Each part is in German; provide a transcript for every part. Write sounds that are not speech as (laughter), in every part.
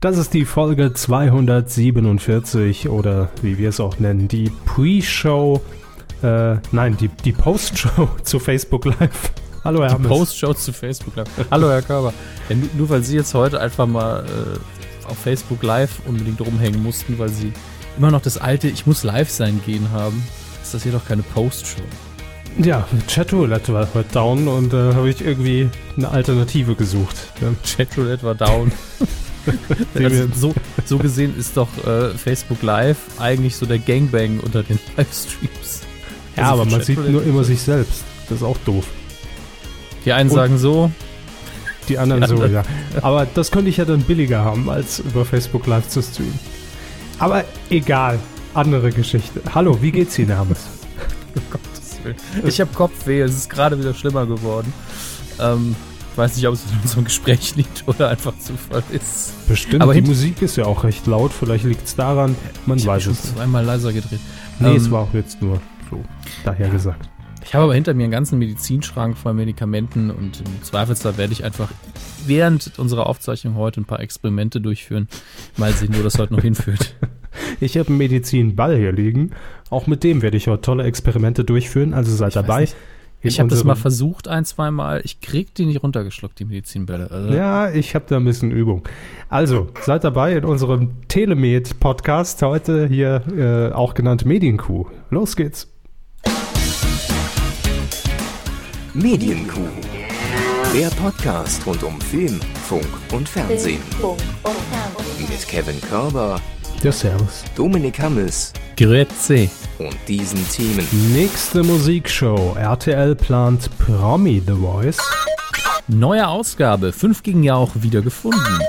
Das ist die Folge 247 oder wie wir es auch nennen, die Pre-Show, äh, nein, die, die Post-Show (laughs) zu Facebook Live. Hallo Herr Die Post-Show zu Facebook Live. Hallo Herr Körber. Ja, nur, nur, weil Sie jetzt heute einfach mal äh, auf Facebook Live unbedingt rumhängen mussten, weil Sie immer noch das alte Ich muss live sein gehen haben, ist das hier doch keine Post-Show. Ja, Chatroulette war heute down und da äh, habe ich irgendwie eine Alternative gesucht. Ja. (laughs) Chatroulette war down. (laughs) (laughs) also so, so, gesehen ist doch äh, Facebook Live eigentlich so der Gangbang unter den (laughs) Livestreams. Ja, also aber man sieht nur immer sich selbst. Das ist auch doof. Die einen und sagen so. Die anderen die so, andere. ja. Aber das könnte ich ja dann billiger haben, als über Facebook Live zu streamen. Aber egal. Andere Geschichte. Hallo, wie geht's Ihnen, Hermes? (laughs) Gottes Willen. Ich habe Kopfweh, es ist gerade wieder schlimmer geworden. Ähm, ich weiß nicht, ob es in unserem Gespräch liegt oder einfach Zufall ist. Bestimmt, Aber die Musik ist ja auch recht laut, vielleicht liegt es daran, man ich weiß es. Ich zweimal leiser gedreht. Nee, ähm, es war auch jetzt nur so daher gesagt. Ich habe aber hinter mir einen ganzen Medizinschrank voll Medikamenten und im Zweifelsfall werde ich einfach während unserer Aufzeichnung heute ein paar Experimente durchführen. Mal sehen, wo das heute noch hinführt. (laughs) Ich habe einen Medizinball hier liegen. Auch mit dem werde ich heute tolle Experimente durchführen. Also seid ich dabei. Ich habe das mal versucht ein, zwei Mal. Ich krieg die nicht runtergeschluckt, die Medizinbälle. Also ja, ich habe da ein bisschen Übung. Also, seid dabei in unserem Telemed-Podcast. Heute hier äh, auch genannt Medienkuh. Los geht's. Medienkuh. Der Podcast rund um Film, Funk und Fernsehen. Mit Kevin Körber. Der Servus. Dominik Hammes. Grüezi. Und diesen Themen. Nächste Musikshow. RTL plant Promi The Voice. Neue Ausgabe. Fünf gegen ja auch wieder gefunden.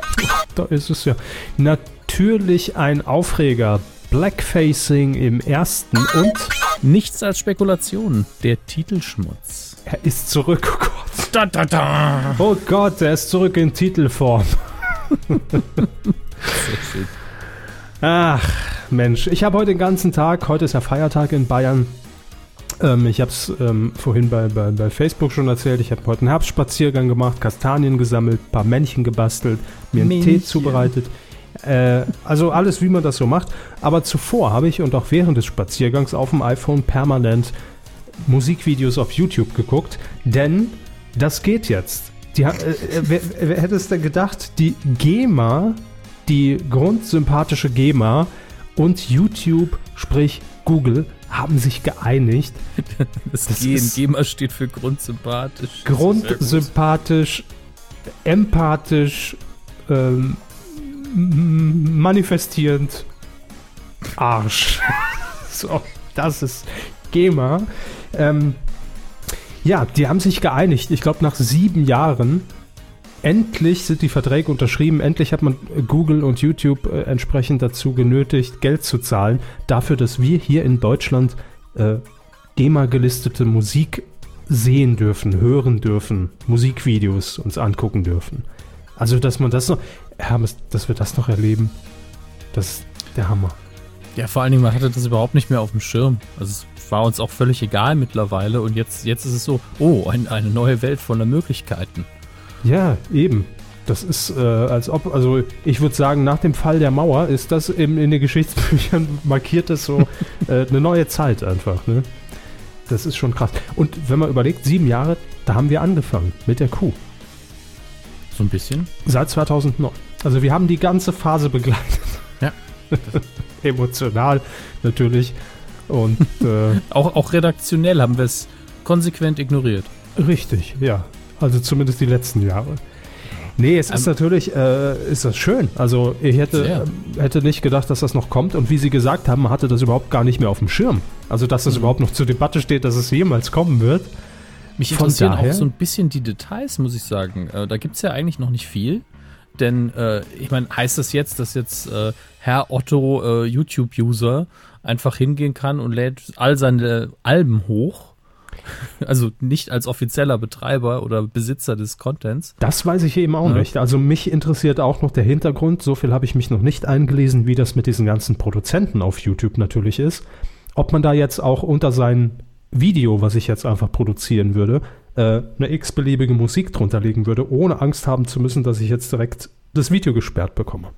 Da ist es ja. Natürlich ein Aufreger. Blackfacing im ersten und nichts als Spekulation. Der Titelschmutz. Er ist zurück, oh Gott. Da, da, da. Oh Gott, er ist zurück in Titelform. (laughs) Ach, Mensch. Ich habe heute den ganzen Tag, heute ist ja Feiertag in Bayern. Ähm, ich habe es ähm, vorhin bei, bei, bei, Facebook schon erzählt. Ich habe heute einen Herbstspaziergang gemacht, Kastanien gesammelt, ein paar Männchen gebastelt, mir einen Männchen. Tee zubereitet. Äh, also alles, wie man das so macht. Aber zuvor habe ich und auch während des Spaziergangs auf dem iPhone permanent Musikvideos auf YouTube geguckt, denn das geht jetzt. Die, äh, äh, wer, wer hätte es denn gedacht? Die GEMA, die grundsympathische GEMA und YouTube, sprich Google, haben sich geeinigt. (laughs) Das, das G GEMA steht für grundsympathisch. Grundsympathisch, empathisch, ähm, manifestierend, Arsch. (laughs) so, das ist GEMA. Ähm, ja, die haben sich geeinigt. Ich glaube, nach sieben Jahren endlich sind die Verträge unterschrieben. Endlich hat man Google und YouTube äh, entsprechend dazu genötigt, Geld zu zahlen, dafür, dass wir hier in Deutschland äh, GEMA-gelistete Musik sehen dürfen, hören dürfen, Musikvideos uns angucken dürfen. Also, dass man das noch, Hermes, dass wir das noch erleben, das ist der Hammer. Ja, vor allen Dingen, man hatte das überhaupt nicht mehr auf dem Schirm. Also es war uns auch völlig egal mittlerweile und jetzt, jetzt ist es so, oh, ein, eine neue Welt voller Möglichkeiten. Ja, eben. Das ist, äh, als ob, also ich würde sagen, nach dem Fall der Mauer ist das eben in den Geschichtsbüchern (laughs) markiert das so äh, eine neue Zeit einfach. Ne? Das ist schon krass. Und wenn man überlegt, sieben Jahre, da haben wir angefangen mit der Kuh. So ein bisschen? Seit 2009. Also wir haben die ganze Phase begleitet. Ja. (laughs) Emotional natürlich. Und (laughs) äh, auch, auch redaktionell haben wir es konsequent ignoriert. Richtig, ja. Also zumindest die letzten Jahre. Nee, es ist ähm, natürlich, äh, ist das schön. Also ich hätte, hätte nicht gedacht, dass das noch kommt. Und wie Sie gesagt haben, man hatte das überhaupt gar nicht mehr auf dem Schirm. Also dass das mhm. überhaupt noch zur Debatte steht, dass es jemals kommen wird. Mich interessieren auch so ein bisschen die Details, muss ich sagen. Äh, da gibt es ja eigentlich noch nicht viel. Denn äh, ich meine, heißt das jetzt, dass jetzt äh, Herr Otto, äh, YouTube-User, einfach hingehen kann und lädt all seine Alben hoch. (laughs) Also nicht als offizieller Betreiber oder Besitzer des Contents. Das weiß ich eben auch ja. nicht. Also mich interessiert auch noch der Hintergrund. So viel habe ich mich noch nicht eingelesen, wie das mit diesen ganzen Produzenten auf YouTube natürlich ist. Ob man da jetzt auch unter sein Video, was ich jetzt einfach produzieren würde, äh, eine x-beliebige Musik drunter legen würde, ohne Angst haben zu müssen, dass ich jetzt direkt das Video gesperrt bekomme.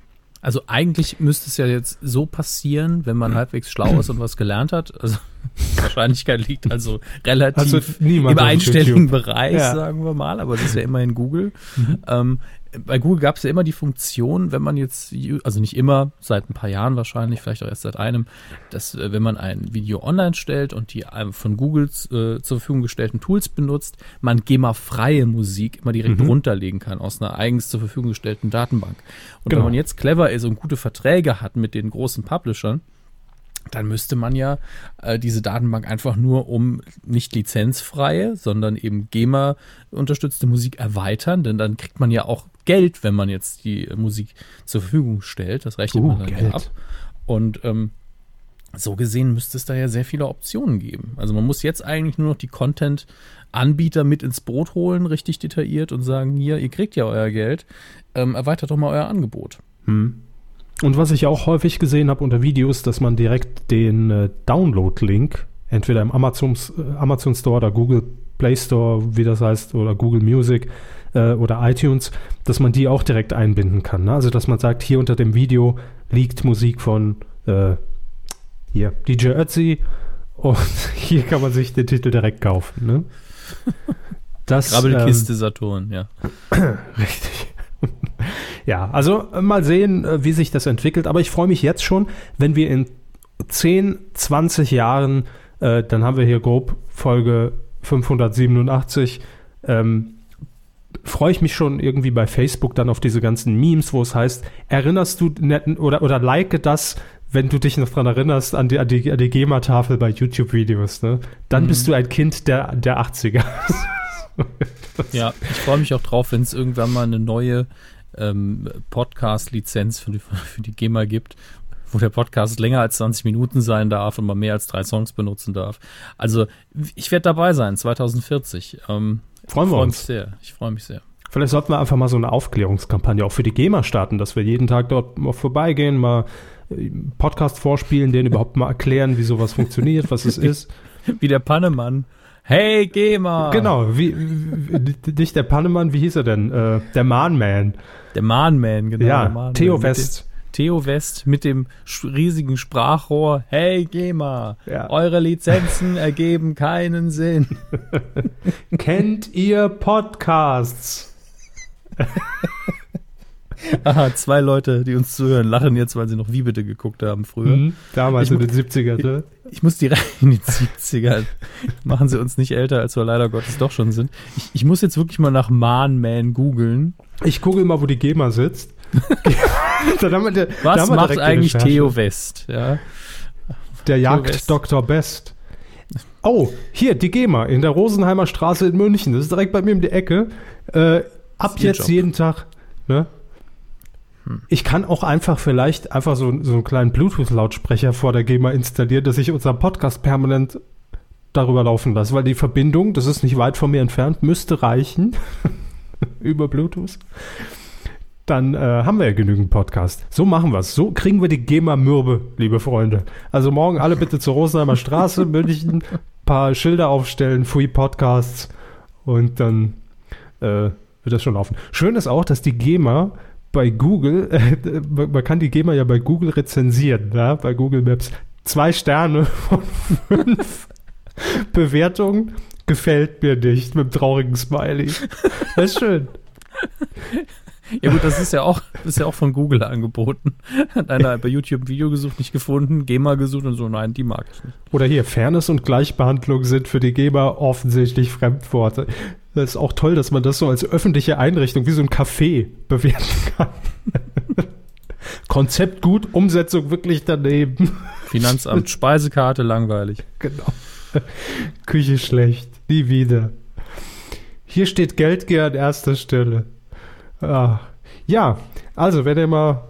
Also eigentlich müsste es ja jetzt so passieren, wenn man (clears throat) halbwegs schlau ist und was gelernt hat. Also (laughs) Wahrscheinlichkeit liegt also relativ also im einstelligen Bereich, ja. sagen wir mal, aber das ist ja immerhin Google. Mhm. Ähm, bei Google gab es ja immer die Funktion, wenn man jetzt, also nicht immer, seit ein paar Jahren wahrscheinlich, vielleicht auch erst seit einem, dass äh, wenn man ein Video online stellt und die von Google äh, zur Verfügung gestellten Tools benutzt, man GEMA-freie Musik immer direkt mhm. runterlegen kann aus einer eigens zur Verfügung gestellten Datenbank. Und genau. wenn man jetzt clever ist und gute Verträge hat mit den großen Publishern, dann müsste man ja äh, diese Datenbank einfach nur um nicht lizenzfreie, sondern eben GEMA unterstützte Musik erweitern, denn dann kriegt man ja auch Geld, wenn man jetzt die Musik zur Verfügung stellt. Das rechnet uh, man dann Geld. ab. Und ähm, so gesehen müsste es da ja sehr viele Optionen geben. Also man muss jetzt eigentlich nur noch die Content-Anbieter mit ins Boot holen, richtig detailliert und sagen, hier, ihr kriegt ja euer Geld, ähm, erweitert doch mal euer Angebot. Hm. Und was ich auch häufig gesehen habe unter Videos, dass man direkt den äh, Download-Link entweder im Amazon, äh, Amazon Store oder Google Play Store, wie das heißt, oder Google Music äh, oder iTunes, dass man die auch direkt einbinden kann. Ne? Also dass man sagt, hier unter dem Video liegt Musik von äh, hier DJ Ötzi und (laughs) hier kann man sich den Titel direkt kaufen. Ne? Das, Krabbelkiste ähm, Saturn, ja. (clears throat) Richtig. ja, also äh, mal sehen, äh, wie sich das entwickelt. Aber ich freue mich jetzt schon, wenn wir in 10, 20 Jahren, äh, dann haben wir hier grob Folge 587, ähm, freue ich mich schon irgendwie bei Facebook dann auf diese ganzen Memes, wo es heißt, erinnerst du oder, oder like das, wenn du dich noch dran erinnerst an die, an die, an die GEMA-Tafel bei YouTube-Videos, ne? Dann mhm. bist du ein Kind der, der 80er. (laughs) ja, ich freue mich auch drauf, wenn es irgendwann mal eine neue ähm, Podcast-Lizenz für die, für die GEMA gibt, wo der Podcast länger als 20 Minuten sein darf und man mehr als drei Songs benutzen darf. Also ich werde dabei sein, 2040. Ähm, Freuen wir freu uns. Mich sehr. Ich freue mich sehr. Vielleicht sollten wir einfach mal so eine Aufklärungskampagne auch für die GEMA starten, dass wir jeden Tag dort mal vorbeigehen, mal äh, Podcast vorspielen, denen überhaupt mal erklären, wie sowas funktioniert, was es (laughs) ist. Wie der Pannemann. Hey, GEMA! Genau, wie, wie, nicht der Pannemann, wie hieß er denn? Äh, der Mahnman. Der Mahnman, genau. Ja, Theo West. Theo West mit dem riesigen Sprachrohr. Hey GEMA, ja. eure Lizenzen ergeben keinen Sinn. (laughs) Kennt ihr Podcasts? (laughs) Aha, zwei Leute, die uns zuhören, lachen jetzt, weil sie noch Wie bitte geguckt haben früher. Mhm, damals ich in den 70ern. Ne? Ich, ich muss direkt in den 70ern. Machen sie uns nicht älter, als wir leider Gottes doch schon sind. Ich, ich muss jetzt wirklich mal nach Man googeln. Ich google mal, wo die GEMA sitzt. (laughs) der, Was macht eigentlich Theo West? Ja. Der jagt Dr. Best. Oh, hier, die GEMA in der Rosenheimer Straße in München. Das ist direkt bei mir um die Ecke. Äh, ab jetzt Job. jeden Tag. Ne? Hm. Ich kann auch einfach vielleicht einfach so, so einen kleinen Bluetooth-Lautsprecher vor der GEMA installieren, dass ich unseren Podcast permanent darüber laufen lasse, weil die Verbindung, das ist nicht weit von mir entfernt, müsste reichen (laughs) über Bluetooth dann äh, haben wir ja genügend Podcast. So machen wir es. So kriegen wir die GEMA-Mürbe, liebe Freunde. Also morgen alle bitte zur Rosenheimer Straße, (laughs) München, paar Schilder aufstellen, Free Podcasts und dann äh, wird das schon laufen. Schön ist auch, dass die GEMA bei Google, (laughs) äh, man kann die GEMA ja bei Google rezensieren, ja, bei Google Maps. Zwei Sterne von fünf (laughs) Bewertungen gefällt mir nicht mit dem traurigen Smiley. Das ist schön. Ja gut, das ist ja auch, ist ja auch von Google angeboten. Hat einer bei YouTube ein Video gesucht, nicht gefunden, GEMA gesucht und so, nein, die mag ich nicht. Oder hier, Fairness und Gleichbehandlung sind für die GEMA offensichtlich Fremdworte. Das ist auch toll, dass man das so als öffentliche Einrichtung wie so ein Café bewerten kann. (laughs) Konzept gut, Umsetzung wirklich daneben. Finanzamt, (laughs) Speisekarte langweilig. Genau. Küche schlecht, nie wieder. Hier steht Geldgier an erster Stelle. Ah. Ja, also wenn ihr mal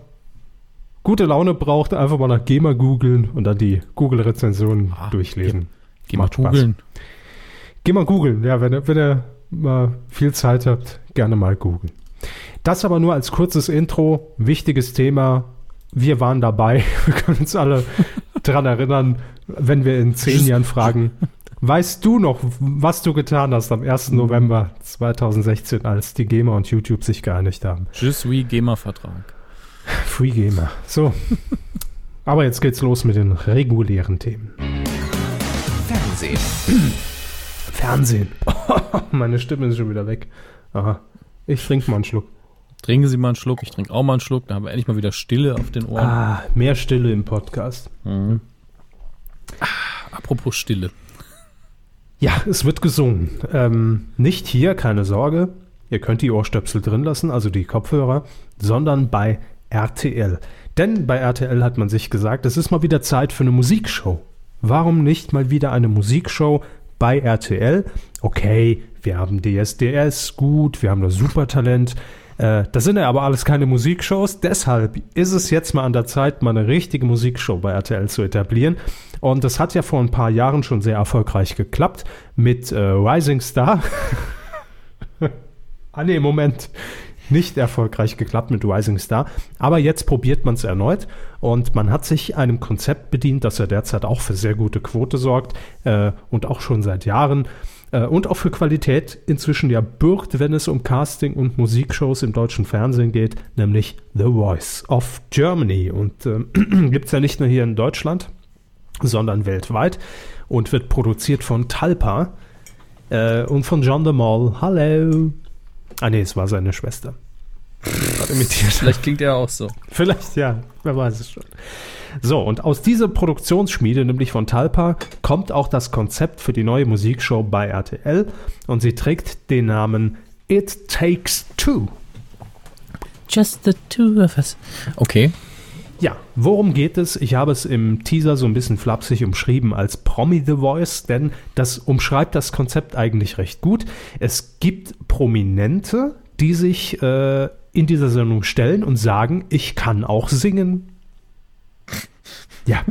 gute Laune braucht, einfach mal nach GEMA googeln und dann die Google-Rezensionen ah, durchlesen. Geh mal googeln. Geh mal googeln, ja, wenn, wenn ihr mal viel Zeit habt, gerne mal googeln. Das aber nur als kurzes Intro, wichtiges Thema. Wir waren dabei. (laughs) Wir können uns alle dran erinnern, wenn wir in zehn Jahren fragen, Weißt du noch, was du getan hast am 1. November 2016, als die GEMA und YouTube sich geeinigt haben? Je suis GEMA-Vertrag. Free Gamer. So. Aber jetzt geht's los mit den regulären Themen. Fernsehen. Fernsehen. (laughs) Meine Stimme ist schon wieder weg. Aha. Ich trinke mal einen Schluck. Trinken Sie mal einen Schluck, ich trinke auch mal einen Schluck, dann haben wir endlich mal wieder Stille auf den Ohren. Ah, mehr Stille im Podcast. Mhm. Ah, apropos Stille. Ja, es wird gesungen. Ähm, nicht hier, keine Sorge. Ihr könnt die Ohrstöpsel drin lassen, also die Kopfhörer, sondern bei RTL. Denn bei RTL hat man sich gesagt, es ist mal wieder Zeit für eine Musikshow. Warum nicht mal wieder eine Musikshow bei RTL? Okay, wir haben DSDS, gut, wir haben das Supertalent. Äh, das sind ja aber alles keine Musikshows. Deshalb ist es jetzt mal an der Zeit, mal eine richtige Musikshow bei RTL zu etablieren. Und das hat ja vor ein paar Jahren schon sehr erfolgreich geklappt mit äh, Rising Star. (laughs) ah nee, Moment. Nicht erfolgreich geklappt mit Rising Star. Aber jetzt probiert man es erneut und man hat sich einem Konzept bedient, das ja derzeit auch für sehr gute Quote sorgt äh, und auch schon seit Jahren äh, und auch für Qualität inzwischen ja bürgt, wenn es um Casting und Musikshows im deutschen Fernsehen geht, nämlich The Voice of Germany. Und äh, gibt es ja nicht nur hier in Deutschland, sondern weltweit und wird produziert von Talpa äh, und von John de Mol. Hallo. Ah nee, es war seine Schwester. (laughs) Vielleicht klingt er auch so. Vielleicht, ja, wer weiß es schon. So, und aus dieser Produktionsschmiede, nämlich von Talpa, kommt auch das Konzept für die neue Musikshow bei RTL und sie trägt den Namen It Takes Two. Just the two of us. Okay. Ja, worum geht es? Ich habe es im Teaser so ein bisschen flapsig umschrieben als Promi The Voice, denn das umschreibt das Konzept eigentlich recht gut. Es gibt Prominente, die sich äh, in dieser Sendung stellen und sagen, ich kann auch singen. Ja.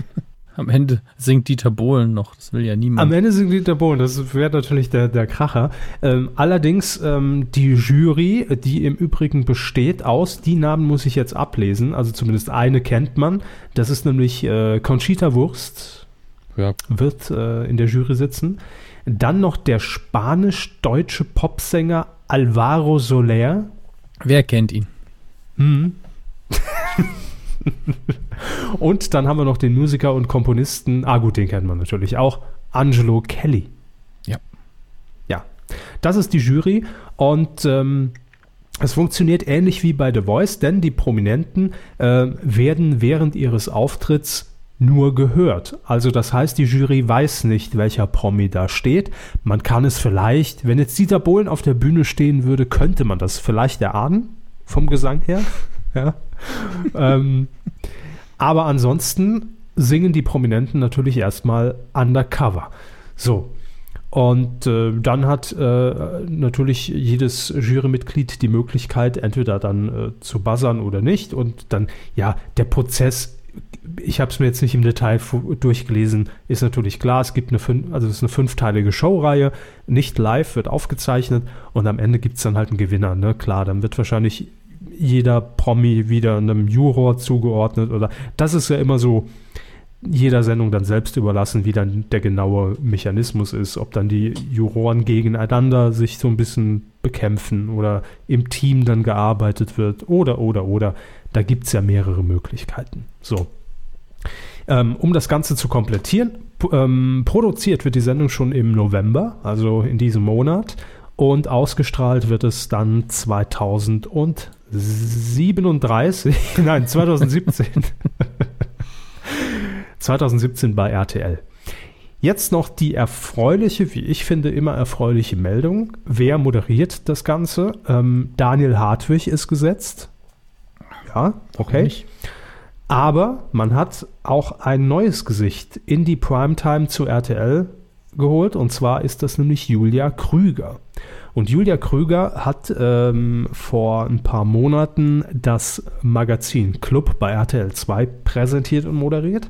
Am Ende singt Dieter Bohlen noch, das will ja niemand. Am Ende singt Dieter Bohlen, das wäre natürlich der, der Kracher. Ähm, allerdings ähm, die Jury, die im Übrigen besteht aus, die Namen muss ich jetzt ablesen, also zumindest eine kennt man, das ist nämlich äh, Conchita Wurst, ja. wird äh, in der Jury sitzen. Dann noch der spanisch-deutsche Popsänger Alvaro Soler. Wer kennt ihn? Hm. (laughs) (laughs) und dann haben wir noch den Musiker und Komponisten, ah gut, den kennt man natürlich auch, Angelo Kelly. Ja. Ja. Das ist die Jury und ähm, es funktioniert ähnlich wie bei The Voice, denn die Prominenten äh, werden während ihres Auftritts nur gehört. Also das heißt, die Jury weiß nicht, welcher Promi da steht. Man kann es vielleicht, wenn jetzt Dieter Bohlen auf der Bühne stehen würde, könnte man das vielleicht erahnen vom Gesang her. Ja. ähm, aber ansonsten singen die Prominenten natürlich erstmal undercover. So. Und äh, dann hat äh, natürlich jedes Jurymitglied die Möglichkeit, entweder dann äh, zu buzzern oder nicht. Und dann, ja, der Prozess, ich habe es mir jetzt nicht im Detail durchgelesen, ist natürlich klar. Es gibt eine, fün also es ist eine fünfteilige Showreihe, nicht live, wird aufgezeichnet und am Ende gibt es dann halt einen Gewinner. Ne? Klar, dann wird wahrscheinlich jeder Promi wieder einem Juror zugeordnet oder das ist ja immer so jeder Sendung dann selbst überlassen, wie dann der genaue Mechanismus ist, ob dann die Juroren gegeneinander sich so ein bisschen bekämpfen oder im Team dann gearbeitet wird oder oder oder. Da gibt es ja mehrere Möglichkeiten. So. Ähm, um das Ganze zu komplettieren, ähm, produziert wird die Sendung schon im November, also in diesem Monat, und ausgestrahlt wird es dann 2000 37, (laughs) nein, 2017. 2017 (laughs) bei RTL. Jetzt noch die erfreuliche, wie ich finde, immer erfreuliche Meldung. Wer moderiert das Ganze? Ähm, Daniel Hartwig ist gesetzt. Ja, okay. Aber man hat auch ein neues Gesicht in die Primetime zu RTL geholt. Und zwar ist das nämlich Julia Krüger. Und Julia Krüger hat ähm, vor ein paar Monaten das Magazin Club bei RTL 2 präsentiert und moderiert.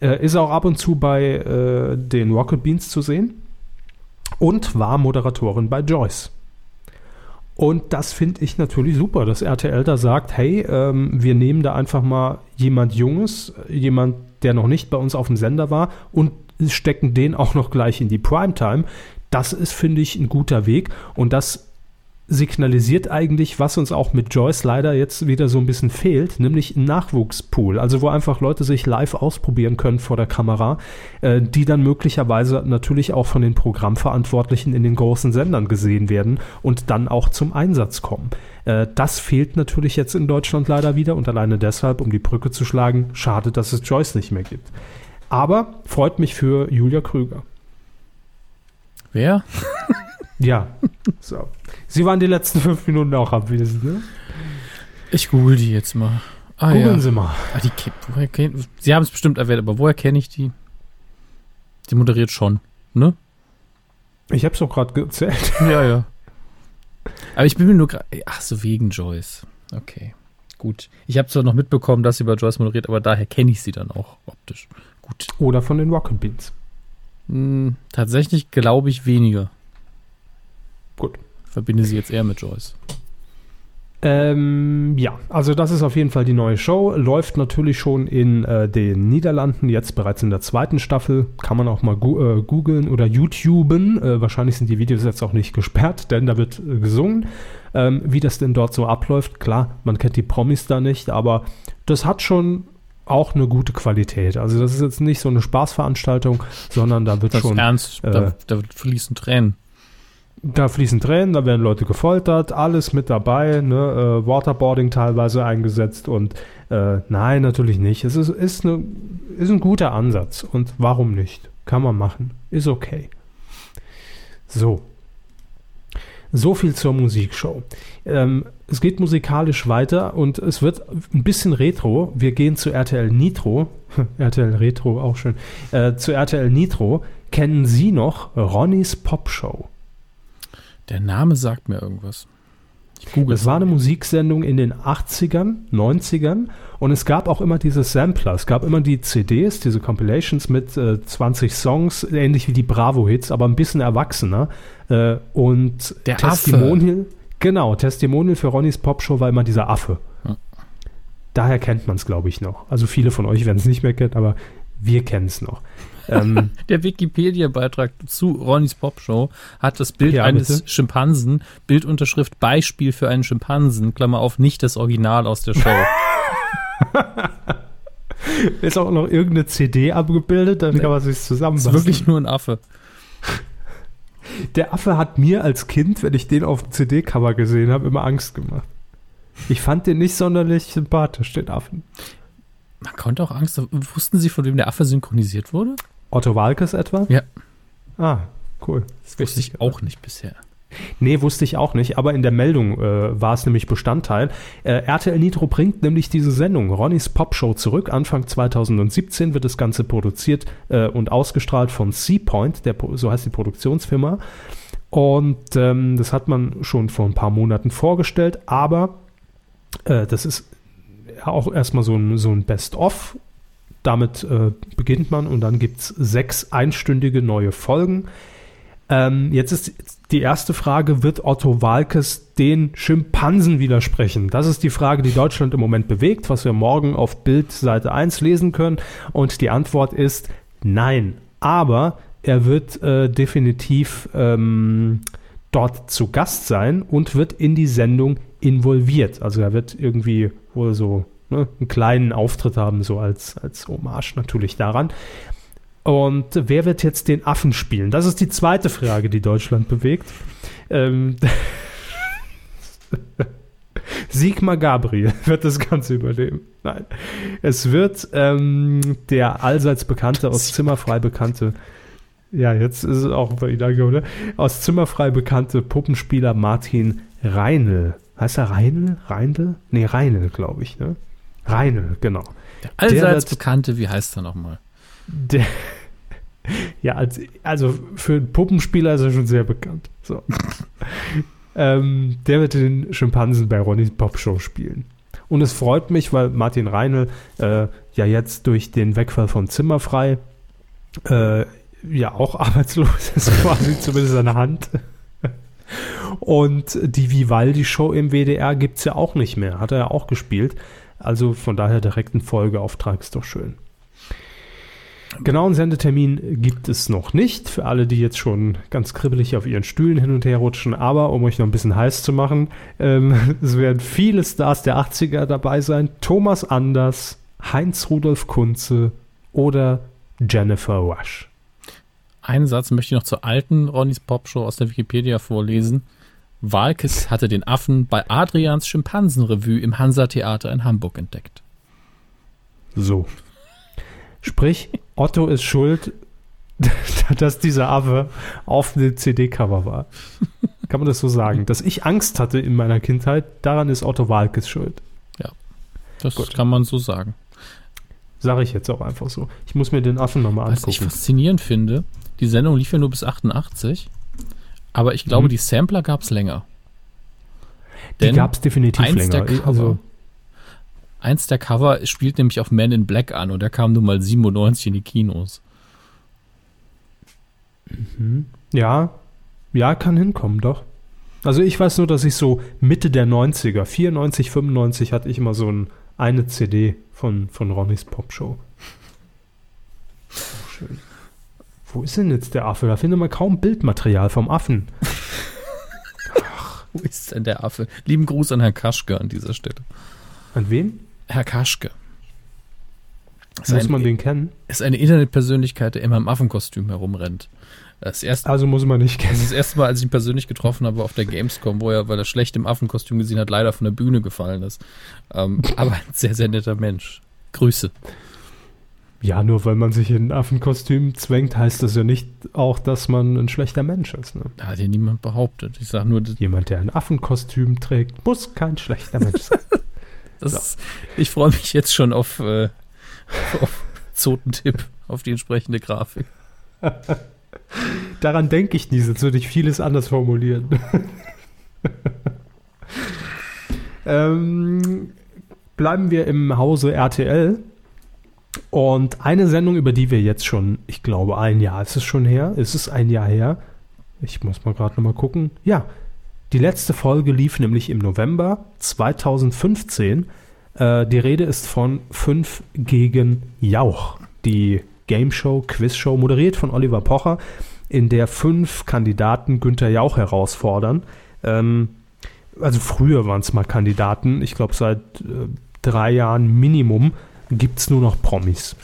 Äh, ist auch ab und zu bei äh, den Rocket Beans zu sehen und war Moderatorin bei Joyce. Und das finde ich natürlich super, dass RTL da sagt, hey, ähm, wir nehmen da einfach mal jemand Junges, jemand, der noch nicht bei uns auf dem Sender war und stecken den auch noch gleich in die Primetime. Das ist, finde ich, ein guter Weg und das signalisiert eigentlich, was uns auch mit Joyce leider jetzt wieder so ein bisschen fehlt, nämlich ein Nachwuchspool. Also wo einfach Leute sich live ausprobieren können vor der Kamera, äh, die dann möglicherweise natürlich auch von den Programmverantwortlichen in den großen Sendern gesehen werden und dann auch zum Einsatz kommen. Äh, das fehlt natürlich jetzt in Deutschland leider wieder und alleine deshalb, um die Brücke zu schlagen, schade, dass es Joyce nicht mehr gibt. Aber freut mich für Julia Krüger. Wer? (laughs) Ja. So. Sie waren die letzten fünf Minuten auch abwesend, ne? Ich google die jetzt mal. Ah, Googeln ja. Sie mal. Ah, die, woher Sie haben es bestimmt erwähnt, aber woher kenne ich die? Die moderiert schon, ne? Ich habe es doch gerade gezählt. (laughs) Ja, ja. Aber ich bin mir nur gerade. Ach so, wegen Joyce. Okay. Gut. Ich habe zwar noch mitbekommen, dass sie bei Joyce moderiert, aber daher kenne ich sie dann auch optisch. Gut. Oder von den Rocket Beans. Hm, tatsächlich glaube ich weniger. Gut. Verbinde sie jetzt eher mit Joyce. Ähm, ja, also das ist auf jeden Fall die neue Show. Läuft natürlich schon in äh, den Niederlanden, jetzt bereits in der zweiten Staffel. Kann man auch mal gu äh, googeln oder YouTuben. Äh, wahrscheinlich sind die Videos jetzt auch nicht gesperrt, denn da wird äh, gesungen. Ähm, wie das denn dort so abläuft, klar, man kennt die Promis da nicht, aber das hat schon auch eine gute Qualität. Also das ist jetzt nicht so eine Spaßveranstaltung, sondern da wird das schon... Ernst, da, äh, da fließen Tränen. Da fließen Tränen, da werden Leute gefoltert, alles mit dabei, ne? äh, Waterboarding teilweise eingesetzt und äh, nein, natürlich nicht. Es ist, ist, eine, ist ein guter Ansatz und warum nicht? Kann man machen, ist okay. So. So viel zur Musikshow. Ähm, es geht musikalisch weiter und es wird ein bisschen retro. Wir gehen zu RTL Nitro. (laughs) RTL Retro, auch schön. Äh, zu RTL Nitro. Kennen Sie noch Ronnys Pop Show? Der Name sagt mir irgendwas. Ich google es war eine Musiksendung in den 80ern, 90ern und es gab auch immer diese Sampler. Es gab immer die CDs, diese Compilations mit äh, 20 Songs, ähnlich wie die Bravo-Hits, aber ein bisschen erwachsener. Äh, und Der Testimonial, Affe. genau, Testimonial für Ronnys Popshow war immer dieser Affe. Hm. Daher kennt man es, glaube ich, noch. Also viele von euch werden es nicht mehr kennen, aber wir kennen es noch. (laughs) Ähm, der Wikipedia-Beitrag zu Ronnys Popshow hat das Bild ja, eines bitte? Schimpansen, Bildunterschrift Beispiel für einen Schimpansen, Klammer auf, nicht das Original aus der Show. (laughs) Ist auch noch irgendeine CD abgebildet, dann kann man sich zusammenfassen. Ist wirklich nur ein Affe. Der Affe hat mir als Kind, wenn ich den auf dem CD-Cover gesehen habe, immer Angst gemacht. Ich fand den nicht sonderlich sympathisch, den Affen. Man konnte auch Angst. Wussten Sie, von wem der Affe synchronisiert wurde? Otto Walkes etwa? Ja. Ah, cool. Das wusste ich auch nicht bisher. Nee, wusste ich auch nicht, aber in der Meldung äh, war es nämlich Bestandteil. Äh, RTL Nitro bringt nämlich diese Sendung Ronnys Popshow zurück. Anfang 2017 wird das Ganze produziert äh, und ausgestrahlt von Seapoint, der, so heißt die Produktionsfirma. Und ähm, das hat man schon vor ein paar Monaten vorgestellt, aber äh, das ist auch erstmal so ein, so ein Best-of damit äh, beginnt man und dann gibt es sechs einstündige neue Folgen. Ähm, jetzt ist die erste Frage, wird Otto Walkes den Schimpansen widersprechen? Das ist die Frage, die Deutschland im Moment bewegt, was wir morgen auf Bild Seite 1 lesen können. Und die Antwort ist nein. Aber er wird äh, definitiv ähm, dort zu Gast sein und wird in die Sendung involviert. Also er wird irgendwie wohl so ne, einen kleinen Auftritt haben, so als, als Hommage natürlich daran. Und wer wird jetzt den Affen spielen? Das ist die zweite Frage, die Deutschland bewegt. Ähm, (laughs) Sigmar Gabriel wird das Ganze überleben. Nein. Es wird ähm, der allseits bekannte, aus Zimmerfrei bekannte, ja, jetzt ist es auch bei Ihnen oder? Aus Zimmerfrei bekannte Puppenspieler Martin Reinl. Heißt er Reinl? Reinl? Nee, Reinl, glaube ich, ne? Reinl, genau. Der allseits der bekannte, wie heißt er nochmal? Der, (laughs) ja, als, also für einen Puppenspieler ist er schon sehr bekannt. So. (laughs) ähm, der wird den Schimpansen bei Ronnys Popshow spielen. Und es freut mich, weil Martin Reinl äh, ja jetzt durch den Wegfall von Zimmerfrei äh, ja auch (laughs) arbeitslos ist, quasi zumindest seine Hand. Und die Vivaldi-Show im WDR gibt es ja auch nicht mehr. Hat er ja auch gespielt. Also von daher direkt ein Folgeauftrag ist doch schön. Genauen Sendetermin gibt es noch nicht, für alle, die jetzt schon ganz kribbelig auf ihren Stühlen hin und her rutschen. Aber um euch noch ein bisschen heiß zu machen, ähm, (laughs) es werden viele Stars der 80er dabei sein. Thomas Anders, Heinz Rudolf Kunze oder Jennifer Rush. Einen Satz möchte ich noch zur alten Ronnys Popshow aus der Wikipedia vorlesen. Walkes hatte den Affen bei Adrians Schimpansenrevue im Hansa-Theater in Hamburg entdeckt. So. Sprich, Otto ist schuld, (laughs) dass dieser Affe auf dem CD-Cover war. Kann man das so sagen? Dass ich Angst hatte in meiner Kindheit, daran ist Otto Walkes schuld. Ja, das Gut. kann man so sagen. Sage ich jetzt auch einfach so. Ich muss mir den Affen nochmal angucken. Was ich faszinierend finde, die Sendung lief ja nur bis 88, aber ich glaube, mhm. die Sampler gab es länger. Die gab es definitiv länger. Cover, also Eins der Cover spielt nämlich auf Man in Black an und der kam nun mal 97 in die Kinos. Mhm. Ja, ja, kann hinkommen, doch. Also ich weiß nur, dass ich so Mitte der 90er, 94, 95 hatte ich immer so ein, eine CD von, von Ronnys Popshow. Oh, schön. Wo ist denn jetzt der Affe? Da findet man kaum Bildmaterial vom Affen. (laughs) Ach. Wo ist denn der Affe? Lieben Gruß an Herrn Kaschke an dieser Stelle. An wen? Herr Kaschke. Ist muss ein, man den kennen? Ist eine Internetpersönlichkeit, der immer im Affenkostüm herumrennt. Das erste, also muss man nicht kennen. Das ist das erste Mal, als ich ihn persönlich getroffen habe auf der Gamescom, wo er, weil er schlecht im Affenkostüm gesehen hat, leider von der Bühne gefallen ist. Ähm, (laughs) aber ein sehr, sehr netter Mensch. Grüße. Ja, nur weil man sich in ein Affenkostüm zwängt, heißt das ja nicht auch, dass man ein schlechter Mensch ist. Ne? Hat ja niemand behauptet. Ich sage nur, jemand, der ein Affenkostüm trägt, muss kein schlechter Mensch sein. (laughs) Das, so. Ich freue mich jetzt schon auf, äh, auf Zotentipp, auf die entsprechende Grafik. Daran denke ich nie, sonst würde ich vieles anders formulieren. (laughs) ähm, bleiben wir im Hause RTL. Und eine Sendung, über die wir jetzt schon, ich glaube, ein Jahr ist es schon her. Ist es ein Jahr her? Ich muss mal gerade nochmal gucken. Ja, die letzte Folge lief nämlich im November 2015. Äh, die Rede ist von 5 gegen Jauch. Die Game Show, Quiz Show, moderiert von Oliver Pocher, in der fünf Kandidaten Günther Jauch herausfordern. Ähm, also früher waren es mal Kandidaten. Ich glaube, seit äh, drei Jahren Minimum gibt es nur noch Promis.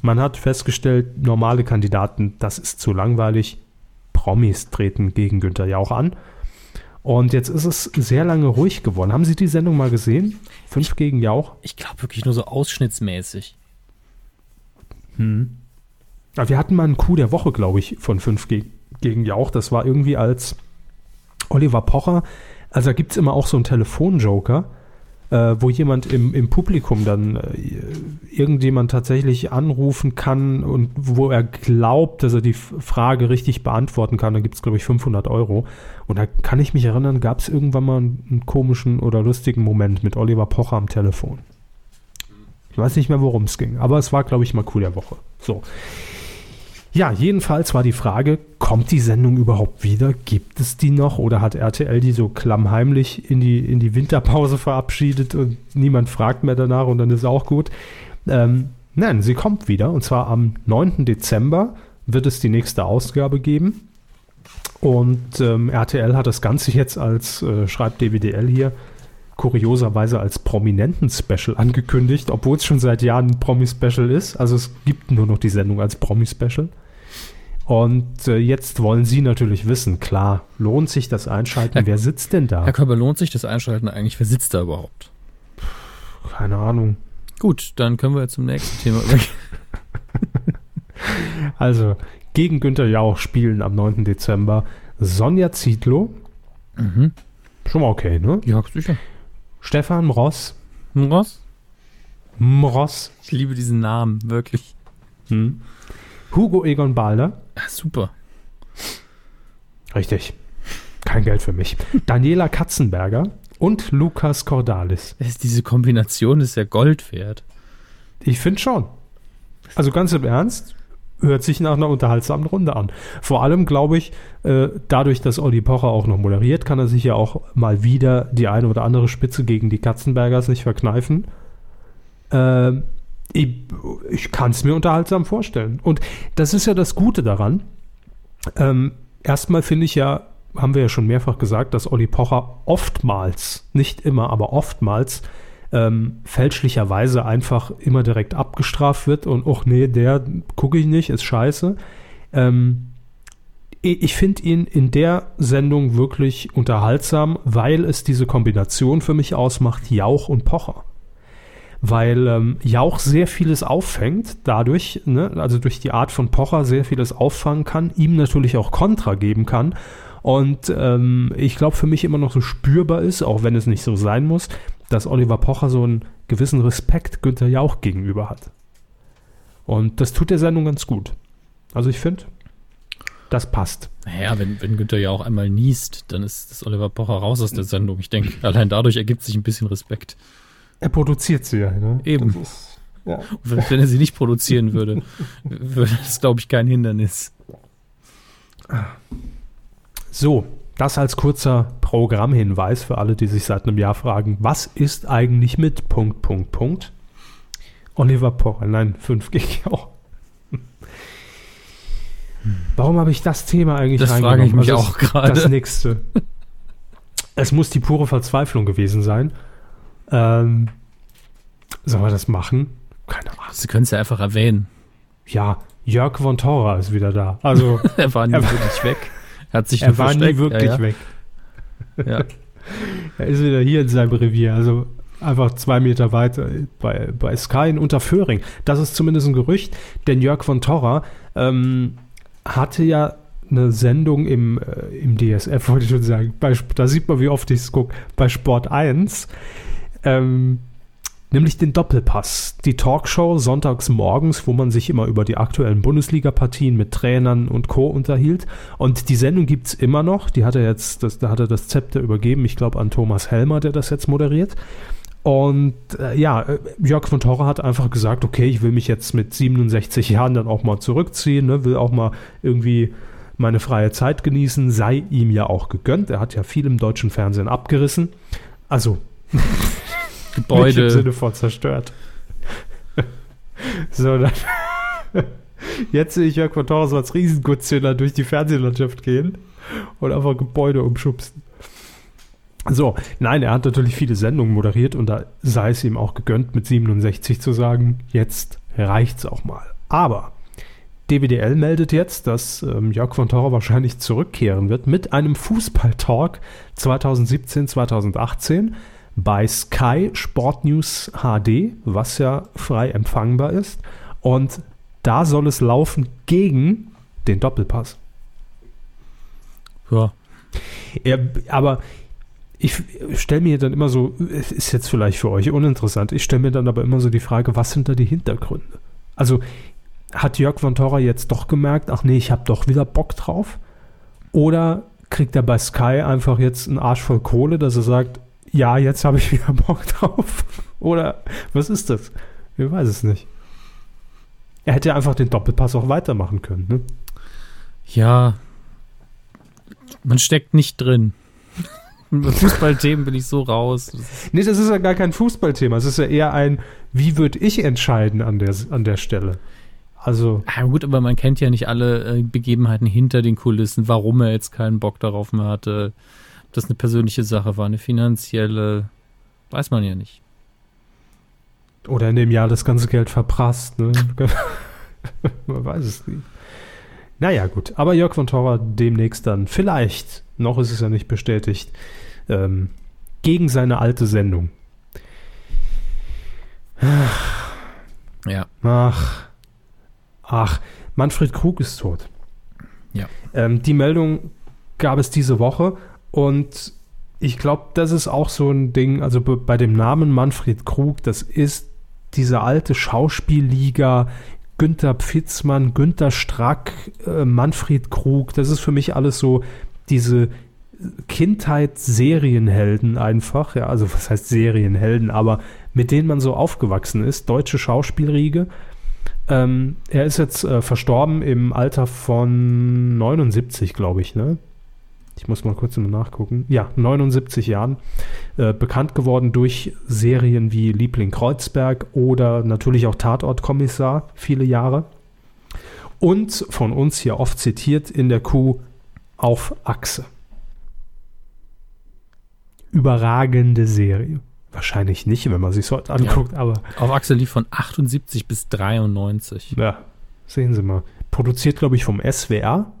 Man hat festgestellt, normale Kandidaten, das ist zu langweilig. Promis treten gegen Günther Jauch an. Und jetzt ist es sehr lange ruhig geworden. Haben Sie die Sendung mal gesehen? Fünf gegen Jauch? Ich glaube wirklich nur so ausschnittsmäßig. Hm. Aber wir hatten mal einen Coup der Woche, glaube ich, von fünf ge gegen Jauch. Das war irgendwie als Oliver Pocher. Also da gibt es immer auch so einen Telefonjoker äh, wo jemand im, im Publikum dann äh, irgendjemand tatsächlich anrufen kann und wo er glaubt, dass er die Frage richtig beantworten kann, dann gibt es, glaube ich, 500 Euro. Und da kann ich mich erinnern, gab es irgendwann mal einen, einen komischen oder lustigen Moment mit Oliver Pocher am Telefon. Ich weiß nicht mehr, worum es ging, aber es war, glaube ich, mal cool der Woche. So. Ja, jedenfalls war die Frage, kommt die Sendung überhaupt wieder? Gibt es die noch? Oder hat RTL die so klammheimlich in die, in die Winterpause verabschiedet und niemand fragt mehr danach und dann ist auch gut? Ähm, nein, sie kommt wieder und zwar am 9. Dezember wird es die nächste Ausgabe geben. Und ähm, RTL hat das Ganze jetzt als, äh, schreibt DWDL hier, kurioserweise als Prominenten-Special angekündigt, obwohl es schon seit Jahren ein Promi-Special ist. Also es gibt nur noch die Sendung als Promi-Special. Und äh, jetzt wollen Sie natürlich wissen, klar, lohnt sich das Einschalten? Herr, Wer sitzt denn da? Herr Körber, lohnt sich das Einschalten eigentlich? Wer sitzt da überhaupt? Keine Ahnung. Gut, dann können wir zum nächsten Thema übergehen. (laughs) also, gegen Günther Jauch spielen am 9. Dezember Sonja Zietlow. Mhm. Schon mal okay, ne? Ja, sicher. Stefan Mross. Mross? Mross. Ich liebe diesen Namen, wirklich. Hm. Hugo Egon Balder. Ja, super. Richtig. Kein Geld für mich. Daniela Katzenberger und Lukas Cordalis. Diese Kombination ist ja Gold wert. Ich finde schon. Also ganz im Ernst, hört sich nach einer unterhaltsamen Runde an. Vor allem glaube ich, äh, dadurch, dass Olli Pocher auch noch moderiert, kann er sich ja auch mal wieder die eine oder andere Spitze gegen die Katzenbergers nicht verkneifen. Äh, ich, ich kann es mir unterhaltsam vorstellen. Und das ist ja das Gute daran. Ähm, erstmal finde ich ja, haben wir ja schon mehrfach gesagt, dass Olli Pocher oftmals, nicht immer, aber oftmals ähm, fälschlicherweise einfach immer direkt abgestraft wird und, ach nee, der gucke ich nicht, ist scheiße. Ähm, ich finde ihn in der Sendung wirklich unterhaltsam, weil es diese Kombination für mich ausmacht, Jauch und Pocher weil ähm, Jauch sehr vieles auffängt, dadurch, ne, also durch die Art von Pocher sehr vieles auffangen kann, ihm natürlich auch Kontra geben kann. Und ähm, ich glaube, für mich immer noch so spürbar ist, auch wenn es nicht so sein muss, dass Oliver Pocher so einen gewissen Respekt Günther Jauch gegenüber hat. Und das tut der Sendung ganz gut. Also ich finde, das passt. Naja, wenn, wenn Günther Jauch einmal niest, dann ist das Oliver Pocher raus aus der Sendung. Ich denke, allein dadurch ergibt sich ein bisschen Respekt. Er produziert sie ja, ne? Eben. Ist, ja. Wenn, wenn, er sie nicht produzieren würde, (laughs) würde das, glaube ich, kein Hindernis. So, das als kurzer Programmhinweis für alle, die sich seit einem Jahr fragen, was ist eigentlich mit Punkt, Punkt, Punkt? Oliver Pocher, nein, 5 gig auch. Warum habe ich das Thema eigentlich Das frage ich mich also auch gerade. Das nächste. es muss die pure Verzweiflung gewesen sein. Ähm, sollen wir das machen? Keine Ahnung. Sie können es ja einfach erwähnen. Ja, Jörg von Thora ist wieder da. Also (laughs) er war nie wirklich weg. Er hat sich Er war versteckt. nie wirklich ja, ja. weg. (laughs) Ja. (laughs) er ist wieder hier in seinem Revier. Also einfach zwei Meter weiter bei, bei Sky in Unterföhring. Das ist zumindest ein Gerücht, denn Jörg von Torra ähm, hatte ja eine Sendung im, äh, im DSF, (laughs) wollte ich schon sagen. Bei, da sieht man, wie oft ich es gucke. Bei Sport 1 ähm, nämlich den Doppelpass, die Talkshow sonntags morgens, wo man sich immer über die aktuellen Bundesliga-Partien mit Trainern und Co. unterhielt. Und die Sendung gibt es immer noch. Die hat er jetzt, das, da hat er das Zepter übergeben, ich glaube an Thomas Helmer, der das jetzt moderiert. Und äh, ja, äh, Jörg von Torre hat einfach gesagt, okay, ich will mich jetzt mit 67 Jahren dann auch mal zurückziehen, ne, will auch mal irgendwie meine freie Zeit genießen, sei ihm ja auch gegönnt. Er hat ja viel im deutschen Fernsehen abgerissen. Also (laughs) Gebäude. Nicht im Sinne von zerstört. (laughs) so, dann. (laughs) Jetzt sehe ich Jörg von Torres als Riesengutzähler durch die Fernsehlandschaft gehen und einfach Gebäude umschubsen. So, nein, er hat natürlich viele Sendungen moderiert und da sei es ihm auch gegönnt, mit 67 zu sagen, jetzt reicht's auch mal. Aber DWDL meldet jetzt, dass ähm, Jörg von Torre wahrscheinlich zurückkehren wird mit einem Fußballtalk 2017, 2018 bei Sky Sport News HD, was ja frei empfangbar ist. Und da soll es laufen gegen den Doppelpass. Ja. ja aber ich stelle mir dann immer so, ist jetzt vielleicht für euch uninteressant, ich stelle mir dann aber immer so die Frage, was sind da die Hintergründe? Also hat Jörg von Torra jetzt doch gemerkt, ach nee, ich habe doch wieder Bock drauf? Oder kriegt er bei Sky einfach jetzt einen Arsch voll Kohle, dass er sagt, ja, jetzt habe ich wieder Bock drauf. Oder was ist das? Ich weiß es nicht. Er hätte einfach den Doppelpass auch weitermachen können. Ne? Ja, man steckt nicht drin. Bei Fußballthemen bin ich so raus. nee, das ist ja gar kein Fußballthema. Es ist ja eher ein, wie würde ich entscheiden an der, an der Stelle. Also. Ja, gut, aber man kennt ja nicht alle äh, Begebenheiten hinter den Kulissen, warum er jetzt keinen Bock darauf mehr hatte das eine persönliche Sache war, eine finanzielle, weiß man ja nicht. Oder in dem Jahr das ganze Geld verprasst, ne? (laughs) man weiß es nicht. Naja, gut. Aber Jörg von Torra demnächst dann vielleicht, noch ist es ja nicht bestätigt, ähm, gegen seine alte Sendung. Ja. Ach. Ach. Manfred Krug ist tot. Ja. Ähm, die Meldung gab es diese Woche und ich glaube, das ist auch so ein Ding, also bei dem Namen Manfred Krug, das ist diese alte Schauspielliga, Günther Pfitzmann, Günther Strack, äh, Manfred Krug, das ist für mich alles so diese Kindheitsserienhelden einfach, ja, also was heißt Serienhelden, aber mit denen man so aufgewachsen ist, deutsche Schauspielriege. Ähm, er ist jetzt äh, verstorben im Alter von 79, glaube ich, ne? Ich muss mal kurz nachgucken, ja, 79 Jahren, äh, bekannt geworden durch Serien wie Liebling Kreuzberg oder natürlich auch Tatortkommissar, viele Jahre. Und von uns hier oft zitiert in der Kuh auf Achse. Überragende Serie. Wahrscheinlich nicht, wenn man sich heute anguckt, ja. aber. Auf Achse lief von 78 bis 93. Ja, sehen Sie mal. Produziert, glaube ich, vom SWR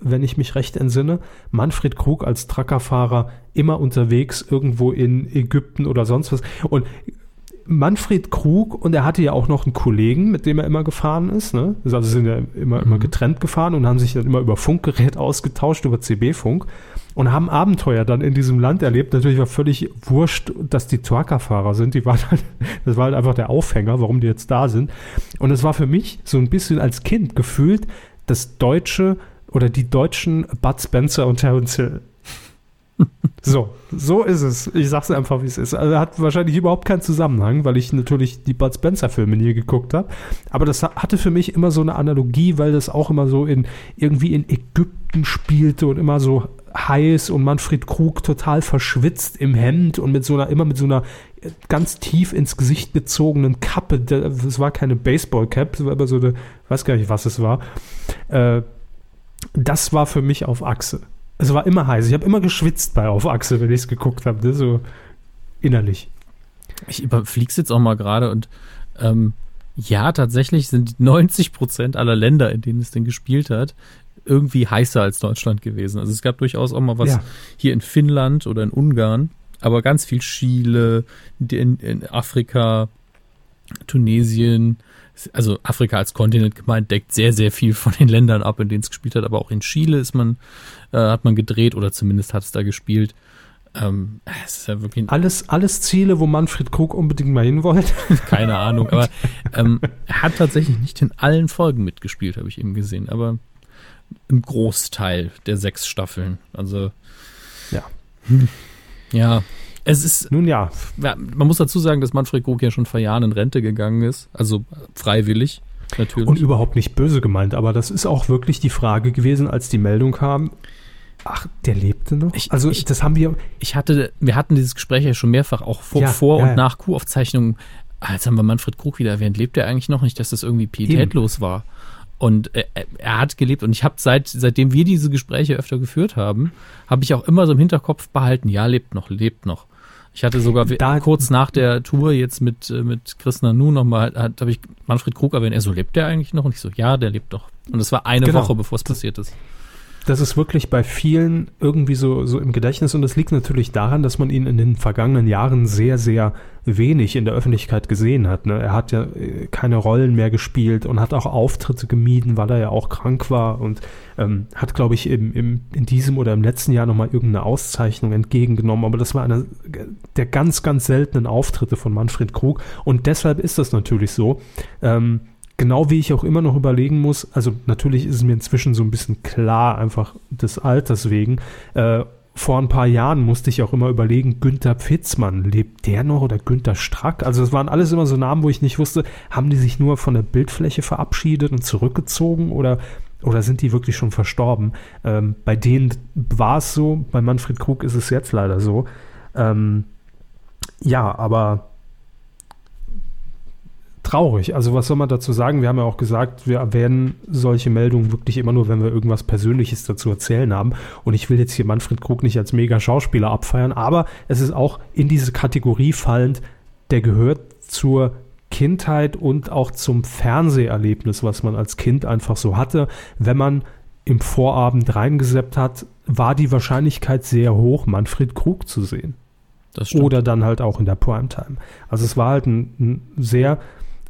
wenn ich mich recht entsinne. Manfred Krug als Truckerfahrer immer unterwegs irgendwo in Ägypten oder sonst was. Und Manfred Krug und er hatte ja auch noch einen Kollegen, mit dem er immer gefahren ist. Ne? Also sind ja immer, immer mhm. getrennt gefahren und haben sich dann immer über Funkgerät ausgetauscht, über CB-Funk und haben Abenteuer dann in diesem Land erlebt. Natürlich war völlig wurscht, dass die Truckerfahrer sind. Die waren halt, das war halt einfach der Aufhänger, warum die jetzt da sind. Und es war für mich so ein bisschen als Kind gefühlt das deutsche oder die deutschen Bud Spencer und Terence Hill. (laughs) so, so ist es. Ich sag's einfach, wie es ist. Also hat wahrscheinlich überhaupt keinen Zusammenhang, weil ich natürlich die Bud Spencer Filme nie geguckt habe. Aber das hatte für mich immer so eine Analogie, weil das auch immer so in irgendwie in Ägypten spielte und immer so heiß und Manfred Krug total verschwitzt im Hemd und mit so einer, immer mit so einer ganz tief ins Gesicht gezogenen Kappe. Das war keine Baseball-Cap, das war aber so eine, weiß gar nicht, was es war. Äh, das war für mich auf Achse. Es war immer heiß. Ich habe immer geschwitzt bei Auf Achse, wenn ich es geguckt habe. Ne? So innerlich. Ich überfliege es jetzt auch mal gerade und ähm, ja, tatsächlich sind 90 Prozent aller Länder, in denen es denn gespielt hat, irgendwie heißer als Deutschland gewesen. Also es gab durchaus auch mal was ja. hier in Finnland oder in Ungarn, aber ganz viel Chile, in, in Afrika, Tunesien, also Afrika als Kontinent gemeint, deckt sehr, sehr viel von den Ländern ab, in denen es gespielt hat. Aber auch in Chile ist man, äh, hat man gedreht oder zumindest hat es da gespielt. Ähm, es ist ja wirklich alles, alles Ziele, wo Manfred Krug unbedingt mal hin wollte. (laughs) Keine Ahnung, aber (laughs) ähm, er hat tatsächlich nicht in allen Folgen mitgespielt, habe ich eben gesehen, aber im Großteil der sechs Staffeln. Also ja. Ja, es ist. Nun ja. ja. Man muss dazu sagen, dass Manfred Krug ja schon vor Jahren in Rente gegangen ist. Also freiwillig. Natürlich. Und überhaupt nicht böse gemeint, aber das ist auch wirklich die Frage gewesen, als die Meldung kam. Ach, der lebte noch? Ich, also, ich, das haben wir. Ich hatte, wir hatten dieses Gespräch ja schon mehrfach, auch vor, ja, vor ja, und nach Q-Aufzeichnungen. Jetzt haben wir Manfred Krug wieder erwähnt. Lebt er eigentlich noch nicht, dass das irgendwie pietätlos war? Und er, er, hat gelebt und ich habe seit seitdem wir diese Gespräche öfter geführt haben, habe ich auch immer so im Hinterkopf behalten, ja, lebt noch, lebt noch. Ich hatte sogar da, kurz nach der Tour jetzt mit, äh, mit Chris Nanu nochmal, habe ich Manfred Krug erwähnt, er so, lebt der eigentlich noch? Und ich so, ja, der lebt doch. Und das war eine genau. Woche, bevor es passiert ist das ist wirklich bei vielen irgendwie so, so im Gedächtnis und das liegt natürlich daran, dass man ihn in den vergangenen Jahren sehr, sehr wenig in der Öffentlichkeit gesehen hat. Ne? Er hat ja äh, keine Rollen mehr gespielt und hat auch Auftritte gemieden, weil er ja auch krank war und ähm, hat, glaube ich, im, im, in diesem oder im letzten Jahr nochmal irgendeine Auszeichnung entgegengenommen. Aber das war einer der ganz, ganz seltenen Auftritte von Manfred Krug und deshalb ist das natürlich so. Ähm, Genau wie ich auch immer noch überlegen muss, also natürlich ist es mir inzwischen so ein bisschen klar, einfach des Alters wegen. Äh, vor ein paar Jahren musste ich auch immer überlegen, Günther Pfitzmann, lebt der noch oder Günther Strack? Also es waren alles immer so Namen, wo ich nicht wusste, haben die sich nur von der Bildfläche verabschiedet und zurückgezogen oder, oder sind die wirklich schon verstorben? Ähm, bei denen war es so, bei Manfred Krug ist es jetzt leider so. Ähm, ja, aber traurig. Also was soll man dazu sagen? Wir haben ja auch gesagt, wir erwähnen solche Meldungen wirklich immer nur, wenn wir irgendwas Persönliches dazu erzählen haben. Und ich will jetzt hier Manfred Krug nicht als mega Schauspieler abfeiern, aber es ist auch in diese Kategorie fallend, der gehört zur Kindheit und auch zum Fernseherlebnis, was man als Kind einfach so hatte. Wenn man im Vorabend reingeseppt hat, war die Wahrscheinlichkeit sehr hoch, Manfred Krug zu sehen. Oder dann halt auch in der Primetime. Also es war halt ein, ein sehr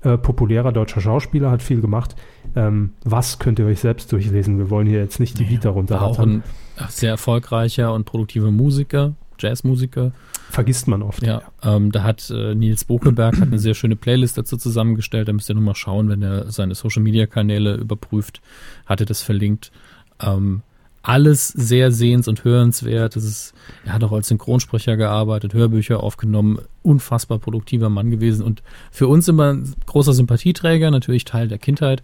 äh, populärer deutscher Schauspieler, hat viel gemacht. Ähm, was könnt ihr euch selbst durchlesen? Wir wollen hier jetzt nicht die Vita runterrattern. Auch ein sehr erfolgreicher und produktiver Musiker, Jazzmusiker. Vergisst man oft. Ja, ja. Ähm, da hat äh, Nils Bokelberg hat eine sehr schöne Playlist dazu zusammengestellt. Da müsst ihr nur mal schauen, wenn er seine Social-Media-Kanäle überprüft, hat er das verlinkt. Ähm, alles sehr sehens- und hörenswert. Das ist, er hat auch als Synchronsprecher gearbeitet, Hörbücher aufgenommen, unfassbar produktiver Mann gewesen und für uns immer ein großer Sympathieträger, natürlich Teil der Kindheit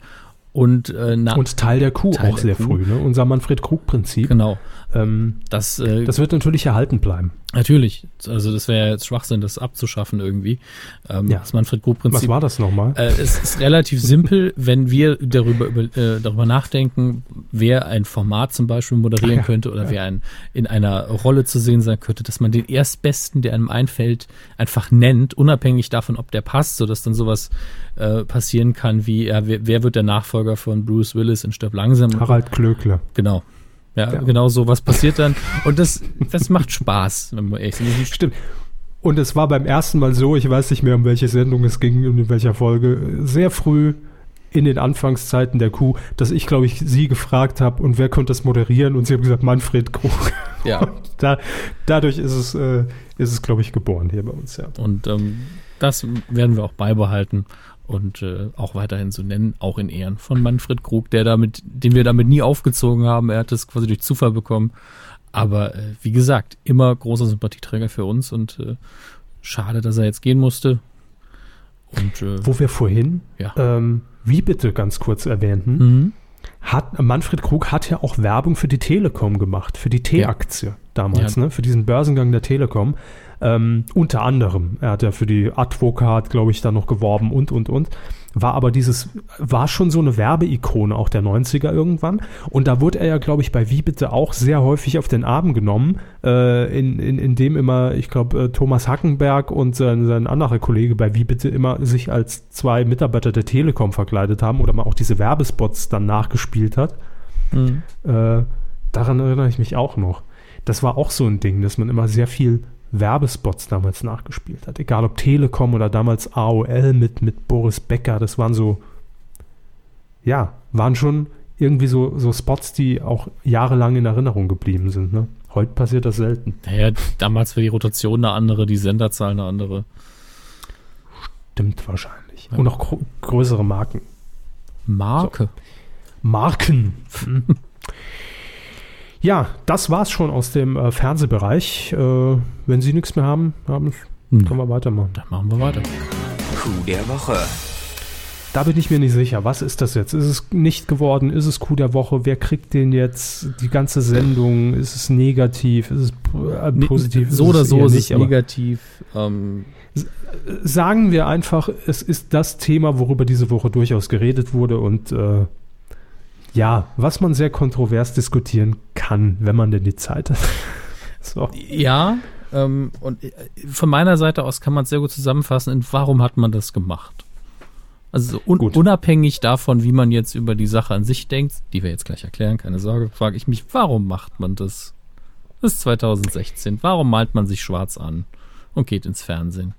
Und, äh, na, und Teil der Kuh Teil auch sehr Kuh. früh, ne? unser Manfred-Krug-Prinzip. Genau. Ähm, das, äh, das wird natürlich erhalten bleiben. Natürlich. Also das wäre jetzt Schwachsinn, das abzuschaffen irgendwie. Ähm, ja. Das Manfred-Krug-Prinzip. Was war das nochmal? Äh, es ist relativ simpel, wenn wir darüber, über, äh, darüber nachdenken, wer ein Format zum Beispiel moderieren ja, könnte oder ja. wer ein, in einer Rolle zu sehen sein könnte, dass man den Erstbesten, der einem einfällt, einfach nennt, unabhängig davon, ob der passt, sodass dann sowas äh, passieren kann wie, ja, wer, wer, wird der Nachfolger von Bruce Willis in Stirb langsam? Harald Klöckler. Genau. Ja, ja, genau so was passiert dann. Und das, das macht Spaß, wenn man ehrlich sind. (laughs) Stimmt. Und es war beim ersten Mal so, ich weiß nicht mehr, um welche Sendung es ging und in welcher Folge, sehr früh in den Anfangszeiten der Kuh, dass ich, glaube ich, sie gefragt habe, und wer könnte das moderieren? Und sie haben gesagt, Manfred Krug. Ja. (laughs) Da, dadurch ist es, äh, ist es, glaube ich, geboren hier bei uns, ja. Und ähm, das werden wir auch beibehalten und äh, auch weiterhin so nennen, auch in Ehren von Manfred Krug, der damit, den wir damit nie aufgezogen haben. Er hat es quasi durch Zufall bekommen. Aber äh, wie gesagt, immer großer Sympathieträger für uns und äh, schade, dass er jetzt gehen musste. Und, äh, Wo wir vorhin, ja. ähm, wie bitte ganz kurz erwähnten, mhm. hat Manfred Krug hat ja auch Werbung für die Telekom gemacht, für die T-Aktie ja. damals, ja. ne, für diesen Börsengang der Telekom. Ähm, unter anderem. Er hat ja für die Advokat, glaube ich, da noch geworben und, und, und. War aber dieses, war schon so eine Werbeikone auch der 90er irgendwann. Und da wurde er ja, glaube ich, bei Wie bitte auch sehr häufig auf den Arm genommen, äh, in, in, in dem immer, ich glaube, äh, Thomas Hackenberg und sein, sein anderer Kollege bei Wie bitte immer sich als zwei Mitarbeiter der Telekom verkleidet haben oder man auch diese Werbespots dann nachgespielt hat. Mhm. Äh, daran erinnere ich mich auch noch. Das war auch so ein Ding, dass man immer sehr viel Werbespots damals nachgespielt hat. Egal ob Telekom oder damals AOL mit, mit Boris Becker, das waren so, ja, waren schon irgendwie so, so Spots, die auch jahrelang in Erinnerung geblieben sind. Ne? Heute passiert das selten. Naja, damals war die Rotation eine andere, die Senderzahl eine andere. Stimmt wahrscheinlich. Ja. Und auch größere Marken. Marke? So. Marken. (laughs) Ja, das war's schon aus dem äh, Fernsehbereich. Äh, wenn Sie nichts mehr haben, haben hm. können wir weitermachen. Dann machen wir weiter. Coup der Woche. Da bin ich mir nicht sicher. Was ist das jetzt? Ist es nicht geworden? Ist es Coup der Woche? Wer kriegt den jetzt? Die ganze Sendung? Ist es negativ? Ist es äh, positiv? So oder so ist es negativ. Ähm. Sagen wir einfach, es ist das Thema, worüber diese Woche durchaus geredet wurde und äh, ja, was man sehr kontrovers diskutieren kann, wenn man denn die Zeit hat. (laughs) so. Ja, ähm, und äh, von meiner Seite aus kann man es sehr gut zusammenfassen, in warum hat man das gemacht? Also un gut. unabhängig davon, wie man jetzt über die Sache an sich denkt, die wir jetzt gleich erklären, keine Sorge, frage ich mich, warum macht man das? Das ist 2016. Warum malt man sich schwarz an und geht ins Fernsehen?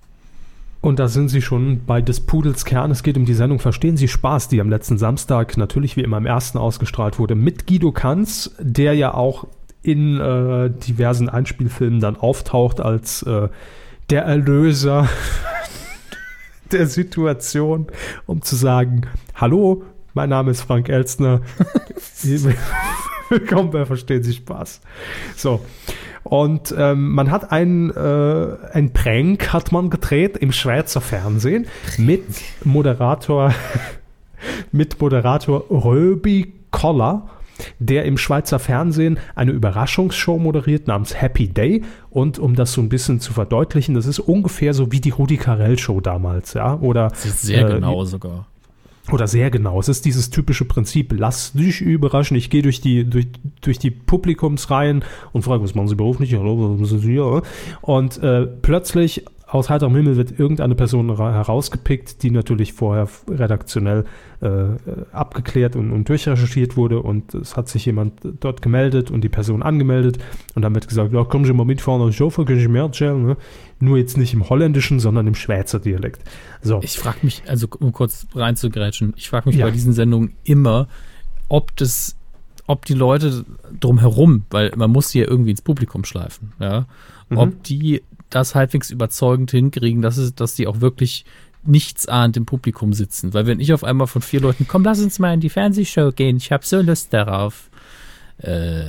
Und da sind Sie schon bei des Pudels Kern. Es geht um die Sendung Verstehen Sie Spaß, die am letzten Samstag natürlich wie immer im ersten ausgestrahlt wurde, mit Guido Kanz, der ja auch in äh, diversen Einspielfilmen dann auftaucht als äh, der Erlöser (laughs) der Situation, um zu sagen, hallo, mein Name ist Frank Elstner. (laughs) Willkommen bei Verstehen Sie Spaß. So. Und ähm, man hat ein, äh, ein Prank hat man gedreht im Schweizer Fernsehen mit Moderator (laughs) mit Moderator Röbi Koller, der im Schweizer Fernsehen eine Überraschungsshow moderiert namens Happy Day. Und um das so ein bisschen zu verdeutlichen, das ist ungefähr so wie die Rudi Carell Show damals, ja? Oder sehr äh, genau sogar. Oder sehr genau. Es ist dieses typische Prinzip, lass dich überraschen. Ich gehe durch die, durch, durch die Publikumsreihen und frage, was machen Sie beruflich? Hallo, was sind Sie hier? Und äh, plötzlich aus heiterem Himmel wird irgendeine Person herausgepickt, die natürlich vorher redaktionell äh, abgeklärt und, und durchrecherchiert wurde und es hat sich jemand dort gemeldet und die Person angemeldet und dann wird gesagt, ja, kommen Sie mal mitfahren auf Chauffeur, können Sie mehr erzählen? Ne? Nur jetzt nicht im holländischen, sondern im Schweizer Dialekt. So. Ich frage mich, also um kurz reinzugrätschen, ich frage mich ja. bei diesen Sendungen immer, ob das ob die Leute drumherum, weil man muss sie ja irgendwie ins Publikum schleifen, ja, mhm. ob die das halbwegs überzeugend hinkriegen, dass, es, dass die auch wirklich nichtsahnd im Publikum sitzen. Weil wenn ich auf einmal von vier Leuten, komm, lass uns mal in die Fernsehshow gehen, ich habe so Lust darauf, äh,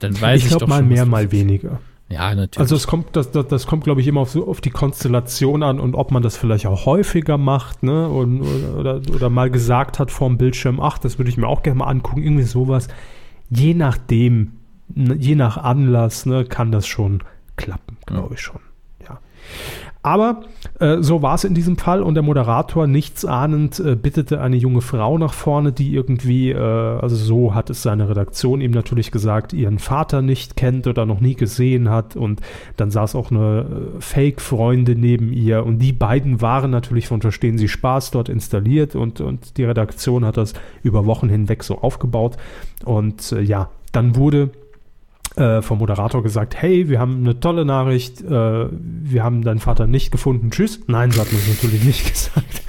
dann weiß ich, ich doch mal schon, mehr, mal weniger. Ja, natürlich. Also es kommt, das, das, das kommt, glaube ich, immer auf, so, auf die Konstellation an und ob man das vielleicht auch häufiger macht, ne? Und, oder, oder mal gesagt hat vorm Bildschirm, ach, das würde ich mir auch gerne mal angucken, irgendwie sowas. Je nachdem, ne, je nach Anlass, ne, kann das schon klappen, glaube ja. ich schon. Ja. Aber äh, so war es in diesem Fall und der Moderator, nichtsahnend, äh, bittete eine junge Frau nach vorne, die irgendwie, äh, also so hat es seine Redaktion ihm natürlich gesagt, ihren Vater nicht kennt oder noch nie gesehen hat und dann saß auch eine äh, Fake-Freundin neben ihr und die beiden waren natürlich von Verstehen Sie Spaß dort installiert und, und die Redaktion hat das über Wochen hinweg so aufgebaut und äh, ja, dann wurde äh, vom Moderator gesagt, hey, wir haben eine tolle Nachricht, äh, wir haben deinen Vater nicht gefunden, tschüss. Nein, so hat man es natürlich nicht (laughs) gesagt.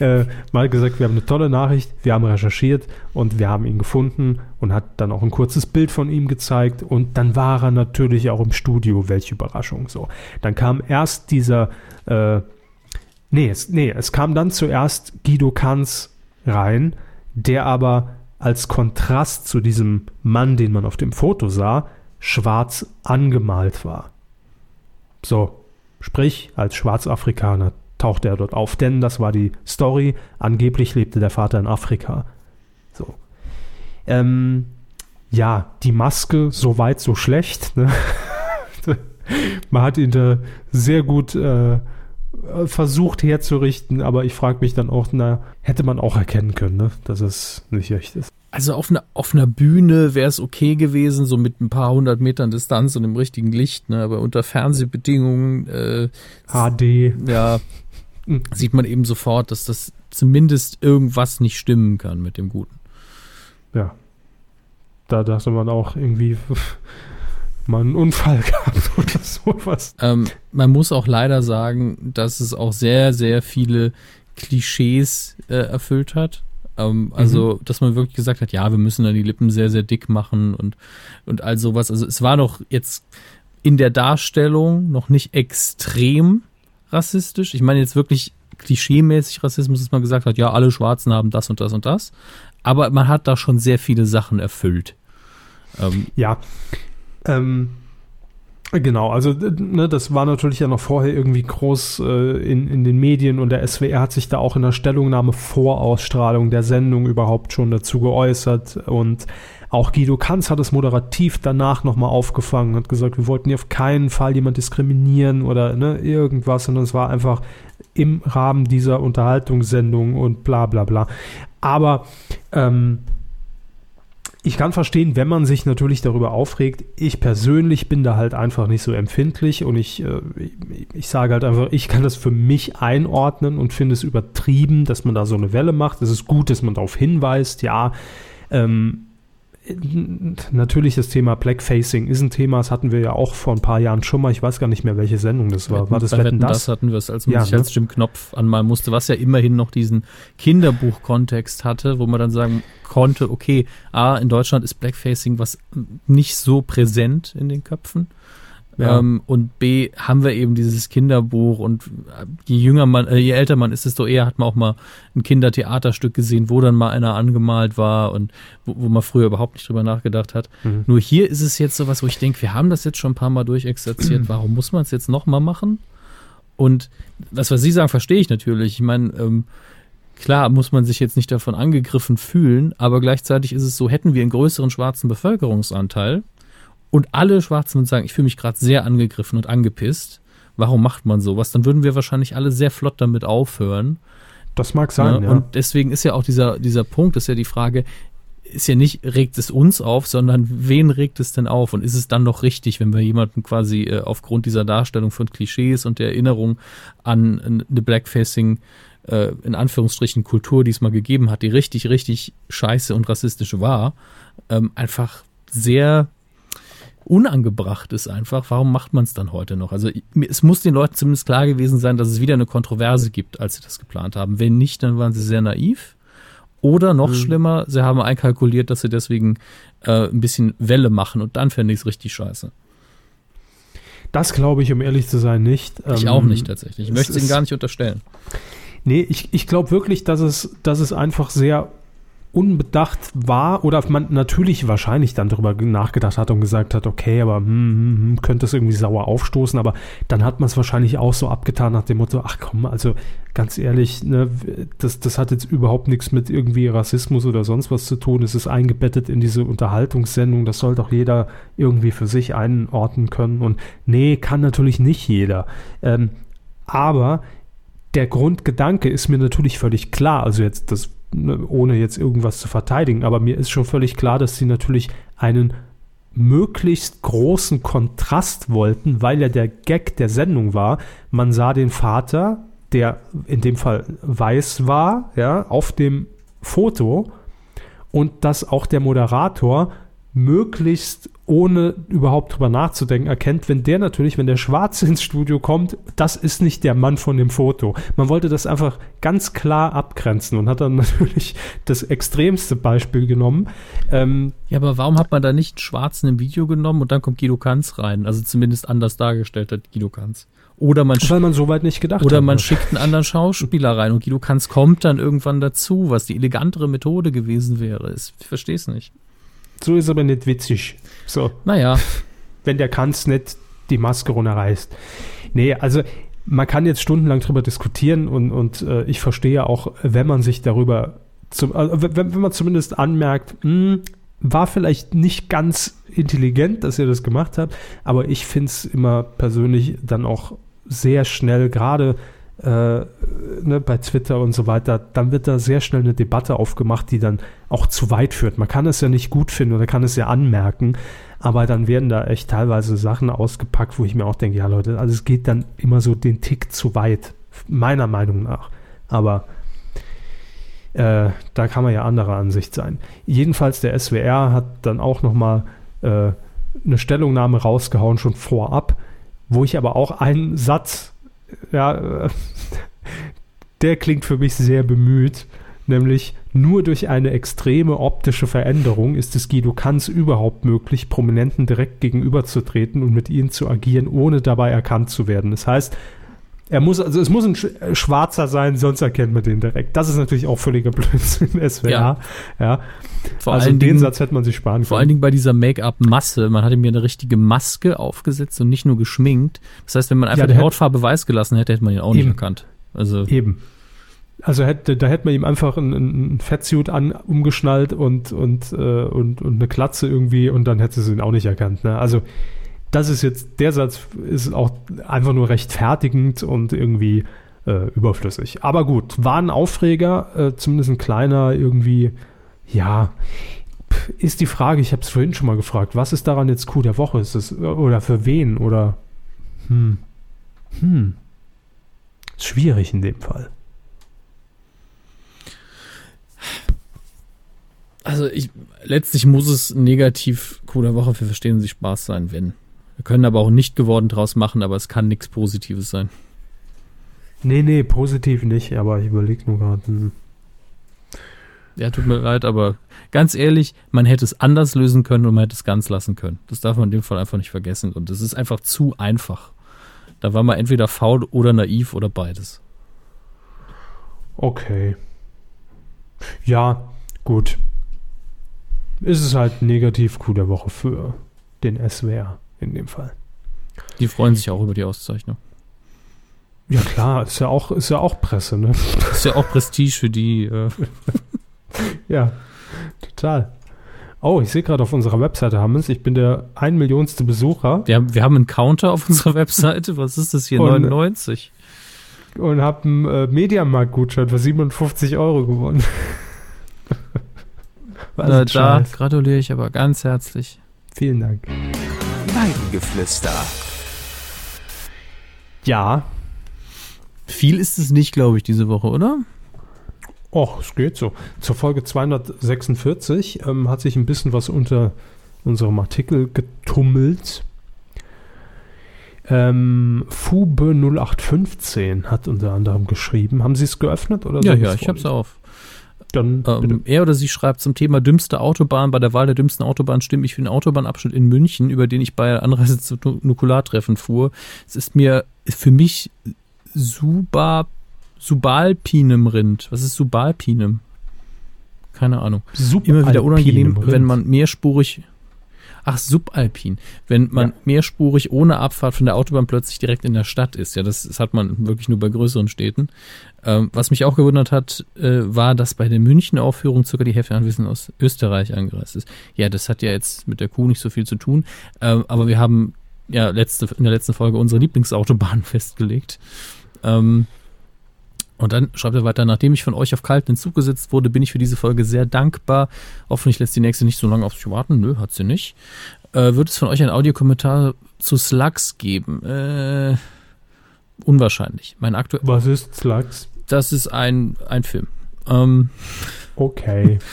Äh, mal gesagt, wir haben eine tolle Nachricht, wir haben recherchiert und wir haben ihn gefunden und hat dann auch ein kurzes Bild von ihm gezeigt und dann war er natürlich auch im Studio, welche Überraschung. So, dann kam erst dieser, äh, nee, es, nee, es kam dann zuerst Guido Kanz rein, der aber als Kontrast zu diesem Mann, den man auf dem Foto sah, schwarz angemalt war. So, sprich, als Schwarzafrikaner tauchte er dort auf, denn das war die Story. Angeblich lebte der Vater in Afrika. So. Ähm, ja, die Maske, so weit, so schlecht. Ne? (laughs) Man hat ihn da sehr gut äh, versucht herzurichten, aber ich frage mich dann auch, na, hätte man auch erkennen können, ne? dass es nicht echt ist. Also auf einer, auf einer Bühne wäre es okay gewesen, so mit ein paar hundert Metern Distanz und im richtigen Licht, ne? aber unter Fernsehbedingungen äh, HD. Ja, sieht man eben sofort, dass das zumindest irgendwas nicht stimmen kann mit dem Guten. Ja. Da dachte man auch irgendwie mal einen Unfall (laughs) gehabt oder sowas. Ähm, man muss auch leider sagen, dass es auch sehr, sehr viele Klischees äh, erfüllt hat. Ähm, also, mhm. dass man wirklich gesagt hat, ja, wir müssen dann die Lippen sehr, sehr dick machen und, und all sowas. Also es war doch jetzt in der Darstellung noch nicht extrem rassistisch. Ich meine jetzt wirklich klischeemäßig Rassismus, dass man gesagt hat, ja, alle Schwarzen haben das und das und das. Aber man hat da schon sehr viele Sachen erfüllt. Ähm, ja. Ähm, Genau, also ne, das war natürlich ja noch vorher irgendwie groß äh, in, in den Medien und der SWR hat sich da auch in der Stellungnahme vor Ausstrahlung der Sendung überhaupt schon dazu geäußert und auch Guido Kanz hat es moderativ danach nochmal aufgefangen, hat gesagt, wir wollten hier auf keinen Fall jemand diskriminieren oder ne, irgendwas, sondern es war einfach im Rahmen dieser Unterhaltungssendung und bla bla bla. Aber ähm, ich kann verstehen, wenn man sich natürlich darüber aufregt. Ich persönlich bin da halt einfach nicht so empfindlich und ich, äh, ich sage halt einfach, ich kann das für mich einordnen und finde es übertrieben, dass man da so eine Welle macht. Es ist gut, dass man darauf hinweist, ja. Ähm, natürlich das Thema Blackfacing ist ein Thema, das hatten wir ja auch vor ein paar Jahren schon mal. Ich weiß gar nicht mehr, welche Sendung das war. War das Wetten, Wetten das? das hatten wir es, als man ja, sich ne? als Jim Knopf anmalen musste, was ja immerhin noch diesen Kinderbuch-Kontext hatte, wo man dann sagen konnte, okay, A, in Deutschland ist Blackfacing was nicht so präsent in den Köpfen. Ja. Ähm, und B, haben wir eben dieses Kinderbuch und äh, je jünger man, äh, je älter man ist, desto eher hat man auch mal ein Kindertheaterstück gesehen, wo dann mal einer angemalt war und wo, wo man früher überhaupt nicht drüber nachgedacht hat. Mhm. Nur hier ist es jetzt sowas, wo ich denke, wir haben das jetzt schon ein paar Mal durchexerziert, (clears throat) warum muss man es jetzt nochmal machen? Und das, was Sie sagen, verstehe ich natürlich. Ich meine, ähm, klar muss man sich jetzt nicht davon angegriffen fühlen, aber gleichzeitig ist es so, hätten wir einen größeren schwarzen Bevölkerungsanteil, und alle Schwarzen würden sagen, ich fühle mich gerade sehr angegriffen und angepisst, warum macht man sowas? Dann würden wir wahrscheinlich alle sehr flott damit aufhören. Das mag sein, ja. ja. Und deswegen ist ja auch dieser, dieser Punkt, ist ja die Frage, ist ja nicht, regt es uns auf, sondern wen regt es denn auf? Und ist es dann noch richtig, wenn wir jemanden quasi äh, aufgrund dieser Darstellung von Klischees und der Erinnerung an eine Blackfacing, äh, in Anführungsstrichen, Kultur, die es mal gegeben hat, die richtig, richtig scheiße und rassistisch war, ähm, einfach sehr unangebracht ist einfach, warum macht man es dann heute noch? Also es muss den Leuten zumindest klar gewesen sein, dass es wieder eine Kontroverse gibt, als sie das geplant haben. Wenn nicht, dann waren sie sehr naiv. Oder noch mhm. schlimmer, sie haben einkalkuliert, dass sie deswegen äh, ein bisschen Welle machen und dann fände ich es richtig scheiße. Das glaube ich, um ehrlich zu sein, nicht. Ich ähm, auch nicht tatsächlich. Ich möchte es Ihnen gar nicht unterstellen. Nee, ich, ich glaube wirklich, dass es, dass es einfach sehr unbedacht war oder man natürlich wahrscheinlich dann darüber nachgedacht hat und gesagt hat, okay, aber hm, hm, hm, könnte es irgendwie sauer aufstoßen, aber dann hat man es wahrscheinlich auch so abgetan nach dem Motto, ach komm, also ganz ehrlich, ne, das, das hat jetzt überhaupt nichts mit irgendwie Rassismus oder sonst was zu tun, es ist eingebettet in diese Unterhaltungssendung, das soll doch jeder irgendwie für sich einordnen können. Und nee, kann natürlich nicht jeder. Ähm, aber der Grundgedanke ist mir natürlich völlig klar, also jetzt das ohne jetzt irgendwas zu verteidigen, aber mir ist schon völlig klar, dass sie natürlich einen möglichst großen Kontrast wollten, weil ja der Gag der Sendung war, man sah den Vater, der in dem Fall weiß war, ja, auf dem Foto und dass auch der Moderator möglichst ohne überhaupt drüber nachzudenken, erkennt, wenn der natürlich, wenn der Schwarze (laughs) ins Studio kommt, das ist nicht der Mann von dem Foto. Man wollte das einfach ganz klar abgrenzen und hat dann (laughs) natürlich das extremste Beispiel genommen. Ähm, ja, aber warum hat man da nicht einen Schwarzen im Video genommen und dann kommt Guido Kanz rein? Also zumindest anders dargestellt hat Guido Kanz. Oder man, Weil man so weit nicht gedacht oder hat. man schickt einen anderen Schauspieler rein und Guido Kanz kommt dann irgendwann dazu, was die elegantere Methode gewesen wäre. Ich verstehe es nicht. So ist aber nicht witzig. So. Naja. Wenn der Kanz nicht die Maske runterreißt. Nee, also man kann jetzt stundenlang drüber diskutieren und, und äh, ich verstehe auch, wenn man sich darüber, zum, äh, wenn, wenn man zumindest anmerkt, mh, hm, war vielleicht nicht ganz intelligent, dass ihr das gemacht habt, aber ich finde es immer persönlich dann auch sehr schnell, gerade äh, ne, bei Twitter und so weiter, dann wird da sehr schnell eine Debatte aufgemacht, die dann auch zu weit führt. Man kann es ja nicht gut finden oder kann es ja anmerken, aber dann werden da echt teilweise Sachen ausgepackt, wo ich mir auch denke, ja Leute, also es geht dann immer so den Tick zu weit, meiner Meinung nach. Aber äh, da kann man ja anderer Ansicht sein. Jedenfalls der SWR hat dann auch nochmal äh, eine Stellungnahme rausgehauen, schon vorab, wo ich aber auch einen Satz ja, der klingt für mich sehr bemüht. Nämlich nur durch eine extreme optische Veränderung ist es Guido Kanz überhaupt möglich, Prominenten direkt gegenüberzutreten und mit ihnen zu agieren, ohne dabei erkannt zu werden. Das heißt, er muss, also es muss ein äh, Schwarzer sein, sonst erkennt man den direkt. Das ist natürlich auch völliger Blödsinn, (laughs) SWR. Ja. ja. Vor also den Dingen, Satz hätte man sich sparen können. Vor allen Dingen bei dieser Make-up-Masse. Man hatte mir eine richtige Maske aufgesetzt und nicht nur geschminkt. Das heißt, wenn man einfach ja, die Hautfarbe weiß gelassen hätte, hätte man ihn auch eben. nicht erkannt. Also eben. Also hätte, da hätte man ihm einfach einen, einen Fettsuit an, umgeschnallt und, und, äh, und, und eine Klatze irgendwie und dann hätte sie ihn auch nicht erkannt. Ne? Also das ist jetzt, der Satz ist auch einfach nur rechtfertigend und irgendwie äh, überflüssig. Aber gut, war ein Aufreger, äh, zumindest ein kleiner, irgendwie, ja, ist die Frage, ich habe es vorhin schon mal gefragt, was ist daran jetzt Coup der Woche? Ist es, oder für wen? Oder, hm, hm, schwierig in dem Fall. Also ich, letztlich muss es negativ Coup der Woche für Verstehen Sie Spaß sein, wenn. Wir können aber auch nicht geworden draus machen, aber es kann nichts Positives sein. Nee, nee, positiv nicht, aber ich überlege nur gerade. Hm. Ja, tut mir leid, aber ganz ehrlich, man hätte es anders lösen können und man hätte es ganz lassen können. Das darf man in dem Fall einfach nicht vergessen. Und es ist einfach zu einfach. Da war man entweder faul oder naiv oder beides. Okay. Ja, gut. Ist es halt negativ Coup der Woche für den SWR in dem Fall. Die freuen sich auch über die Auszeichnung. Ja klar, ist ja auch, ist ja auch Presse, ne? Ist ja auch Prestige für die. Äh. (laughs) ja, total. Oh, ich sehe gerade auf unserer Webseite, Hammes, ich bin der ein Millionste Besucher. Wir haben, wir haben einen Counter auf unserer (laughs) Webseite. Was ist das hier? Und, 99. Und habe einen äh, Mediamarkt-Gutschein für 57 Euro gewonnen. (laughs) da, da gratuliere ich aber ganz herzlich. Vielen Dank. Weidengeflüster. Ja. Viel ist es nicht, glaube ich, diese Woche, oder? Och, es geht so. Zur Folge 246 ähm, hat sich ein bisschen was unter unserem Artikel getummelt. Ähm, Fube 0815 hat unter anderem geschrieben. Haben Sie es geöffnet? Oder ja, ja, ich habe es auf. Dann ähm, er oder sie schreibt zum Thema dümmste Autobahn. Bei der Wahl der dümmsten Autobahn stimme ich für den Autobahnabschnitt in München, über den ich bei der Anreise zu Nukulartreffen fuhr. Es ist mir für mich Suba, Subalpinem Rind. Was ist Subalpinem? Keine Ahnung. Immer wieder unangenehm, wenn man mehrspurig Ach, subalpin. Wenn man ja. mehrspurig ohne Abfahrt von der Autobahn plötzlich direkt in der Stadt ist. Ja, das, das hat man wirklich nur bei größeren Städten. Ähm, was mich auch gewundert hat, äh, war, dass bei der München-Aufführung circa die Hälfte der Anwesenden aus Österreich angereist ist. Ja, das hat ja jetzt mit der Kuh nicht so viel zu tun. Ähm, aber wir haben ja letzte, in der letzten Folge unsere Lieblingsautobahn (laughs) festgelegt. Ähm, und dann schreibt er weiter, nachdem ich von euch auf kalten Zug gesetzt wurde, bin ich für diese Folge sehr dankbar. Hoffentlich lässt die nächste nicht so lange auf sich warten. Nö, hat sie nicht. Äh, wird es von euch einen Audiokommentar zu Slugs geben? Äh, unwahrscheinlich. Mein aktuell Was ist Slugs? Das ist ein, ein Film. Ähm, okay. (laughs)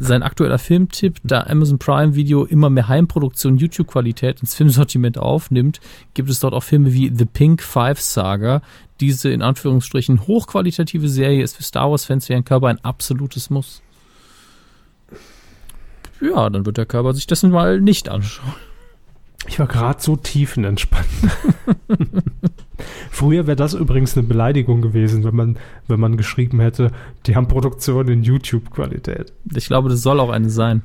sein aktueller Filmtipp, da Amazon Prime Video immer mehr Heimproduktion YouTube-Qualität ins Filmsortiment aufnimmt, gibt es dort auch Filme wie The Pink Five Saga. Diese in Anführungsstrichen hochqualitative Serie ist für Star Wars-Fans wie ein Körper ein absolutes Muss. Ja, dann wird der Körper sich das mal nicht anschauen. Ich war gerade so tiefenentspannt. (laughs) Früher wäre das übrigens eine Beleidigung gewesen, wenn man, wenn man geschrieben hätte, die haben Produktion in YouTube-Qualität. Ich glaube, das soll auch eine sein.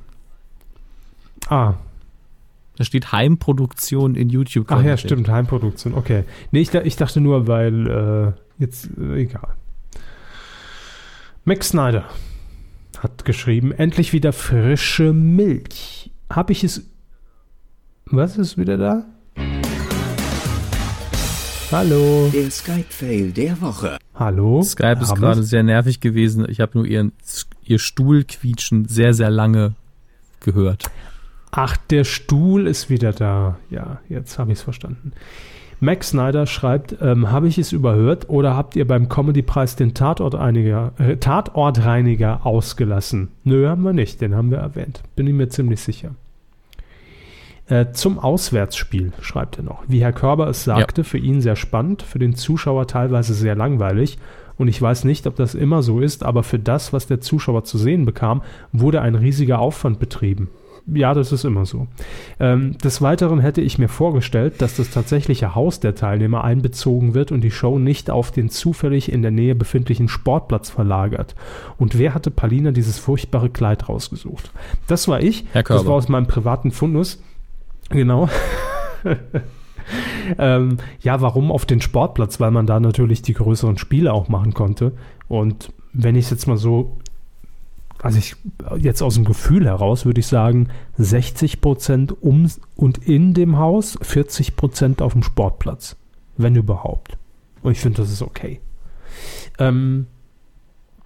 Ah. Da steht Heimproduktion in YouTube-Qualität. Ach ja, stimmt, Heimproduktion, okay. Nee, ich, ich dachte nur, weil, äh, jetzt, äh, egal. Max Snyder hat geschrieben, endlich wieder frische Milch. Habe ich es was ist wieder da? Hallo. Der Skype-Fail der Woche. Hallo. Skype ist gerade sehr nervig gewesen. Ich habe nur ihren, ihr Stuhlquietschen sehr, sehr lange gehört. Ach, der Stuhl ist wieder da. Ja, jetzt habe ich es verstanden. Max Snyder schreibt, ähm, habe ich es überhört oder habt ihr beim Comedy-Preis den Tatortreiniger, äh, Tatortreiniger ausgelassen? Nö, haben wir nicht, den haben wir erwähnt. Bin ich mir ziemlich sicher. Äh, zum Auswärtsspiel schreibt er noch. Wie Herr Körber es sagte, ja. für ihn sehr spannend, für den Zuschauer teilweise sehr langweilig. Und ich weiß nicht, ob das immer so ist, aber für das, was der Zuschauer zu sehen bekam, wurde ein riesiger Aufwand betrieben. Ja, das ist immer so. Ähm, des Weiteren hätte ich mir vorgestellt, dass das tatsächliche Haus der Teilnehmer einbezogen wird und die Show nicht auf den zufällig in der Nähe befindlichen Sportplatz verlagert. Und wer hatte Palina dieses furchtbare Kleid rausgesucht? Das war ich. Herr Körber. Das war aus meinem privaten Fundus. Genau. (laughs) ähm, ja, warum auf den Sportplatz? Weil man da natürlich die größeren Spiele auch machen konnte. Und wenn ich es jetzt mal so, also ich jetzt aus dem Gefühl heraus würde ich sagen, 60 Prozent um und in dem Haus, 40 Prozent auf dem Sportplatz. Wenn überhaupt. Und ich finde, das ist okay. Ähm,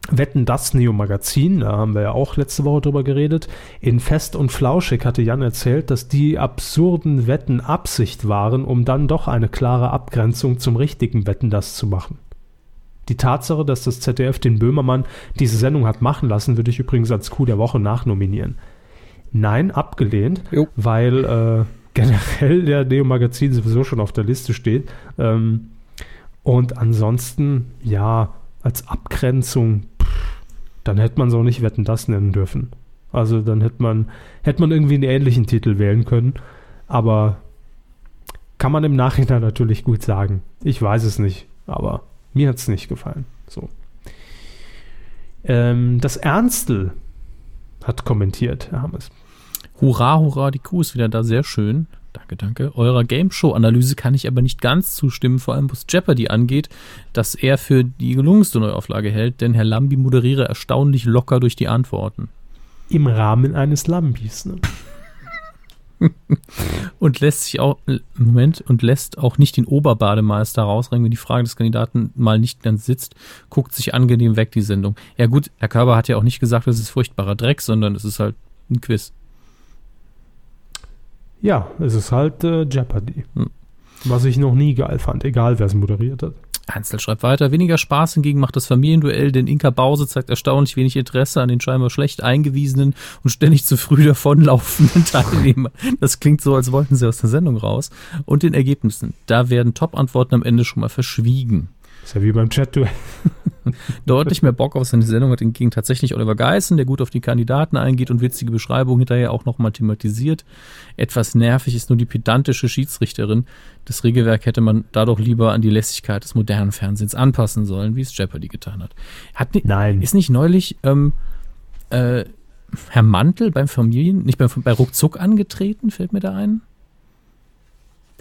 Wetten das Neo Magazin, da haben wir ja auch letzte Woche drüber geredet. In Fest und Flauschig hatte Jan erzählt, dass die absurden Wetten Absicht waren, um dann doch eine klare Abgrenzung zum richtigen Wetten das zu machen. Die Tatsache, dass das ZDF den Böhmermann diese Sendung hat machen lassen, würde ich übrigens als Coup der Woche nachnominieren. Nein, abgelehnt, jo. weil äh, (laughs) generell der Neo Magazin sowieso schon auf der Liste steht. Ähm, und ansonsten, ja, als Abgrenzung dann hätte man auch nicht Wetten das nennen dürfen. Also dann hätte man, hätte man irgendwie einen ähnlichen Titel wählen können. Aber kann man im Nachhinein natürlich gut sagen. Ich weiß es nicht, aber mir hat es nicht gefallen. So. Ähm, das Ernstel hat kommentiert, Herr Hammes. Hurra, hurra, die Kuh ist wieder da, sehr schön. Danke, danke. Eurer Game Show Analyse kann ich aber nicht ganz zustimmen, vor allem was Jeopardy angeht, dass er für die gelungenste Neuauflage hält, denn Herr Lambi moderiere erstaunlich locker durch die Antworten. Im Rahmen eines Lambis, ne? (laughs) und lässt sich auch, Moment, und lässt auch nicht den Oberbademeister rausrennen, wenn die Frage des Kandidaten mal nicht ganz sitzt, guckt sich angenehm weg, die Sendung. Ja gut, Herr Körber hat ja auch nicht gesagt, das ist furchtbarer Dreck, sondern es ist halt ein Quiz. Ja, es ist halt äh, Jeopardy. Hm. Was ich noch nie geil fand, egal wer es moderiert hat. Einzel schreibt weiter. Weniger Spaß hingegen macht das Familienduell, denn Inka Bause zeigt erstaunlich wenig Interesse an den scheinbar schlecht eingewiesenen und ständig zu früh (laughs) davonlaufenden Teilnehmern. Das klingt so, als wollten sie aus der Sendung raus. Und den Ergebnissen. Da werden Top-Antworten am Ende schon mal verschwiegen. Ist ja wie beim Chat-Duell. (laughs) Deutlich mehr Bock auf seine Sendung hat hingegen tatsächlich Oliver Geissen, der gut auf die Kandidaten eingeht und witzige Beschreibungen hinterher auch nochmal thematisiert. Etwas nervig ist nur die pedantische Schiedsrichterin. Das Regelwerk hätte man dadurch lieber an die Lässigkeit des modernen Fernsehens anpassen sollen, wie es Jeopardy getan hat. hat Nein. Ist nicht neulich ähm, Äh, Herr Mantel beim Familien, nicht bei, bei Ruckzuck angetreten, fällt mir da ein.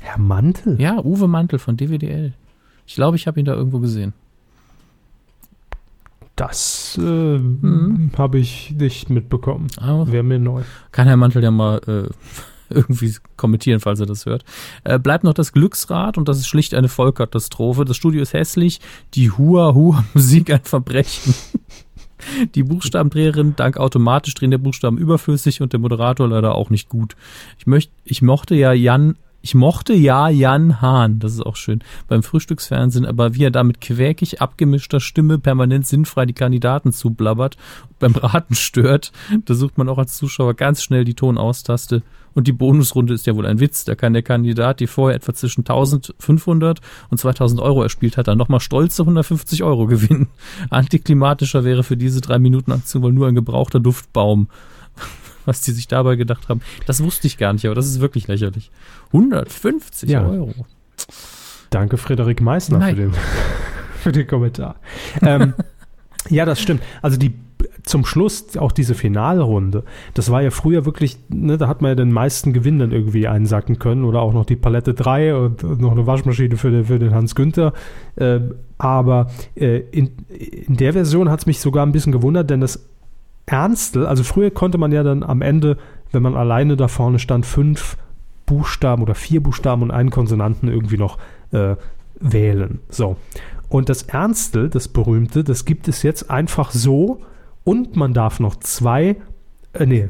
Herr Mantel? Ja, Uwe Mantel von DWDL. Ich glaube, ich habe ihn da irgendwo gesehen. Das äh, mhm. habe ich nicht mitbekommen. Oh. Wäre mir neu. Kann Herr Mantel ja mal äh, (laughs) irgendwie kommentieren, falls er das hört. Äh, bleibt noch das Glücksrad und das ist schlicht eine Vollkatastrophe. Das Studio ist hässlich, die Hua-Hua-Musik ein Verbrechen. (laughs) Die Buchstabendreherin dank automatisch drehen der Buchstaben überflüssig und der Moderator leider auch nicht gut. Ich möchte, ich mochte ja Jan ich mochte ja Jan Hahn, das ist auch schön, beim Frühstücksfernsehen, aber wie er da mit quäkig abgemischter Stimme permanent sinnfrei die Kandidaten zublabbert beim Raten stört, da sucht man auch als Zuschauer ganz schnell die Tonaustaste. Und die Bonusrunde ist ja wohl ein Witz. Da kann der Kandidat, die vorher etwa zwischen 1500 und 2000 Euro erspielt hat, dann nochmal stolze 150 Euro gewinnen. Antiklimatischer wäre für diese drei Minuten Aktion wohl nur ein gebrauchter Duftbaum (laughs) was die sich dabei gedacht haben. Das wusste ich gar nicht, aber das ist wirklich lächerlich. 150 ja. Euro. Danke, Frederik Meissner, für den, (laughs) für den Kommentar. ähm, (laughs) ja, das stimmt. Also die zum Schluss auch diese Finalrunde, das war ja früher wirklich, ne, da hat man ja den meisten Gewinn dann irgendwie einsacken können oder auch noch die Palette 3 und, noch eine Waschmaschine für den, für den Hans Günther. Äh, aber äh, in, in der Version hat es mich sogar ein bisschen gewundert, denn das Ernstel, also früher konnte man ja dann am Ende, wenn man alleine da vorne stand, fünf Buchstaben oder vier Buchstaben und einen Konsonanten irgendwie noch äh, wählen. So. Und das Ernstel, das berühmte, das gibt es jetzt einfach so und man darf noch zwei, äh, nee,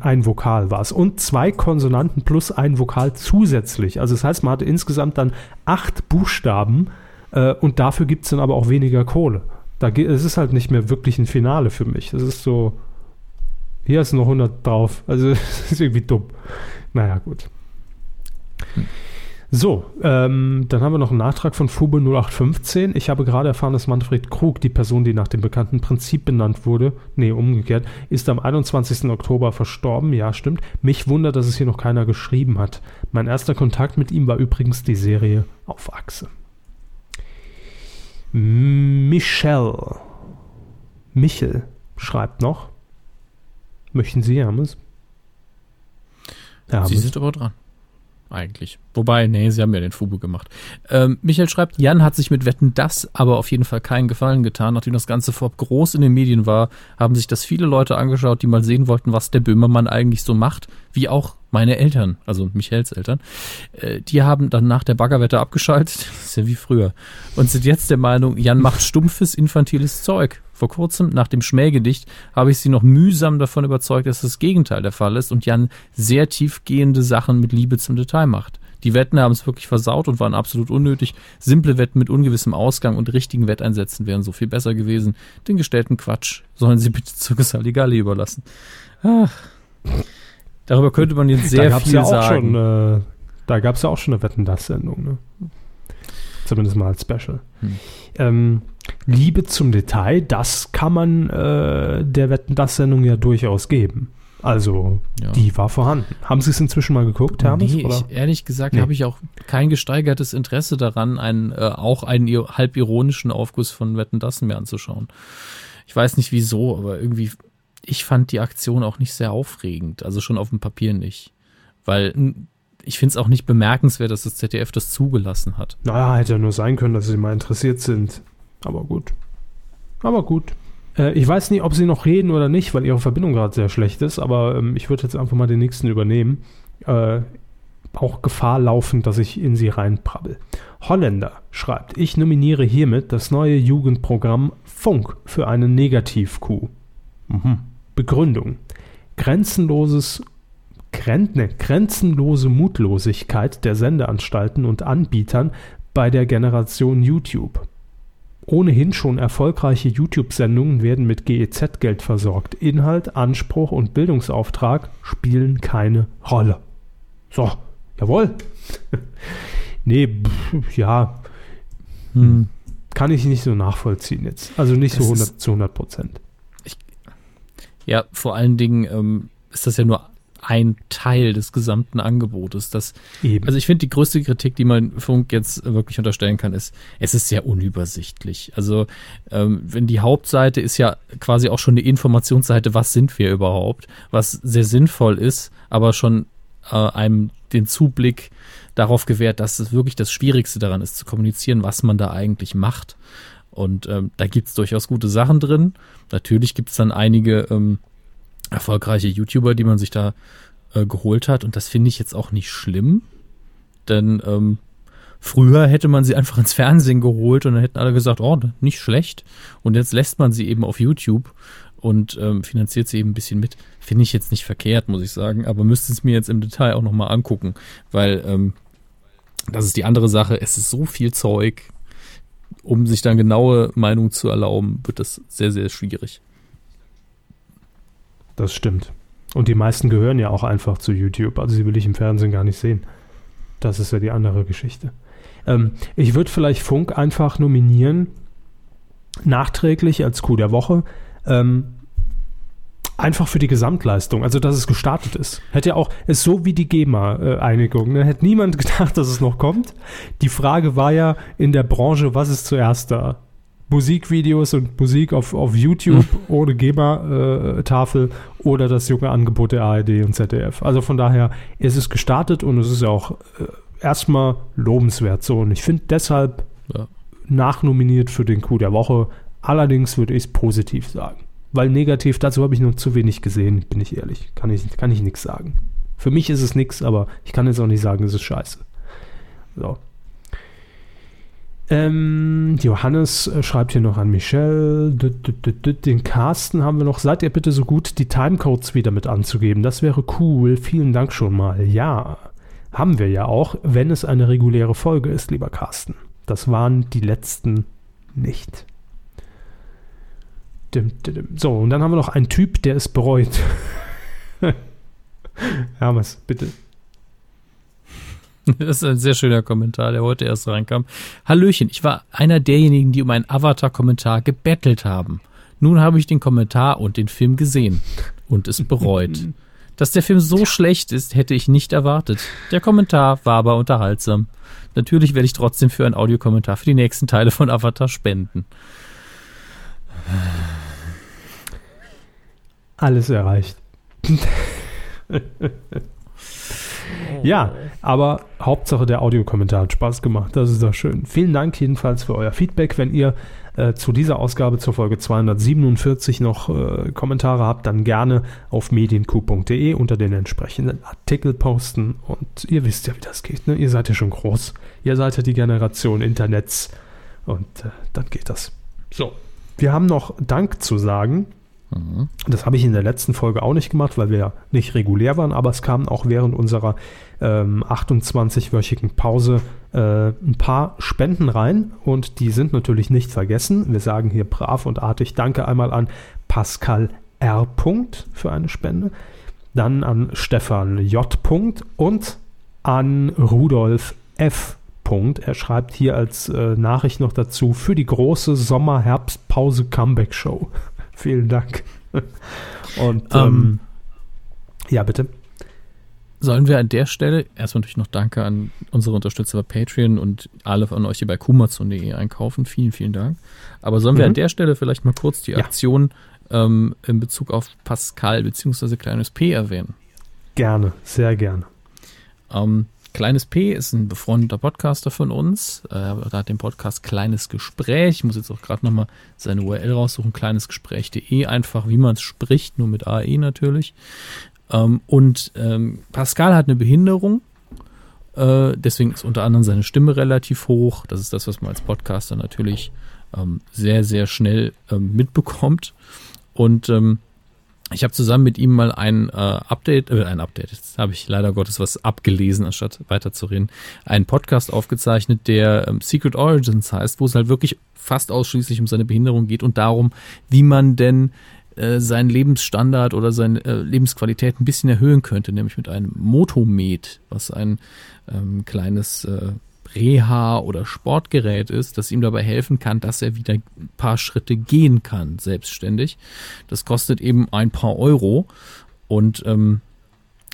ein Vokal war es und zwei Konsonanten plus ein Vokal zusätzlich. Also das heißt, man hatte insgesamt dann acht Buchstaben äh, und dafür gibt es dann aber auch weniger Kohle. Da es ist halt nicht mehr wirklich ein Finale für mich. Das ist so, hier ist noch 100 drauf. Also, (laughs) das ist irgendwie dumm. Naja, gut. So, ähm, dann haben wir noch einen Nachtrag von Fube 0815. Ich habe gerade erfahren, dass Manfred Krug, die Person, die nach dem bekannten Prinzip benannt wurde, nee, umgekehrt, ist am 21. Oktober verstorben. Ja, stimmt. Mich wundert, dass es hier noch keiner geschrieben hat. Mein erster Kontakt mit ihm war übrigens die Serie auf Achse. Michelle. Michel schreibt noch. Möchten Sie, Hermes? Hermes. Sie sind aber dran. Eigentlich. Wobei, nee, sie haben ja den Fubu gemacht. Ähm, Michael schreibt, Jan hat sich mit Wetten das aber auf jeden Fall keinen Gefallen getan. Nachdem das Ganze vorab groß in den Medien war, haben sich das viele Leute angeschaut, die mal sehen wollten, was der Böhmermann eigentlich so macht, wie auch meine Eltern, also Michaels Eltern. Äh, die haben dann nach der Baggerwette abgeschaltet, das (laughs) ist ja wie früher, und sind jetzt der Meinung, Jan macht stumpfes, infantiles Zeug. Vor kurzem, nach dem Schmähgedicht, habe ich sie noch mühsam davon überzeugt, dass das Gegenteil der Fall ist und Jan sehr tiefgehende Sachen mit Liebe zum Detail macht. Die Wetten haben es wirklich versaut und waren absolut unnötig. Simple Wetten mit ungewissem Ausgang und richtigen Wetteinsätzen wären so viel besser gewesen. Den gestellten Quatsch sollen sie bitte zu Saligalli überlassen. Ach. Darüber könnte man jetzt sehr viel ja sagen. Schon, äh, da gab es ja auch schon eine Wetten-Das-Sendung. Ne? Zumindest mal als Special. Hm. Ähm, Liebe zum Detail, das kann man äh, der Wetten das Sendung ja durchaus geben. Also, ja. die war vorhanden. Haben Sie es inzwischen mal geguckt, Hermes? Nee, ich, ehrlich gesagt nee. habe ich auch kein gesteigertes Interesse daran, einen, äh, auch einen halb ironischen Aufguss von Wetten das mir anzuschauen. Ich weiß nicht wieso, aber irgendwie, ich fand die Aktion auch nicht sehr aufregend. Also schon auf dem Papier nicht. Weil ich finde es auch nicht bemerkenswert, dass das ZDF das zugelassen hat. Naja, hätte ja nur sein können, dass sie mal interessiert sind. Aber gut. Aber gut. Äh, ich weiß nicht, ob sie noch reden oder nicht, weil ihre Verbindung gerade sehr schlecht ist, aber ähm, ich würde jetzt einfach mal den nächsten übernehmen. Äh, auch Gefahr laufend, dass ich in sie reinprabbel. Holländer schreibt, ich nominiere hiermit das neue Jugendprogramm Funk für eine Negativ-Q. Mhm. Begründung. Grenzenloses Gren ne, grenzenlose Mutlosigkeit der Sendeanstalten und Anbietern bei der Generation YouTube. Ohnehin schon erfolgreiche YouTube-Sendungen werden mit GEZ-Geld versorgt. Inhalt, Anspruch und Bildungsauftrag spielen keine Rolle. So, jawohl. (laughs) nee, pff, ja. Hm. Kann ich nicht so nachvollziehen jetzt. Also nicht so 100 zu 100 Prozent. Ja, vor allen Dingen ähm, ist das ja nur ein Teil des gesamten Angebotes. Das, Eben. Also ich finde, die größte Kritik, die man Funk jetzt wirklich unterstellen kann, ist, es ist sehr unübersichtlich. Also ähm, wenn die Hauptseite ist ja quasi auch schon eine Informationsseite, was sind wir überhaupt, was sehr sinnvoll ist, aber schon äh, einem den Zublick darauf gewährt, dass es wirklich das Schwierigste daran ist, zu kommunizieren, was man da eigentlich macht. Und ähm, da gibt es durchaus gute Sachen drin. Natürlich gibt es dann einige ähm, erfolgreiche YouTuber, die man sich da äh, geholt hat. Und das finde ich jetzt auch nicht schlimm. Denn ähm, früher hätte man sie einfach ins Fernsehen geholt und dann hätten alle gesagt, oh, nicht schlecht. Und jetzt lässt man sie eben auf YouTube und ähm, finanziert sie eben ein bisschen mit. Finde ich jetzt nicht verkehrt, muss ich sagen. Aber müsste es mir jetzt im Detail auch nochmal angucken. Weil ähm, das ist die andere Sache. Es ist so viel Zeug um sich dann genaue Meinung zu erlauben, wird das sehr, sehr schwierig. Das stimmt. Und die meisten gehören ja auch einfach zu YouTube. Also sie will ich im Fernsehen gar nicht sehen. Das ist ja die andere Geschichte. Ähm, ich würde vielleicht Funk einfach nominieren, nachträglich als Coup der Woche. Ähm, Einfach für die Gesamtleistung, also dass es gestartet ist. Hätte ja auch, ist so wie die GEMA-Einigung. Ne? Hätte niemand (laughs) gedacht, dass es noch kommt. Die Frage war ja in der Branche, was ist zuerst da? Musikvideos und Musik auf, auf YouTube mhm. ohne GEMA-Tafel äh, oder das junge Angebot der ARD und ZDF. Also von daher ist es gestartet und es ist ja auch äh, erstmal lobenswert so. Und ich finde deshalb ja. nachnominiert für den Coup der Woche. Allerdings würde ich es positiv sagen. Weil negativ, dazu habe ich noch zu wenig gesehen, bin ich ehrlich. Kann ich, kann ich nichts sagen. Für mich ist es nichts, aber ich kann jetzt auch nicht sagen, es ist scheiße. So. Ähm, Johannes äh, schreibt hier noch an Michelle. Den Carsten haben wir noch. Seid ihr bitte so gut, die Timecodes wieder mit anzugeben? Das wäre cool. Vielen Dank schon mal. Ja, haben wir ja auch, wenn es eine reguläre Folge ist, lieber Carsten. Das waren die letzten nicht. So, und dann haben wir noch einen Typ, der es bereut. (laughs) Hermes, bitte. Das ist ein sehr schöner Kommentar, der heute erst reinkam. Hallöchen, ich war einer derjenigen, die um einen Avatar-Kommentar gebettelt haben. Nun habe ich den Kommentar und den Film gesehen und es bereut. (laughs) Dass der Film so schlecht ist, hätte ich nicht erwartet. Der Kommentar war aber unterhaltsam. Natürlich werde ich trotzdem für einen Audiokommentar für die nächsten Teile von Avatar spenden. Alles erreicht. (laughs) ja, aber Hauptsache der Audiokommentar hat Spaß gemacht. Das ist doch schön. Vielen Dank jedenfalls für euer Feedback. Wenn ihr äh, zu dieser Ausgabe zur Folge 247 noch äh, Kommentare habt, dann gerne auf medienku.de unter den entsprechenden Artikel posten. Und ihr wisst ja, wie das geht. Ne? Ihr seid ja schon groß. Ihr seid ja die Generation Internets. Und äh, dann geht das. So, wir haben noch Dank zu sagen. Mhm. Das habe ich in der letzten Folge auch nicht gemacht, weil wir ja nicht regulär waren, aber es kamen auch während unserer ähm, 28-wöchigen Pause äh, ein paar Spenden rein und die sind natürlich nicht vergessen. Wir sagen hier brav und artig Danke einmal an Pascal R. für eine Spende, dann an Stefan J. und an Rudolf F. Er schreibt hier als äh, Nachricht noch dazu für die große Sommer-Herbstpause-Comeback-Show. Vielen Dank. (laughs) Und ähm, ähm, ja, bitte. Sollen wir an der Stelle erstmal natürlich noch Danke an unsere Unterstützer bei Patreon und alle von euch, die bei kumazon.de einkaufen. Vielen, vielen Dank. Aber sollen mhm. wir an der Stelle vielleicht mal kurz die Aktion ja. ähm, in Bezug auf Pascal bzw. kleines P erwähnen? Gerne, sehr gerne. Ähm, Kleines P ist ein befreundeter Podcaster von uns. Äh, er hat den Podcast Kleines Gespräch. Ich muss jetzt auch gerade nochmal seine URL raussuchen. Kleinesgespräch.de. Einfach wie man es spricht, nur mit AE natürlich. Ähm, und ähm, Pascal hat eine Behinderung. Äh, deswegen ist unter anderem seine Stimme relativ hoch. Das ist das, was man als Podcaster natürlich ähm, sehr, sehr schnell mitbekommt. Und ich habe zusammen mit ihm mal ein äh, Update, äh, ein Update, jetzt habe ich leider Gottes was abgelesen, anstatt weiterzureden, einen Podcast aufgezeichnet, der ähm, Secret Origins heißt, wo es halt wirklich fast ausschließlich um seine Behinderung geht und darum, wie man denn äh, seinen Lebensstandard oder seine äh, Lebensqualität ein bisschen erhöhen könnte, nämlich mit einem Motomed, was ein ähm, kleines äh, Reha- oder Sportgerät ist, das ihm dabei helfen kann, dass er wieder ein paar Schritte gehen kann, selbstständig. Das kostet eben ein paar Euro und ähm,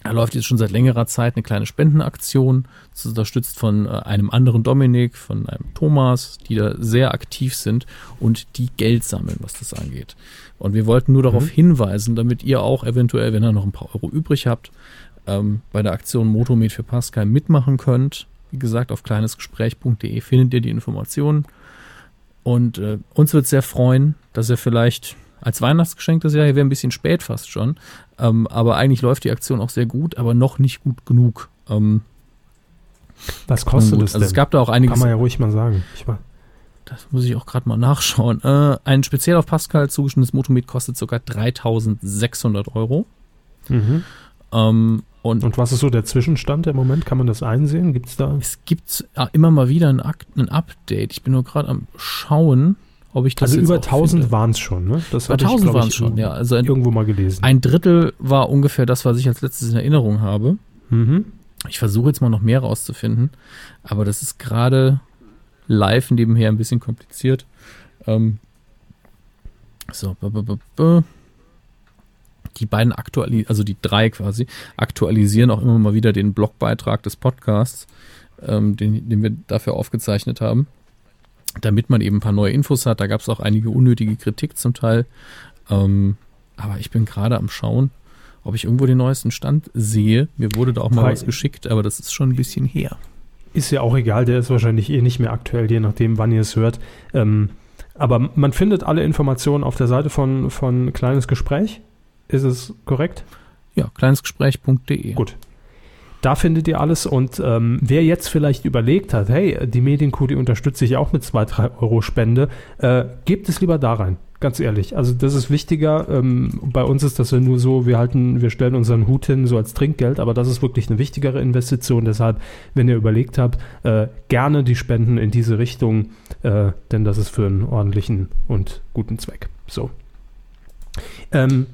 Da läuft jetzt schon seit längerer Zeit eine kleine Spendenaktion, das ist unterstützt von äh, einem anderen Dominik, von einem Thomas, die da sehr aktiv sind und die Geld sammeln, was das angeht. Und wir wollten nur darauf mhm. hinweisen, damit ihr auch eventuell, wenn ihr noch ein paar Euro übrig habt, ähm, bei der Aktion Motomed für Pascal mitmachen könnt. Wie gesagt, auf kleinesgespräch.de findet ihr die Informationen. Und äh, uns wird sehr freuen, dass ihr vielleicht als Weihnachtsgeschenk das Jahr, hier wäre ein bisschen spät fast schon, ähm, aber eigentlich läuft die Aktion auch sehr gut, aber noch nicht gut genug. Ähm, Was kostet es Also es gab da auch einiges. Kann man ja ruhig mal sagen. das muss ich auch gerade mal nachschauen. Äh, ein speziell auf Pascal zugeschnittenes Motomet kostet sogar 3600 Euro. Mhm. Ähm, und, und, was ist so der Zwischenstand im Moment? Kann man das einsehen? Gibt es da? Es gibt immer mal wieder ein, ein Update. Ich bin nur gerade am Schauen ob ich das Also über 1000 waren es schon, ne? Das über 1000 waren es schon, ja. Also ein, irgendwo mal gelesen. Ein Drittel war ungefähr das, was ich als letztes in Erinnerung habe. Mhm. Ich versuche jetzt mal noch mehr rauszufinden, aber das ist gerade live nebenher ein bisschen kompliziert. Ähm, so, die beiden aktualisieren, also die drei quasi, aktualisieren auch immer mal wieder den Blogbeitrag des Podcasts, ähm, den, den wir dafür aufgezeichnet haben damit man eben ein paar neue Infos hat. Da gab es auch einige unnötige Kritik zum Teil. Ähm, aber ich bin gerade am Schauen, ob ich irgendwo den neuesten Stand sehe. Mir wurde da auch mal was geschickt, aber das ist schon ein bisschen her. Ist ja auch egal, der ist wahrscheinlich eh nicht mehr aktuell, je nachdem, wann ihr es hört. Ähm, aber man findet alle Informationen auf der Seite von, von Kleines Gespräch. Ist es korrekt? Ja, kleinesgespräch.de. Gut, da findet ihr alles und ähm, wer jetzt vielleicht überlegt hat, hey, die Medienkuh, die unterstütze ich auch mit 2, 3 Euro Spende, äh, gebt es lieber da rein. Ganz ehrlich. Also das ist wichtiger. Ähm, bei uns ist das ja nur so, wir halten, wir stellen unseren Hut hin so als Trinkgeld, aber das ist wirklich eine wichtigere Investition. Deshalb, wenn ihr überlegt habt, äh, gerne die Spenden in diese Richtung, äh, denn das ist für einen ordentlichen und guten Zweck. So. Ähm,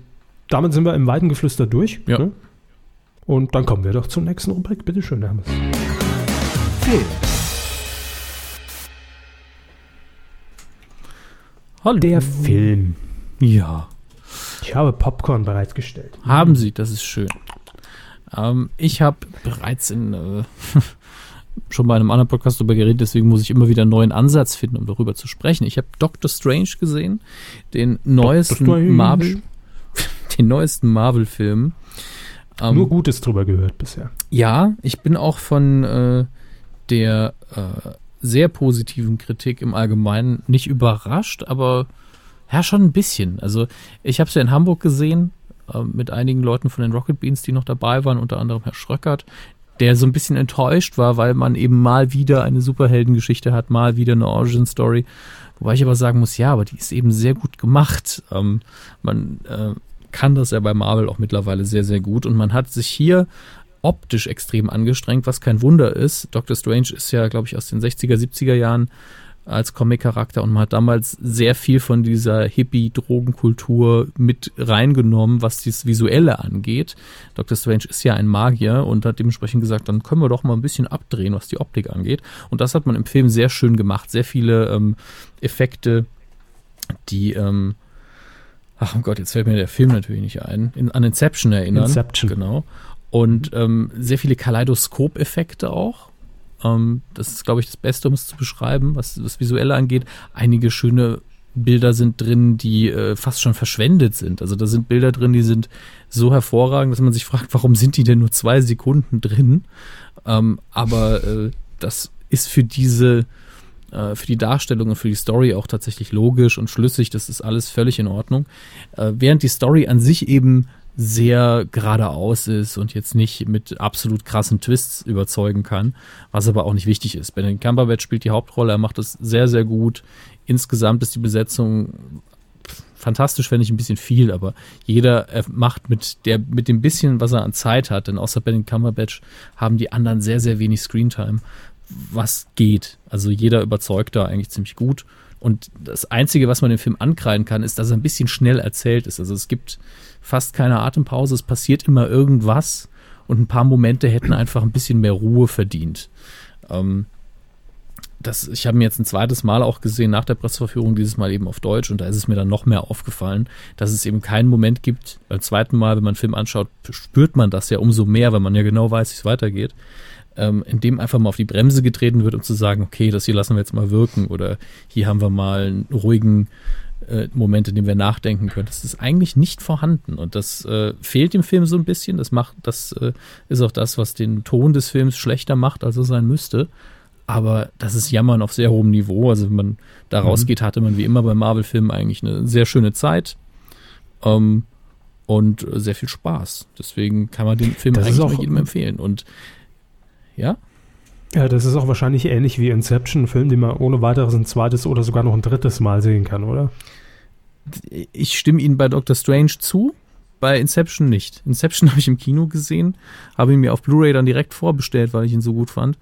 damit sind wir im Weidengeflüster durch. Ja. Ne? Und dann kommen wir doch zur nächsten Rubrik. Bitte schön, Hermes. Film. Hallo. Der Film. Ja. Ich habe Popcorn bereitgestellt. Haben Sie, das ist schön. Ähm, ich habe bereits in äh, (laughs) schon bei einem anderen Podcast darüber geredet, deswegen muss ich immer wieder einen neuen Ansatz finden, um darüber zu sprechen. Ich habe Doctor Strange gesehen, den neuesten Marvel, (laughs) den neuesten Marvel-Film. Ähm, Nur Gutes drüber gehört bisher. Ja, ich bin auch von äh, der äh, sehr positiven Kritik im Allgemeinen nicht überrascht, aber ja, schon ein bisschen. Also ich habe es ja in Hamburg gesehen äh, mit einigen Leuten von den Rocket Beans, die noch dabei waren, unter anderem Herr Schröckert, der so ein bisschen enttäuscht war, weil man eben mal wieder eine Superheldengeschichte hat, mal wieder eine Origin Story. Wobei ich aber sagen muss, ja, aber die ist eben sehr gut gemacht. Ähm, man äh, kann das ja bei Marvel auch mittlerweile sehr, sehr gut. Und man hat sich hier optisch extrem angestrengt, was kein Wunder ist. Doctor Strange ist ja, glaube ich, aus den 60er, 70er Jahren als Comic-Charakter und man hat damals sehr viel von dieser Hippie-Drogenkultur mit reingenommen, was das Visuelle angeht. Dr. Strange ist ja ein Magier und hat dementsprechend gesagt, dann können wir doch mal ein bisschen abdrehen, was die Optik angeht. Und das hat man im Film sehr schön gemacht. Sehr viele ähm, Effekte, die ähm, ach oh Gott, jetzt fällt mir der Film natürlich nicht ein, in, an Inception erinnern. Inception. Genau. Und ähm, sehr viele Kaleidoskop-Effekte auch. Ähm, das ist, glaube ich, das Beste, um es zu beschreiben, was das Visuelle angeht. Einige schöne Bilder sind drin, die äh, fast schon verschwendet sind. Also da sind Bilder drin, die sind so hervorragend, dass man sich fragt, warum sind die denn nur zwei Sekunden drin? Ähm, aber äh, das ist für diese äh, für die Darstellung und für die Story auch tatsächlich logisch und schlüssig. Das ist alles völlig in Ordnung. Äh, während die Story an sich eben sehr geradeaus ist und jetzt nicht mit absolut krassen Twists überzeugen kann, was aber auch nicht wichtig ist. Benedict Cumberbatch spielt die Hauptrolle, er macht das sehr, sehr gut. Insgesamt ist die Besetzung fantastisch, fände ich ein bisschen viel, aber jeder macht mit der, mit dem bisschen, was er an Zeit hat, denn außer Benedict Cumberbatch haben die anderen sehr, sehr wenig Screentime was geht. Also jeder überzeugt da eigentlich ziemlich gut. Und das Einzige, was man dem Film ankreiden kann, ist, dass er ein bisschen schnell erzählt ist. Also es gibt fast keine Atempause, es passiert immer irgendwas und ein paar Momente hätten einfach ein bisschen mehr Ruhe verdient. Ähm, das, ich habe mir jetzt ein zweites Mal auch gesehen nach der Presseverführung, dieses Mal eben auf Deutsch, und da ist es mir dann noch mehr aufgefallen, dass es eben keinen Moment gibt, beim zweiten Mal, wenn man einen Film anschaut, spürt man das ja umso mehr, weil man ja genau weiß, wie es weitergeht, ähm, in dem einfach mal auf die Bremse getreten wird, um zu sagen, okay, das hier lassen wir jetzt mal wirken, oder hier haben wir mal einen ruhigen äh, Moment, in dem wir nachdenken können. Das ist eigentlich nicht vorhanden und das äh, fehlt dem Film so ein bisschen. Das macht, das äh, ist auch das, was den Ton des Films schlechter macht, als er sein müsste. Aber das ist Jammern auf sehr hohem Niveau. Also wenn man da mhm. rausgeht, hatte man wie immer bei Marvel-Filmen eigentlich eine sehr schöne Zeit. Ähm, und sehr viel Spaß. Deswegen kann man den Film das eigentlich auch jedem empfehlen. Und ja? Ja, das ist auch wahrscheinlich ähnlich wie Inception, ein Film, den man ohne weiteres ein zweites oder sogar noch ein drittes Mal sehen kann, oder? Ich stimme Ihnen bei Doctor Strange zu, bei Inception nicht. Inception (laughs) habe ich im Kino gesehen, habe ihn mir auf Blu-ray dann direkt vorbestellt, weil ich ihn so gut fand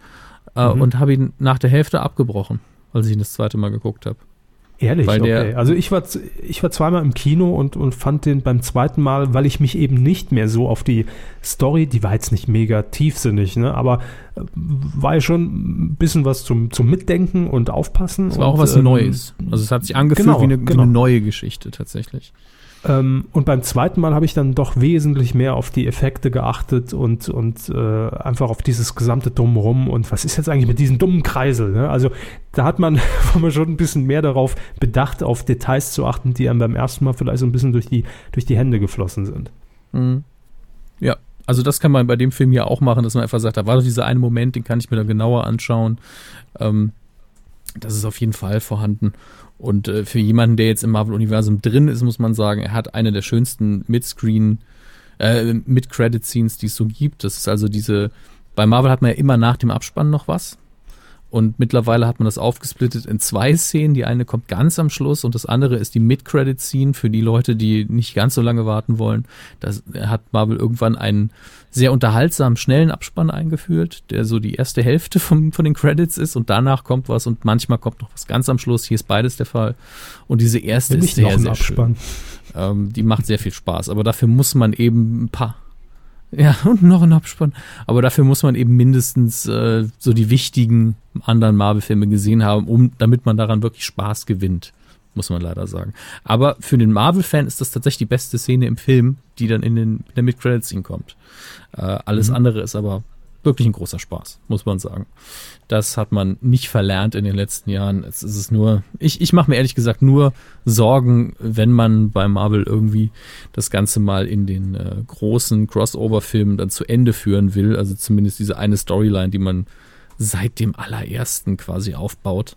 äh, mhm. und habe ihn nach der Hälfte abgebrochen, als ich ihn das zweite Mal geguckt habe. Ehrlich, weil okay. Also ich war, ich war zweimal im Kino und, und fand den beim zweiten Mal, weil ich mich eben nicht mehr so auf die Story, die war jetzt nicht mega tiefsinnig, ne, aber äh, war ja schon ein bisschen was zum, zum Mitdenken und Aufpassen. Es war und, auch was ähm, Neues. Also es hat sich angefühlt genau, wie, eine, genau. wie eine neue Geschichte tatsächlich. Ähm, und beim zweiten Mal habe ich dann doch wesentlich mehr auf die Effekte geachtet und, und äh, einfach auf dieses gesamte Drumherum und was ist jetzt eigentlich mit diesem dummen Kreisel? Ne? Also da hat man, (laughs) man schon ein bisschen mehr darauf bedacht, auf Details zu achten, die einem beim ersten Mal vielleicht so ein bisschen durch die, durch die Hände geflossen sind. Mhm. Ja, also das kann man bei dem Film ja auch machen, dass man einfach sagt, da war doch dieser eine Moment, den kann ich mir dann genauer anschauen. Ähm, das ist auf jeden Fall vorhanden. Und äh, für jemanden, der jetzt im Marvel-Universum drin ist, muss man sagen, er hat eine der schönsten Mid-Screen, äh, Mid-Credit-Scenes, die es so gibt. Das ist also diese, bei Marvel hat man ja immer nach dem Abspann noch was. Und mittlerweile hat man das aufgesplittet in zwei Szenen. Die eine kommt ganz am Schluss und das andere ist die Mid-Credit-Scene für die Leute, die nicht ganz so lange warten wollen. Da hat Marvel irgendwann einen sehr unterhaltsamen, schnellen Abspann eingeführt, der so die erste Hälfte vom, von den Credits ist und danach kommt was und manchmal kommt noch was ganz am Schluss. Hier ist beides der Fall. Und diese erste ist sehr, sehr Abspann. schön. Ähm, die macht sehr viel Spaß, aber dafür muss man eben ein paar ja, (laughs) und noch ein Abspann. Aber dafür muss man eben mindestens äh, so die wichtigen anderen Marvel-Filme gesehen haben, um, damit man daran wirklich Spaß gewinnt, muss man leider sagen. Aber für den Marvel-Fan ist das tatsächlich die beste Szene im Film, die dann in, den, in der Mid-Credit-Scene kommt. Äh, alles mhm. andere ist aber wirklich ein großer Spaß, muss man sagen. Das hat man nicht verlernt in den letzten Jahren. Es ist nur, ich, ich mache mir ehrlich gesagt nur Sorgen, wenn man bei Marvel irgendwie das Ganze mal in den äh, großen Crossover-Filmen dann zu Ende führen will. Also zumindest diese eine Storyline, die man seit dem allerersten quasi aufbaut.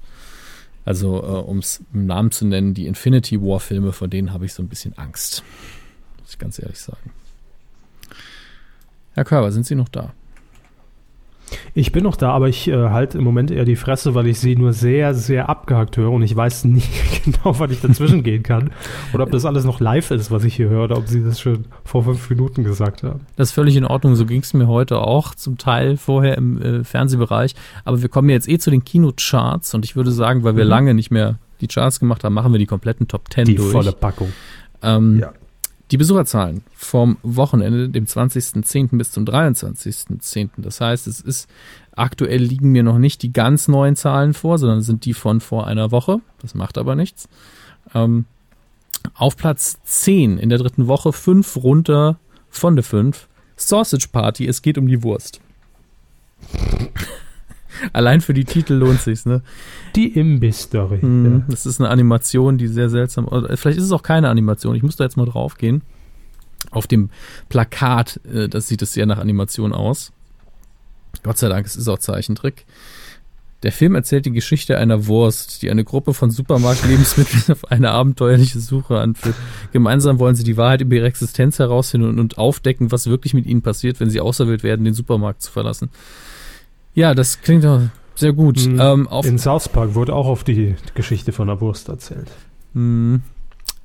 Also, äh, um es im Namen zu nennen, die Infinity War-Filme, vor denen habe ich so ein bisschen Angst. Muss ich ganz ehrlich sagen. Herr Körber, sind Sie noch da? Ich bin noch da, aber ich äh, halte im Moment eher die Fresse, weil ich sie nur sehr, sehr abgehackt höre und ich weiß (laughs) nicht genau, wann ich dazwischen gehen kann. Oder ob das alles noch live ist, was ich hier höre, oder ob sie das schon vor fünf Minuten gesagt haben. Das ist völlig in Ordnung. So ging es mir heute auch, zum Teil vorher im äh, Fernsehbereich. Aber wir kommen jetzt eh zu den Kinocharts und ich würde sagen, weil wir mhm. lange nicht mehr die Charts gemacht haben, machen wir die kompletten Top Ten die durch. Die volle Packung. Ähm, ja. Die Besucherzahlen vom Wochenende, dem 20.10. bis zum 23.10. Das heißt, es ist aktuell liegen mir noch nicht die ganz neuen Zahlen vor, sondern sind die von vor einer Woche. Das macht aber nichts. Ähm, auf Platz 10 in der dritten Woche, 5 runter von der 5. Sausage Party, es geht um die Wurst. Allein für die Titel lohnt sich's, ne? Die Imbiss-Story. Hm, ja. Das ist eine Animation, die sehr seltsam. Oder vielleicht ist es auch keine Animation. Ich muss da jetzt mal drauf gehen. Auf dem Plakat, äh, das sieht es sehr nach Animation aus. Gott sei Dank, es ist auch Zeichentrick. Der Film erzählt die Geschichte einer Wurst, die eine Gruppe von Supermarktlebensmitteln (laughs) auf eine abenteuerliche Suche anführt. Gemeinsam wollen sie die Wahrheit über ihre Existenz herausfinden und, und aufdecken, was wirklich mit ihnen passiert, wenn sie auserwählt werden, den Supermarkt zu verlassen. Ja, das klingt doch sehr gut. Mhm. Ähm, in South Park wurde auch auf die Geschichte von der Wurst erzählt. Mhm.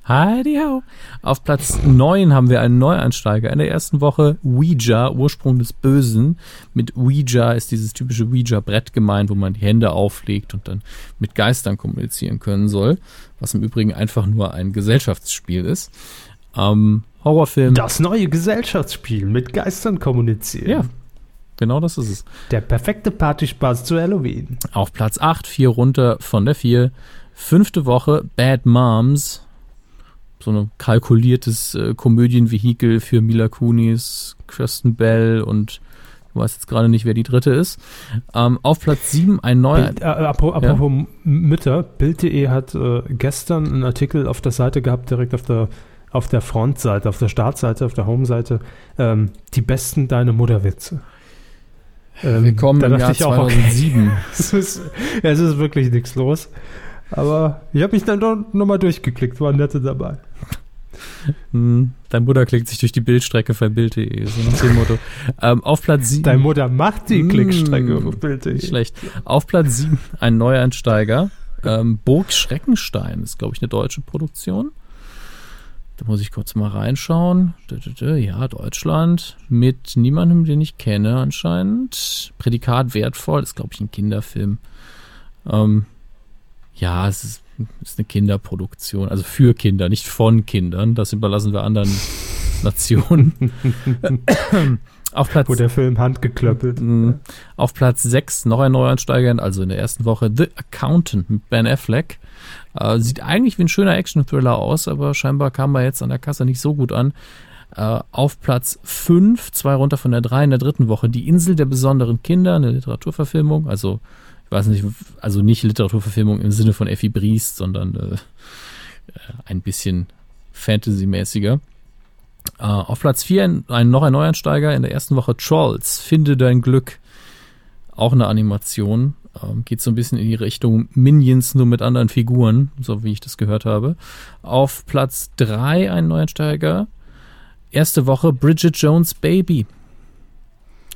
Heidi ho. Auf Platz 9 haben wir einen Neueinsteiger in der ersten Woche. Ouija, Ursprung des Bösen. Mit Ouija ist dieses typische Ouija-Brett gemeint, wo man die Hände auflegt und dann mit Geistern kommunizieren können soll. Was im Übrigen einfach nur ein Gesellschaftsspiel ist. Ähm, Horrorfilm. Das neue Gesellschaftsspiel mit Geistern kommunizieren. Ja, Genau das ist es. Der perfekte Partyspaß zu Halloween. Auf Platz 8, vier runter von der 4. Fünfte Woche, Bad Moms. So ein kalkuliertes äh, Komödienvehikel für Mila Kunis, Kirsten Bell und ich weiß jetzt gerade nicht, wer die dritte ist. Ähm, auf Platz 7 ein neuer. Bild, äh, apropos ja? Mütter, Bild.de hat äh, gestern einen Artikel auf der Seite gehabt, direkt auf der auf der Frontseite, auf der Startseite, auf der Homeseite, ähm, die besten Deine Mutterwitze. Ähm, Willkommen im Jahr 2007. Auch, okay, (laughs) es, ist, es ist wirklich nichts los. Aber ich habe mich dann doch nochmal durchgeklickt, waren nette dabei. Hm, dein Mutter klickt sich durch die Bildstrecke für Bild.de, so nach dem Motto. Ähm, auf Platz 7. Deine Mutter macht die hm, Klickstrecke für Bild.de. Schlecht. Auf Platz 7 ein Neueinsteiger. Ähm, Burg Schreckenstein ist, glaube ich, eine deutsche Produktion. Da muss ich kurz mal reinschauen. Ja, Deutschland mit niemandem, den ich kenne anscheinend. Prädikat wertvoll, ist glaube ich ein Kinderfilm. Ähm, ja, es ist, ist, eine Kinderproduktion, also für Kinder, nicht von Kindern. Das überlassen wir anderen (laughs) Nationen. (laughs) auf Platz, Wo der Film handgeklöppelt. Mhm. Auf Platz 6 noch ein Neuansteiger, also in der ersten Woche The Accountant mit Ben Affleck. Äh, sieht eigentlich wie ein schöner Action-Thriller aus, aber scheinbar kam er jetzt an der Kasse nicht so gut an. Äh, auf Platz 5, zwei runter von der 3 in der dritten Woche, Die Insel der besonderen Kinder, eine Literaturverfilmung. Also, ich weiß nicht, also nicht Literaturverfilmung im Sinne von Effi Briest, sondern äh, ein bisschen Fantasy-mäßiger. Uh, auf Platz 4 ein, ein, noch ein Neuansteiger in der ersten Woche Trolls, Finde dein Glück. Auch eine Animation. Ähm, geht so ein bisschen in die Richtung Minions, nur mit anderen Figuren, so wie ich das gehört habe. Auf Platz 3 ein Neuensteiger. Erste Woche Bridget Jones Baby.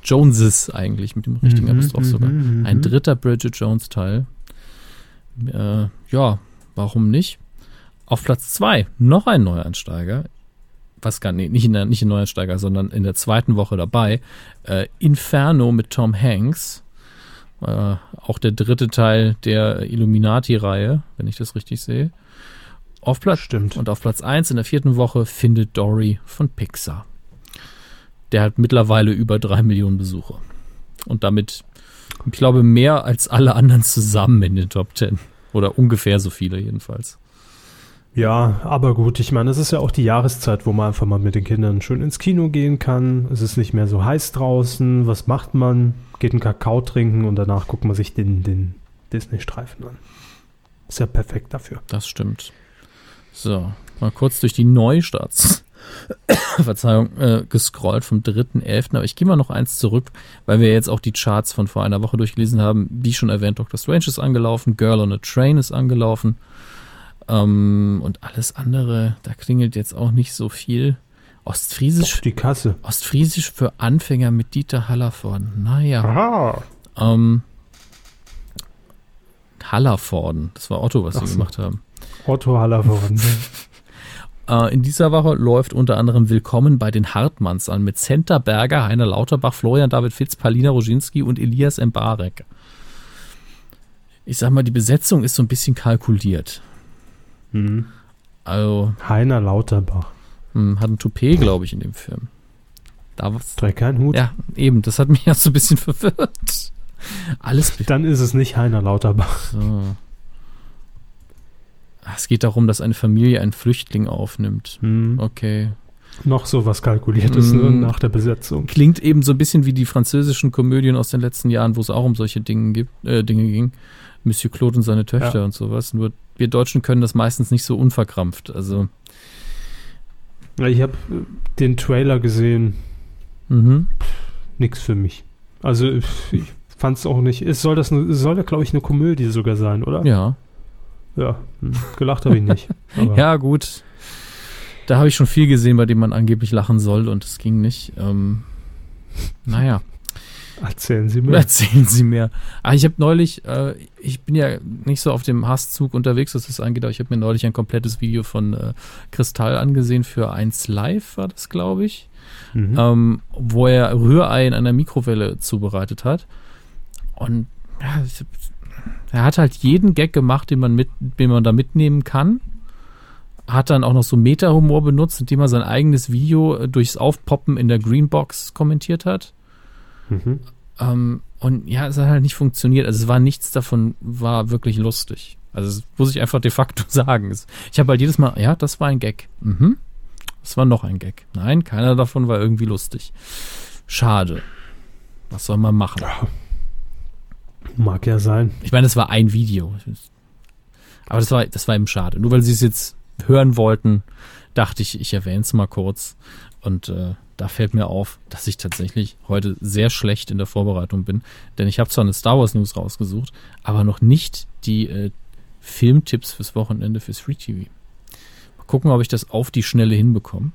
Joneses eigentlich, mit dem richtigen mhm, Apostroph sogar. Mhm, ein mhm. dritter Bridget Jones Teil. Äh, ja, warum nicht? Auf Platz 2 noch ein Neueinsteiger. Was gar nicht, nicht in der, nicht in Neueinsteiger, sondern in der zweiten Woche dabei. Äh, Inferno mit Tom Hanks. Äh, auch der dritte Teil der Illuminati-Reihe, wenn ich das richtig sehe. Auf Platz, Stimmt. Und auf Platz 1 in der vierten Woche findet Dory von Pixar. Der hat mittlerweile über drei Millionen Besucher. Und damit, ich glaube, mehr als alle anderen zusammen in den Top Ten. Oder ungefähr so viele jedenfalls. Ja, aber gut, ich meine, es ist ja auch die Jahreszeit, wo man einfach mal mit den Kindern schön ins Kino gehen kann. Es ist nicht mehr so heiß draußen. Was macht man? Geht einen Kakao trinken und danach guckt man sich den, den Disney-Streifen an. Ist ja perfekt dafür. Das stimmt. So, mal kurz durch die Neustarts. (coughs) Verzeihung, äh, gescrollt vom 3.11. Aber ich gehe mal noch eins zurück, weil wir jetzt auch die Charts von vor einer Woche durchgelesen haben. Wie schon erwähnt, Dr. Strange ist angelaufen, Girl on a Train ist angelaufen. Ähm, und alles andere, da klingelt jetzt auch nicht so viel. Ostfriesisch. Doch, die Kasse. Ostfriesisch für Anfänger mit Dieter Hallervorden. Naja. Aha. Ähm, Hallervorden. Das war Otto, was Ach sie so. gemacht haben. Otto Hallervorden. (laughs) äh, in dieser Woche läuft unter anderem Willkommen bei den Hartmanns an mit Senta Berger, Heiner Lauterbach, Florian David Fitz, Palina Roginski und Elias Mbarek. Ich sag mal, die Besetzung ist so ein bisschen kalkuliert. Mhm. Also. Heiner Lauterbach. Mh, hm, hat ein Toupet, glaube ich, in dem Film. Da Trägt keinen Hut. Ja, eben. Das hat mich (laughs) ja so ein bisschen verwirrt. Alles. Dann ist es nicht Heiner Lauterbach. So. Es geht darum, dass eine Familie einen Flüchtling aufnimmt. Mhm. Okay. Noch so was Kalkuliertes mhm. ne, nach der Besetzung. Klingt eben so ein bisschen wie die französischen Komödien aus den letzten Jahren, wo es auch um solche Dinge, gibt, äh, Dinge ging. Monsieur Claude und seine Töchter ja. und sowas. Nur wir Deutschen können das meistens nicht so unverkrampft. Also. Ich habe äh, den Trailer gesehen. Mhm. Nix für mich. Also ich fand es auch nicht. Es soll das, soll ja glaube ich eine Komödie sogar sein, oder? Ja. Ja, hm, gelacht habe ich nicht. ja gut. Da habe ich schon viel gesehen, bei dem man angeblich lachen soll und es ging nicht. Ähm, naja. Erzählen Sie mehr. Erzählen Sie mehr. Ah, ich habe neulich, äh, ich bin ja nicht so auf dem Hasszug unterwegs, was das angeht, aber ich habe mir neulich ein komplettes Video von äh, Kristall angesehen für 1 Live, war das, glaube ich. Mhm. Ähm, wo er Rührei in einer Mikrowelle zubereitet hat. Und ja, er hat halt jeden Gag gemacht, den man, mit, den man da mitnehmen kann. Hat dann auch noch so Meta-Humor benutzt, indem er sein eigenes Video äh, durchs Aufpoppen in der Greenbox kommentiert hat. Mhm. Ähm, und ja, es hat halt nicht funktioniert. Also es war nichts davon, war wirklich lustig. Also das muss ich einfach de facto (laughs) sagen. Ich habe halt jedes Mal, ja, das war ein Gag. Mhm. Das war noch ein Gag. Nein, keiner davon war irgendwie lustig. Schade. Was soll man machen? Ja. Mag ja sein. Ich meine, es war ein Video. Aber das war, das war eben schade. Nur weil sie es jetzt hören wollten, dachte ich, ich erwähne es mal kurz. Und äh, da fällt mir auf, dass ich tatsächlich heute sehr schlecht in der Vorbereitung bin. Denn ich habe zwar eine Star Wars News rausgesucht, aber noch nicht die äh, Filmtipps fürs Wochenende fürs Free TV. Mal gucken, ob ich das auf die Schnelle hinbekomme.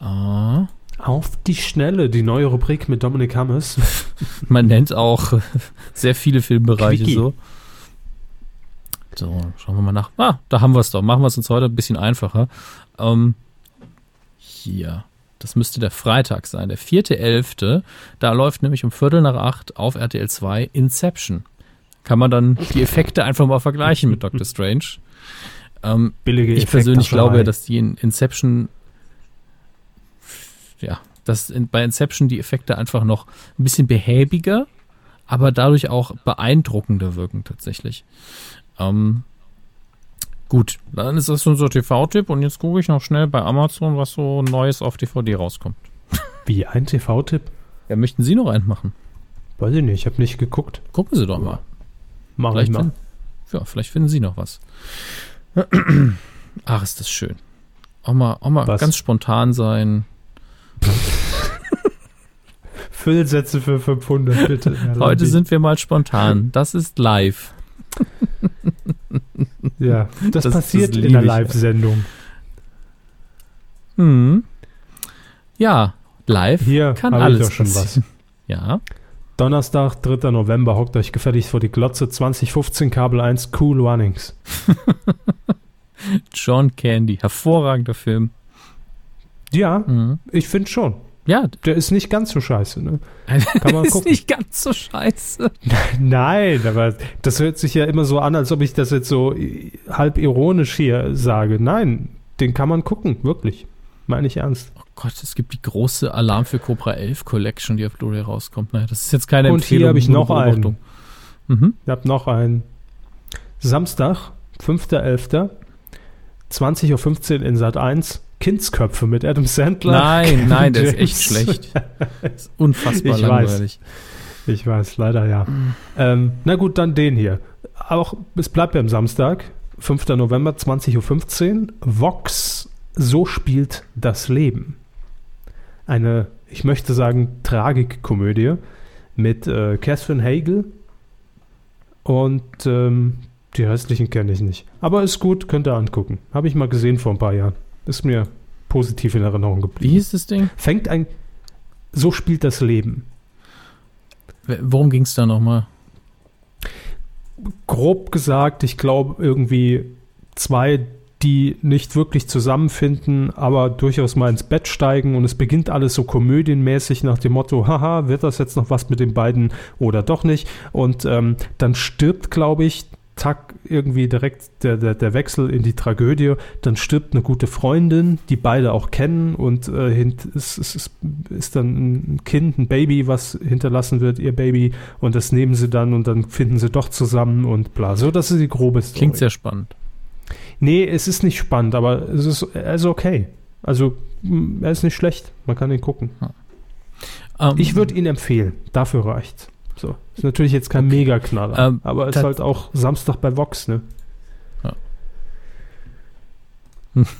Ah. Auf die Schnelle, die neue Rubrik mit Dominik Hammes. (laughs) Man nennt auch (laughs) sehr viele Filmbereiche Quickie. so. So, schauen wir mal nach. Ah, da haben wir es doch. Machen wir es uns heute ein bisschen einfacher. Ähm, hier. Das müsste der Freitag sein, der 4.11. Da läuft nämlich um Viertel nach acht auf RTL 2 Inception. Kann man dann die Effekte einfach mal vergleichen mit Doctor Strange. Ähm, Billige Ich persönlich glaube, dass die in Inception ja, dass in, bei Inception die Effekte einfach noch ein bisschen behäbiger, aber dadurch auch beeindruckender wirken tatsächlich. Ähm, Gut, dann ist das unser TV-Tipp und jetzt gucke ich noch schnell bei Amazon, was so Neues auf DVD rauskommt. (laughs) Wie, ein TV-Tipp? Ja, möchten Sie noch einen machen? Weiß ich nicht, ich habe nicht geguckt. Gucken Sie doch mal. Machen wir mal. ja, vielleicht finden Sie noch was. Ach, ist das schön. Auch mal, auch mal ganz spontan sein. (laughs) Füllsätze für 500, bitte. (laughs) Heute sind wir mal spontan. Das ist live. Ja, (laughs) das, das passiert das in der Live-Sendung. Hm. Ja, live Hier kann alles ich doch schon was. Ja. Donnerstag, 3. November, hockt euch gefälligst vor die Glotze 2015 Kabel 1 Cool Runnings. (laughs) John Candy, hervorragender Film. Ja, mhm. ich finde schon. Ja. Der ist nicht ganz so scheiße, ne? (laughs) Kann man ist nicht ganz so scheiße. (laughs) Nein, aber das hört sich ja immer so an, als ob ich das jetzt so halb ironisch hier sage. Nein, den kann man gucken, wirklich. Meine ich ernst. Oh Gott, es gibt die große Alarm für Cobra 11 Collection, die auf Blu-ray rauskommt. Naja, das ist jetzt keine Und Empfehlung. Und hier habe ich noch einen. Mhm. Ich habe noch einen. Samstag, 5.11., 20.15 Uhr in Sat 1 Kindsköpfe mit Adam Sandler. Nein, (laughs) nein, der ist echt schlecht. ist unfassbar (laughs) ich langweilig. Weiß. Ich weiß, leider ja. Ähm, na gut, dann den hier. Auch, es bleibt beim Samstag, 5. November, 20.15 Uhr. Vox, so spielt das Leben. Eine, ich möchte sagen, Tragikkomödie mit äh, Catherine Hagel und ähm, die restlichen kenne ich nicht. Aber ist gut, könnt ihr angucken. Habe ich mal gesehen vor ein paar Jahren. Ist mir positiv in Erinnerung geblieben. Wie hieß das Ding? Fängt ein. So spielt das Leben. Worum ging es da nochmal? Grob gesagt, ich glaube irgendwie zwei, die nicht wirklich zusammenfinden, aber durchaus mal ins Bett steigen und es beginnt alles so komödienmäßig nach dem Motto, haha, wird das jetzt noch was mit den beiden oder doch nicht? Und ähm, dann stirbt, glaube ich, zack, irgendwie direkt der, der, der Wechsel in die Tragödie. Dann stirbt eine gute Freundin, die beide auch kennen und äh, es, es, es ist dann ein Kind, ein Baby, was hinterlassen wird, ihr Baby und das nehmen sie dann und dann finden sie doch zusammen und bla. So, das ist die grobe Story. Klingt sehr spannend. Nee, es ist nicht spannend, aber es ist, er ist okay. Also, er ist nicht schlecht. Man kann ihn gucken. Hm. Um, ich würde ihn empfehlen. Dafür reicht's. So. Ist natürlich jetzt kein okay. Mega-Knaller, ähm, aber ist halt auch Samstag bei Vox, ne? Ja. Hm. (laughs)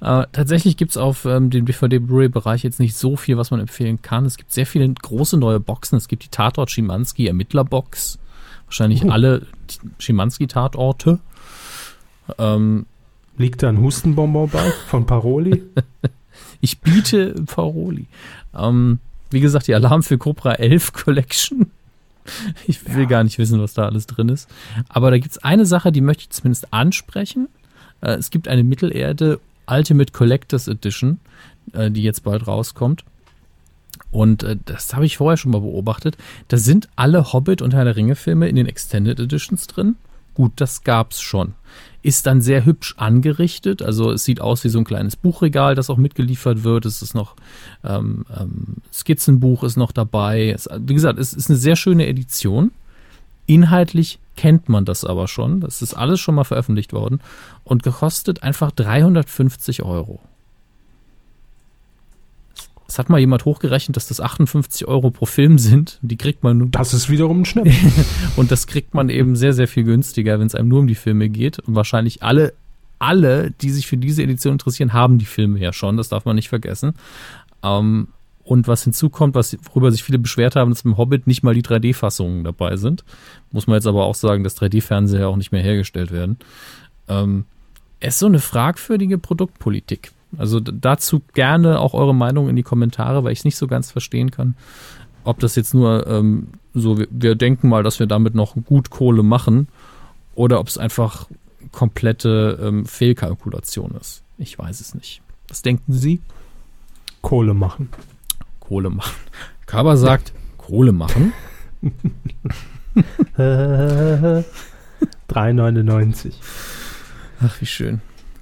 Äh, tatsächlich gibt es auf ähm, dem DVD-Blu-ray-Bereich jetzt nicht so viel, was man empfehlen kann. Es gibt sehr viele große neue Boxen. Es gibt die Tatort Schimanski Ermittlerbox. Wahrscheinlich uh. alle Schimanski-Tatorte. Ähm, Liegt da ein Hustenbonbon bei von Paroli? (laughs) ich biete Paroli. Ähm, wie gesagt, die Alarm für Cobra 11 (laughs) Collection. Ich will ja. gar nicht wissen, was da alles drin ist. Aber da gibt es eine Sache, die möchte ich zumindest ansprechen. Äh, es gibt eine Mittelerde Ultimate Collectors Edition, äh, die jetzt bald rauskommt. Und äh, das habe ich vorher schon mal beobachtet. Da sind alle Hobbit und Herr der Ringe Filme in den Extended Editions drin. Gut, das gab's schon. Ist dann sehr hübsch angerichtet, also es sieht aus wie so ein kleines Buchregal, das auch mitgeliefert wird. Es ist noch ähm, ähm, Skizzenbuch ist noch dabei. Es, wie gesagt, es ist eine sehr schöne Edition. Inhaltlich kennt man das aber schon. Das ist alles schon mal veröffentlicht worden und gekostet einfach 350 Euro. Es hat mal jemand hochgerechnet, dass das 58 Euro pro Film sind. Die kriegt man nur. Das ist wiederum ein Schnitt. (laughs) und das kriegt man eben sehr, sehr viel günstiger, wenn es einem nur um die Filme geht. Und wahrscheinlich alle, alle, die sich für diese Edition interessieren, haben die Filme ja schon. Das darf man nicht vergessen. Ähm, und was hinzukommt, was, worüber sich viele beschwert haben, dass im Hobbit nicht mal die 3D-Fassungen dabei sind. Muss man jetzt aber auch sagen, dass 3D-Fernseher auch nicht mehr hergestellt werden. Ähm, es ist so eine fragwürdige Produktpolitik. Also dazu gerne auch eure Meinung in die Kommentare, weil ich es nicht so ganz verstehen kann, ob das jetzt nur ähm, so, wir, wir denken mal, dass wir damit noch gut Kohle machen oder ob es einfach komplette ähm, Fehlkalkulation ist. Ich weiß es nicht. Was denken Sie? Kohle machen. Kohle machen. Kaba sagt, Kohle machen. (laughs) 3,99. Ach, wie schön.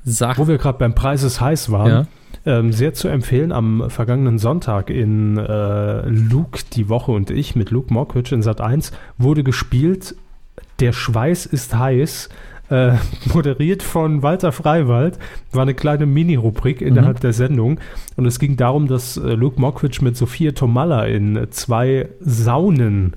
Sag. Wo wir gerade beim Preis ist heiß waren. Ja. Ähm, sehr zu empfehlen am vergangenen Sonntag in äh, Luke die Woche und ich mit Luke Mockridge in Sat 1 wurde gespielt Der Schweiß ist heiß. Äh, (laughs) moderiert von Walter Freiwald, war eine kleine Mini-Rubrik innerhalb mhm. der Sendung. Und es ging darum, dass äh, Luke Mockridge mit Sophia Tomalla in zwei Saunen äh,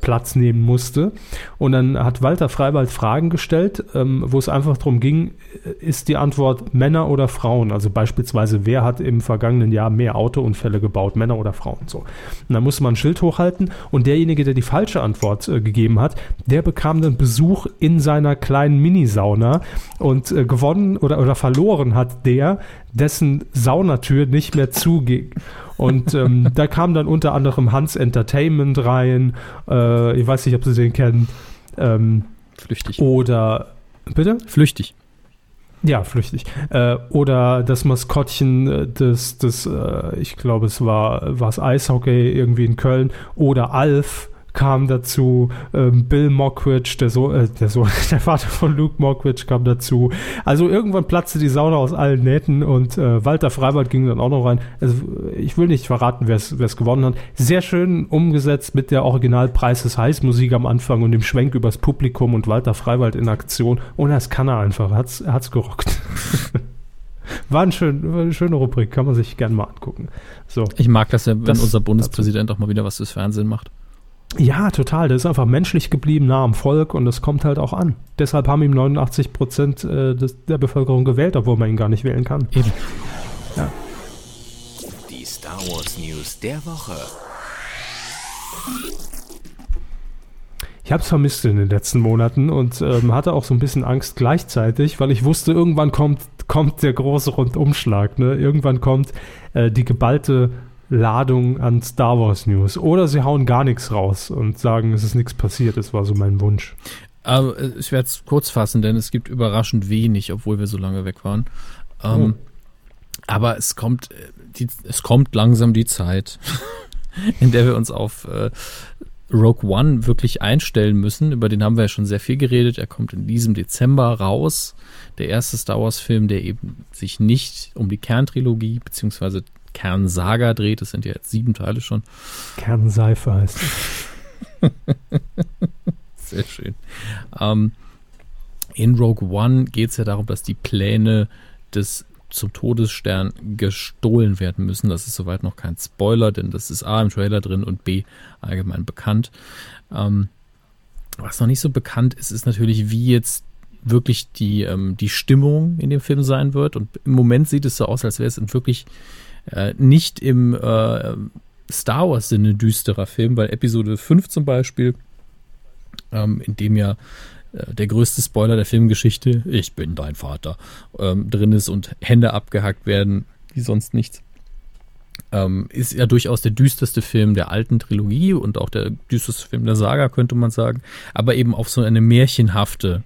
Platz nehmen musste. Und dann hat Walter Freiwald Fragen gestellt, ähm, wo es einfach darum ging, äh, ist die Antwort Männer oder Frauen? Also beispielsweise, wer hat im vergangenen Jahr mehr Autounfälle gebaut, Männer oder Frauen? So. Und dann musste man ein Schild hochhalten und derjenige, der die falsche Antwort äh, gegeben hat, der bekam dann Besuch in seiner kleinen Minisauna und äh, gewonnen oder, oder verloren hat der, dessen Saunatür nicht mehr zuging. Und ähm, (laughs) da kam dann unter anderem Hans Entertainment rein. Äh, ich weiß nicht, ob Sie den kennen. Ähm, flüchtig. Oder, bitte? Flüchtig. Ja, flüchtig. Äh, oder das Maskottchen äh, des, des äh, ich glaube, es war, war es Eishockey irgendwie in Köln. Oder Alf kam dazu, ähm, Bill Mockridge, der, so äh, der, so (laughs) der Vater von Luke Mockridge kam dazu. Also irgendwann platzte die Sauna aus allen Nähten und äh, Walter Freiwald ging dann auch noch rein. Also ich will nicht verraten, wer es gewonnen hat. Sehr schön umgesetzt mit der Originalpreis des Heißmusik am Anfang und dem Schwenk übers Publikum und Walter Freiwald in Aktion. Und das kann er einfach, hat's, er hat's gerockt. (laughs) War, ein schön, war eine schöne Rubrik, kann man sich gerne mal angucken. So. Ich mag das ja, wenn das unser Bundespräsident dazu. auch mal wieder was fürs Fernsehen macht. Ja, total. Der ist einfach menschlich geblieben, nah am Volk und das kommt halt auch an. Deshalb haben ihm 89 Prozent äh, der Bevölkerung gewählt, obwohl man ihn gar nicht wählen kann. Eben. Ja. Die Star Wars News der Woche. Ich habe es vermisst in den letzten Monaten und ähm, hatte auch so ein bisschen Angst gleichzeitig, weil ich wusste, irgendwann kommt, kommt der große Rundumschlag. Ne? Irgendwann kommt äh, die geballte Ladung an Star Wars News. Oder sie hauen gar nichts raus und sagen, es ist nichts passiert. Das war so mein Wunsch. Aber äh, ich werde es kurz fassen, denn es gibt überraschend wenig, obwohl wir so lange weg waren. Ähm, oh. Aber es kommt, äh, die, es kommt langsam die Zeit, (laughs) in der wir uns auf äh, Rogue One wirklich einstellen müssen. Über den haben wir ja schon sehr viel geredet. Er kommt in diesem Dezember raus. Der erste Star Wars-Film, der eben sich nicht um die Kerntrilogie beziehungsweise Kernsaga dreht. Das sind ja jetzt sieben Teile schon. Kernseife heißt es. (laughs) Sehr schön. Ähm, in Rogue One geht es ja darum, dass die Pläne des zum Todesstern gestohlen werden müssen. Das ist soweit noch kein Spoiler, denn das ist A im Trailer drin und B allgemein bekannt. Ähm, was noch nicht so bekannt ist, ist natürlich, wie jetzt wirklich die, ähm, die Stimmung in dem Film sein wird. Und im Moment sieht es so aus, als wäre es wirklich äh, nicht im äh, Star Wars-Sinne düsterer Film, weil Episode 5 zum Beispiel, ähm, in dem ja äh, der größte Spoiler der Filmgeschichte, ich bin dein Vater, ähm, drin ist und Hände abgehackt werden, wie sonst nichts. Ähm, ist ja durchaus der düsterste Film der alten Trilogie und auch der düsterste Film der Saga, könnte man sagen, aber eben auf so eine märchenhafte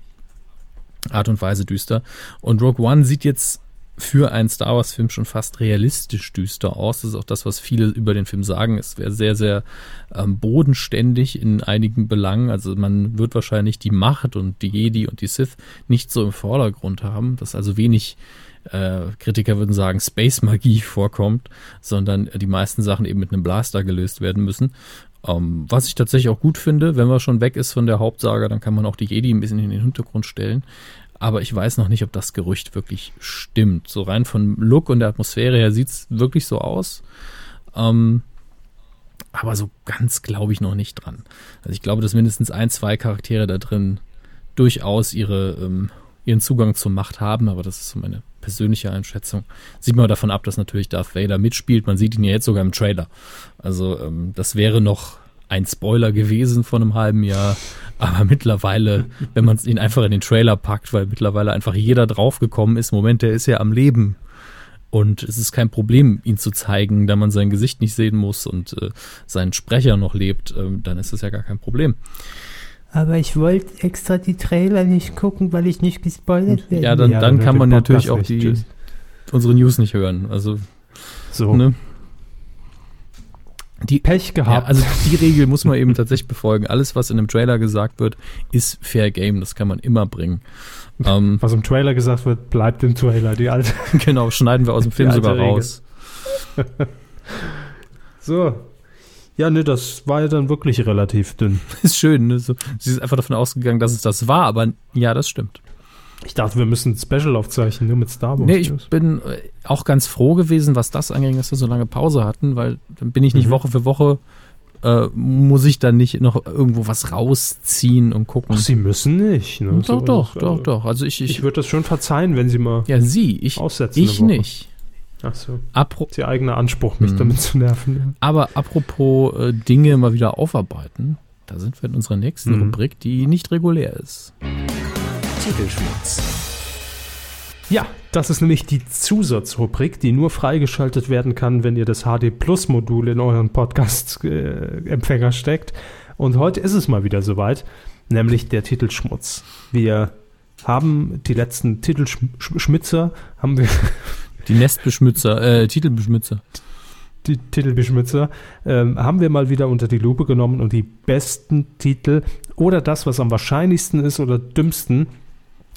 Art und Weise düster. Und Rogue One sieht jetzt für einen Star Wars-Film schon fast realistisch düster aus. Das ist auch das, was viele über den Film sagen. Es wäre sehr, sehr ähm, bodenständig in einigen Belangen. Also man wird wahrscheinlich die Macht und die Jedi und die Sith nicht so im Vordergrund haben, dass also wenig äh, Kritiker würden sagen, Space-Magie (laughs) vorkommt, sondern die meisten Sachen eben mit einem Blaster gelöst werden müssen. Ähm, was ich tatsächlich auch gut finde, wenn man schon weg ist von der Hauptsage, dann kann man auch die Jedi ein bisschen in den Hintergrund stellen aber ich weiß noch nicht, ob das Gerücht wirklich stimmt. So rein von Look und der Atmosphäre her sieht es wirklich so aus. Ähm, aber so ganz glaube ich noch nicht dran. Also ich glaube, dass mindestens ein, zwei Charaktere da drin durchaus ihre, ähm, ihren Zugang zur Macht haben, aber das ist so meine persönliche Einschätzung. Sieht man davon ab, dass natürlich Darth Vader mitspielt. Man sieht ihn ja jetzt sogar im Trailer. Also ähm, das wäre noch ein Spoiler gewesen von einem halben Jahr. Aber mittlerweile, wenn man ihn einfach in den Trailer packt, weil mittlerweile einfach jeder draufgekommen ist, Moment, der ist ja am Leben. Und es ist kein Problem, ihn zu zeigen, da man sein Gesicht nicht sehen muss und äh, sein Sprecher noch lebt, äh, dann ist es ja gar kein Problem. Aber ich wollte extra die Trailer nicht gucken, weil ich nicht gespoilert werde. Ja, dann, ja, dann, dann kann man natürlich auch die, unsere News nicht hören. Also, so. Ne? Die, Pech gehabt. Ja, also die Regel muss man eben tatsächlich befolgen. Alles, was in einem Trailer gesagt wird, ist Fair Game. Das kann man immer bringen. Ähm, was im Trailer gesagt wird, bleibt im Trailer. Die alte. (laughs) genau, schneiden wir aus dem Film sogar Regel. raus. (laughs) so. Ja, ne, das war ja dann wirklich relativ dünn. (laughs) ist schön. Ne? So, sie ist einfach davon ausgegangen, dass es das war, aber ja, das stimmt. Ich dachte, wir müssen ein Special aufzeichnen, nur mit Star Wars. Nee, ich bin äh, auch ganz froh gewesen, was das angeht, dass wir so lange Pause hatten, weil dann bin ich nicht mhm. Woche für Woche, äh, muss ich dann nicht noch irgendwo was rausziehen und gucken. Ach, Sie müssen nicht. Ne? Doch, so doch, doch, also, doch. Also ich, ich, ich würde das schon verzeihen, wenn Sie mal ja, Sie, ich, aussetzen. Ich nicht. Ach so. Apro Ihr eigener Anspruch, mich hm. damit zu nerven. Aber apropos äh, Dinge mal wieder aufarbeiten, da sind wir in unserer nächsten mhm. Rubrik, die nicht regulär ist. Titelschmutz. Ja, das ist nämlich die Zusatzrubrik, die nur freigeschaltet werden kann, wenn ihr das HD Plus Modul in euren Podcast-Empfänger steckt. Und heute ist es mal wieder soweit, nämlich der Titelschmutz. Wir haben die letzten Titelschmitzer, haben wir. Die Nestbeschmützer, äh, Titelbeschmützer. Die Titelbeschmützer ähm, haben wir mal wieder unter die Lupe genommen und die besten Titel oder das, was am wahrscheinlichsten ist oder dümmsten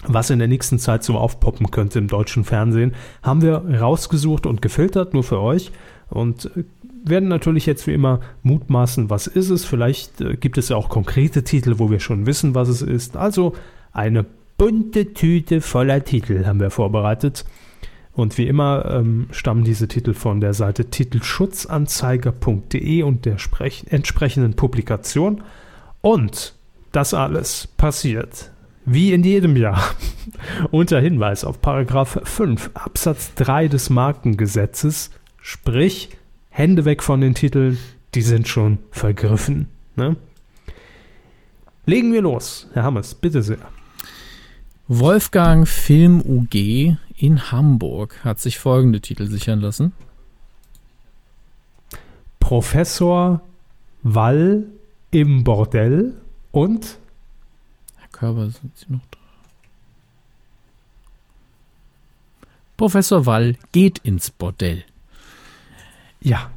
was in der nächsten Zeit so aufpoppen könnte im deutschen Fernsehen, haben wir rausgesucht und gefiltert, nur für euch. Und äh, werden natürlich jetzt wie immer mutmaßen, was ist es. Vielleicht äh, gibt es ja auch konkrete Titel, wo wir schon wissen, was es ist. Also eine bunte Tüte voller Titel haben wir vorbereitet. Und wie immer ähm, stammen diese Titel von der Seite titelschutzanzeiger.de und der entsprechenden Publikation. Und das alles passiert wie in jedem Jahr. (laughs) Unter Hinweis auf Paragraph 5 Absatz 3 des Markengesetzes, sprich Hände weg von den Titeln, die sind schon vergriffen. Ne? Legen wir los, Herr Hammers, bitte sehr. Wolfgang Film UG in Hamburg hat sich folgende Titel sichern lassen. Professor Wall im Bordell und Körper sind sie noch da. Professor Wall geht ins Bordell. Ja.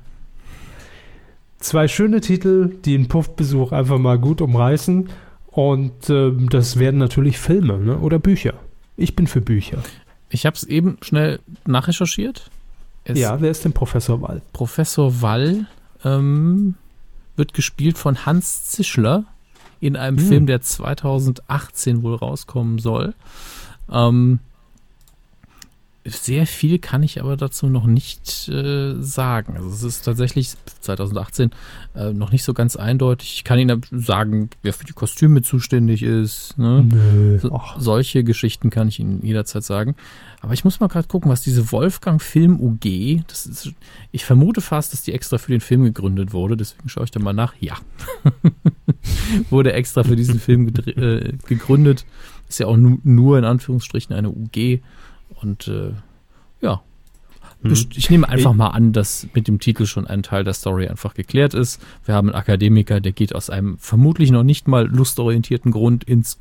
Zwei schöne Titel, die einen Puffbesuch einfach mal gut umreißen. Und äh, das werden natürlich Filme ne? oder Bücher. Ich bin für Bücher. Ich habe es eben schnell nachrecherchiert. Es ja, wer ist denn Professor Wall? Professor Wall ähm, wird gespielt von Hans Zischler in einem hm. Film, der 2018 wohl rauskommen soll. Ähm, sehr viel kann ich aber dazu noch nicht äh, sagen. Also es ist tatsächlich 2018 äh, noch nicht so ganz eindeutig. Ich kann Ihnen sagen, wer für die Kostüme zuständig ist. Ne? Nö, so, solche Geschichten kann ich Ihnen jederzeit sagen. Aber ich muss mal gerade gucken, was diese Wolfgang Film UG, das ist, ich vermute fast, dass die extra für den Film gegründet wurde. Deswegen schaue ich da mal nach. Ja, (laughs) wurde extra für diesen Film äh, gegründet. Ist ja auch nu nur in Anführungsstrichen eine UG. Und äh, ja, hm. ich nehme einfach mal an, dass mit dem Titel schon ein Teil der Story einfach geklärt ist. Wir haben einen Akademiker, der geht aus einem vermutlich noch nicht mal lustorientierten Grund ins,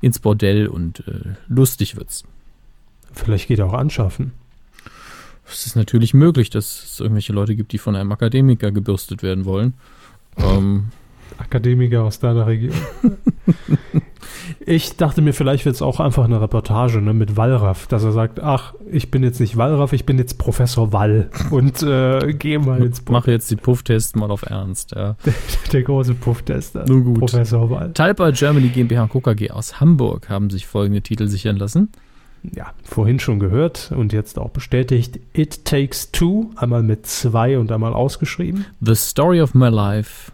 ins Bordell und äh, lustig wird's. Vielleicht geht er auch anschaffen. Es ist natürlich möglich, dass es irgendwelche Leute gibt, die von einem Akademiker gebürstet werden wollen. Ähm, Akademiker aus deiner Region. (laughs) ich dachte mir, vielleicht wird es auch einfach eine Reportage ne, mit Wallraff, dass er sagt, ach, ich bin jetzt nicht Wallraff, ich bin jetzt Professor Wall und äh, gehe mal ins Buch. Mache jetzt die Pufftests mal auf Ernst, ja. (laughs) Der, der große Pufftester. Nur gut. Professor Wall. Talpa Germany GmbH und KKG aus Hamburg haben sich folgende Titel sichern lassen. Ja, vorhin schon gehört und jetzt auch bestätigt. It Takes Two, einmal mit zwei und einmal ausgeschrieben. The Story of My Life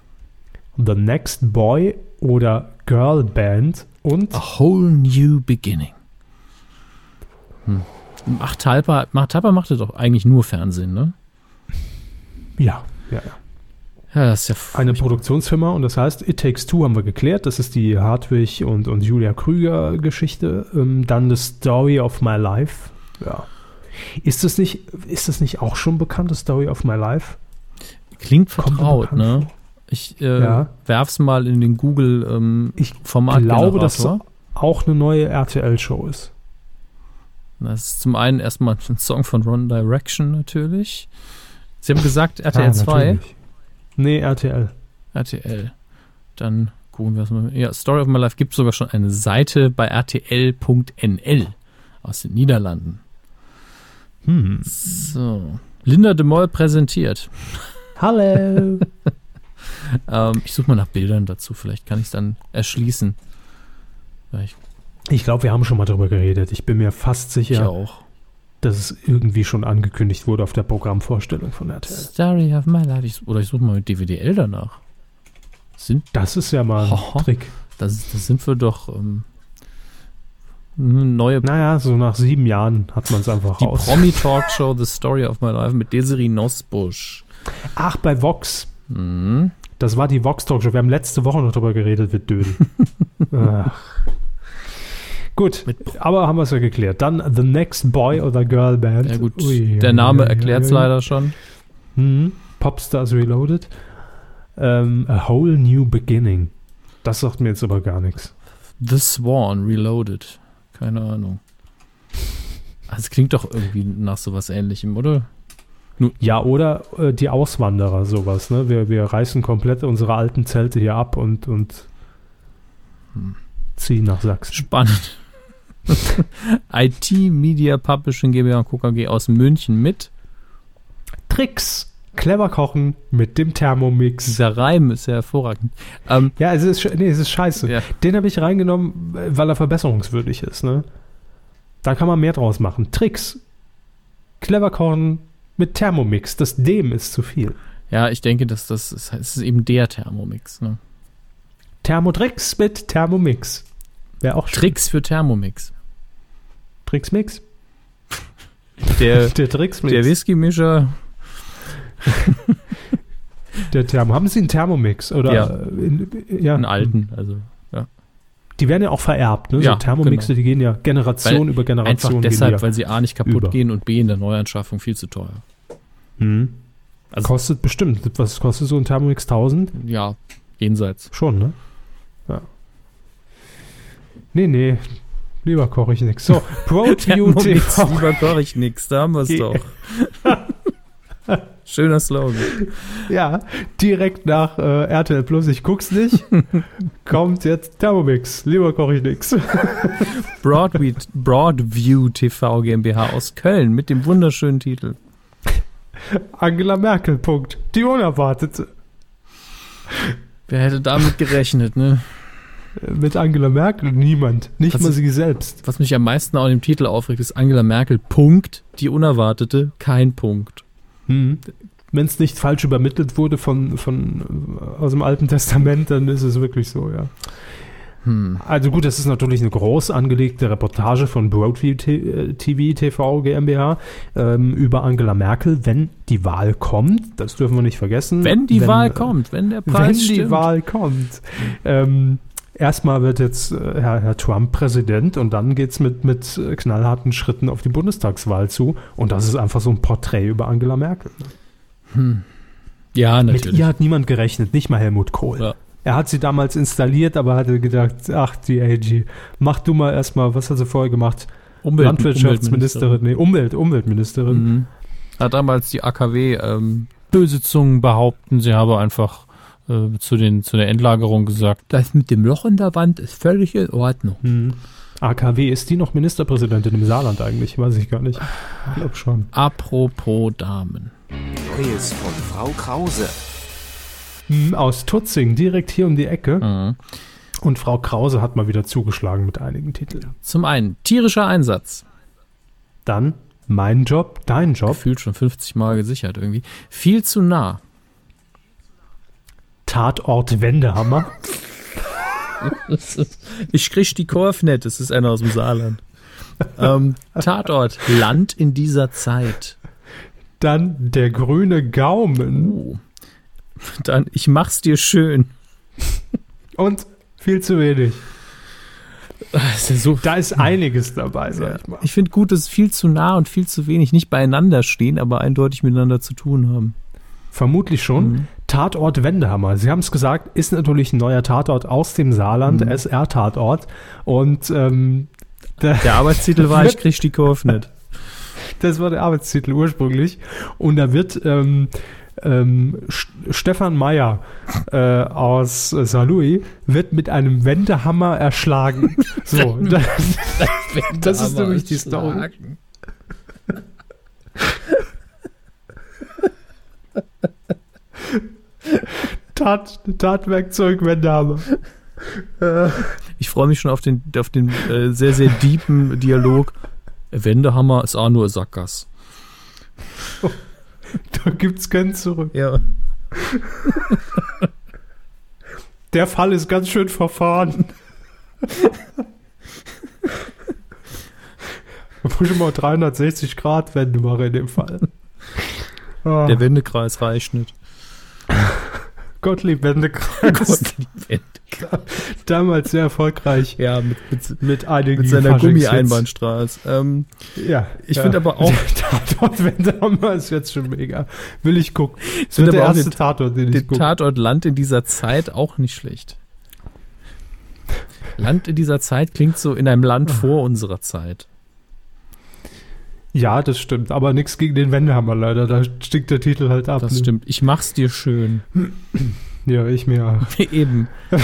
The Next Boy oder Girl Band und A Whole New Beginning. Hm. Macht Talpa, macht Talpa machte doch eigentlich nur Fernsehen, ne? Ja, ja, ja. Ja, das ist ja Eine Produktionsfirma und das heißt, It Takes Two haben wir geklärt. Das ist die Hartwig und, und Julia Krüger Geschichte. Ähm, dann The Story of My Life. Ja. Ist das nicht, ist das nicht auch schon bekannt, The Story of My Life? Klingt vertraut, ne? Vor? Ich äh, ja. werf's mal in den Google ähm, Ich glaube, dass es auch eine neue RTL-Show ist. Das ist zum einen erstmal (laughs) ein Song von Ron Direction natürlich. Sie haben gesagt RTL ah, 2. Nee, RTL. RTL. Dann gucken wir es mal. Ja, Story of My Life gibt sogar schon eine Seite bei rtl.nl aus den Niederlanden. Hm. So. Linda de Mol präsentiert. Hallo. (laughs) ähm, ich suche mal nach Bildern dazu, vielleicht kann ich es dann erschließen. Ich, ich glaube, wir haben schon mal darüber geredet. Ich bin mir fast sicher, dass es irgendwie schon angekündigt wurde auf der Programmvorstellung von RTL. Story of my life. Ich, oder ich suche mal mit DVDL danach. Sind, das ist ja mal ein oh, Trick. Das, das, sind wir doch ähm, neue. Naja, so nach sieben Jahren hat man es einfach Die raus. Promi-Talkshow The Story of My Life mit Desiree Nosbusch. Ach, bei Vox. Mhm. Das war die Vox Talk Show. Wir haben letzte Woche noch drüber geredet, wird Dödel. (laughs) Gut, aber haben wir es ja geklärt. Dann The Next Boy oder Girl Band. Ja gut, ui, der Name erklärt es leider schon. Mhm. Popstars Reloaded. Ähm, a Whole New Beginning. Das sagt mir jetzt aber gar nichts. The Swan Reloaded. Keine Ahnung. Also es klingt doch irgendwie nach sowas ähnlichem, oder? Ja, oder äh, die Auswanderer, sowas. Ne? Wir, wir reißen komplett unsere alten Zelte hier ab und, und hm. ziehen nach Sachsen. Spannend. (laughs) IT Media Publishing GmbH und KKG aus München mit Tricks. Clever kochen mit dem Thermomix. Dieser Reim ist ja hervorragend. Ähm, ja, es ist, nee, es ist scheiße. Ja. Den habe ich reingenommen, weil er verbesserungswürdig ist. Ne? Da kann man mehr draus machen. Tricks. Clever kochen mit Thermomix. Das dem ist zu viel. Ja, ich denke, dass das ist, es ist eben der Thermomix. Ne? Thermotricks mit Thermomix. Wäre auch schön. Tricks für Thermomix. Tricksmix? Der, (laughs) der Tricksmix. Der Whisky-Mischer. (laughs) der Thermo. Haben Sie einen Thermomix? Oder ja. In, ja. Einen alten, also. Die werden ja auch vererbt, ne? Ja, so Thermomixe, genau. die gehen ja Generation weil über Generation. Einfach deshalb, ja weil sie A nicht kaputt über. gehen und B in der Neuanschaffung viel zu teuer. Mhm. Also, kostet bestimmt. Was kostet so ein Thermomix 1000? Ja, jenseits. Schon, ne? Ja. Nee, nee. Lieber koche ich nix. So, (laughs) ProView TV. Lieber koche ich nix, da haben wir es doch. (laughs) (laughs) Schöner Slogan. Ja, direkt nach äh, RTL Plus, ich guck's nicht, (laughs) kommt jetzt Thermomix. Lieber koche ich nix. (laughs) Broadview, Broadview TV GmbH aus Köln mit dem wunderschönen Titel. Angela Merkel, Punkt. Die Unerwartete. Wer hätte damit gerechnet, ne? Mit Angela Merkel niemand, nicht was mal sie selbst. Was mich am meisten auch im Titel aufregt, ist Angela Merkel, Punkt, die Unerwartete, kein Punkt. Hm. Wenn es nicht falsch übermittelt wurde von, von aus dem Alten Testament, dann ist es wirklich so, ja. Hm. Also gut, das ist natürlich eine groß angelegte Reportage von Broadview TV TV GmbH ähm, über Angela Merkel, wenn die Wahl kommt. Das dürfen wir nicht vergessen. Wenn die wenn, Wahl kommt, wenn der Preis Wenn stimmt. die Wahl kommt. Ähm, erstmal wird jetzt äh, Herr, Herr, Trump Präsident und dann geht es mit, mit knallharten Schritten auf die Bundestagswahl zu. Und das ist einfach so ein Porträt über Angela Merkel. Hm. Ja, natürlich. Mit ihr hat niemand gerechnet, nicht mal Helmut Kohl. Ja. Er hat sie damals installiert, aber hatte gedacht, ach, die AG, mach du mal erstmal, was hat sie vorher gemacht? Umwelt, Landwirtschaftsministerin, nee, Umwelt, Umweltministerin. Mhm. Hat damals die AKW ähm, böse Zungen behaupten, sie habe einfach äh, zu, den, zu der Endlagerung gesagt, das mit dem Loch in der Wand ist völlig in Ordnung. Hm. AKW, ist die noch Ministerpräsidentin im Saarland eigentlich? Weiß ich gar nicht. Ich glaube schon. Apropos Damen. Neues von Frau Krause. Hm, aus Tutzing, direkt hier um die Ecke. Mhm. Und Frau Krause hat mal wieder zugeschlagen mit einigen Titeln. Zum einen tierischer Einsatz. Dann mein Job, dein Job. Gefühlt schon 50 Mal gesichert irgendwie. Viel zu nah. Tatort Wendehammer. ich krieg die Kurve nicht, das ist einer aus dem Saarland. ähm, Tatort, Land in dieser Zeit. Dann der grüne Gaumen. Uh. Dann, ich mach's dir schön. Und viel zu wenig. Ist ja so, da ist einiges dabei, sag ja. ich mal. Ich finde gut, dass viel zu nah und viel zu wenig nicht beieinander stehen, aber eindeutig miteinander zu tun haben. Vermutlich schon. Mhm. Tatort Wendehammer. Sie haben es gesagt, ist natürlich ein neuer Tatort aus dem Saarland, mhm. SR-Tatort. Und ähm, der, der Arbeitstitel war, ich (laughs) krieg die Kurve nicht. Das war der Arbeitstitel ursprünglich. Und da wird ähm, ähm, Stefan Meyer äh, aus Saarlouis wird mit einem Wendehammer erschlagen. (laughs) So, das, das ist nämlich die Story. (laughs) Tat, Tatwerkzeug Wendehammer. Ich freue mich schon auf den, auf den äh, sehr, sehr deepen Dialog. Wendehammer ist auch nur Sackgass. Da gibt's kein Zurück. Ja. Der Fall ist ganz schön verfahren. Da muss ich mal 360 Grad Wende machen in dem Fall. Der Wendekreis reicht nicht. Gottlieb Wendekreis. (laughs) Gottlieb Wendekreis. Damals sehr erfolgreich. Ja, mit, mit, mit einigen Mit seiner Gummi-Einbahnstraße. Ähm, ja. Ich ja. finde aber auch. (laughs) Tatort Wendehammer ist jetzt schon mega. Will ich gucken. Das wird der erste den, Tatort, den ich den gucke. Tatort Land in dieser Zeit auch nicht schlecht. Land in dieser Zeit klingt so in einem Land (laughs) vor unserer Zeit. Ja, das stimmt, aber nichts gegen den Wendehammer leider. Da stinkt der Titel halt ab. Das ne? stimmt. Ich mach's dir schön. (clears throat) Ja, ich mir auch. (laughs) Eben. (laughs)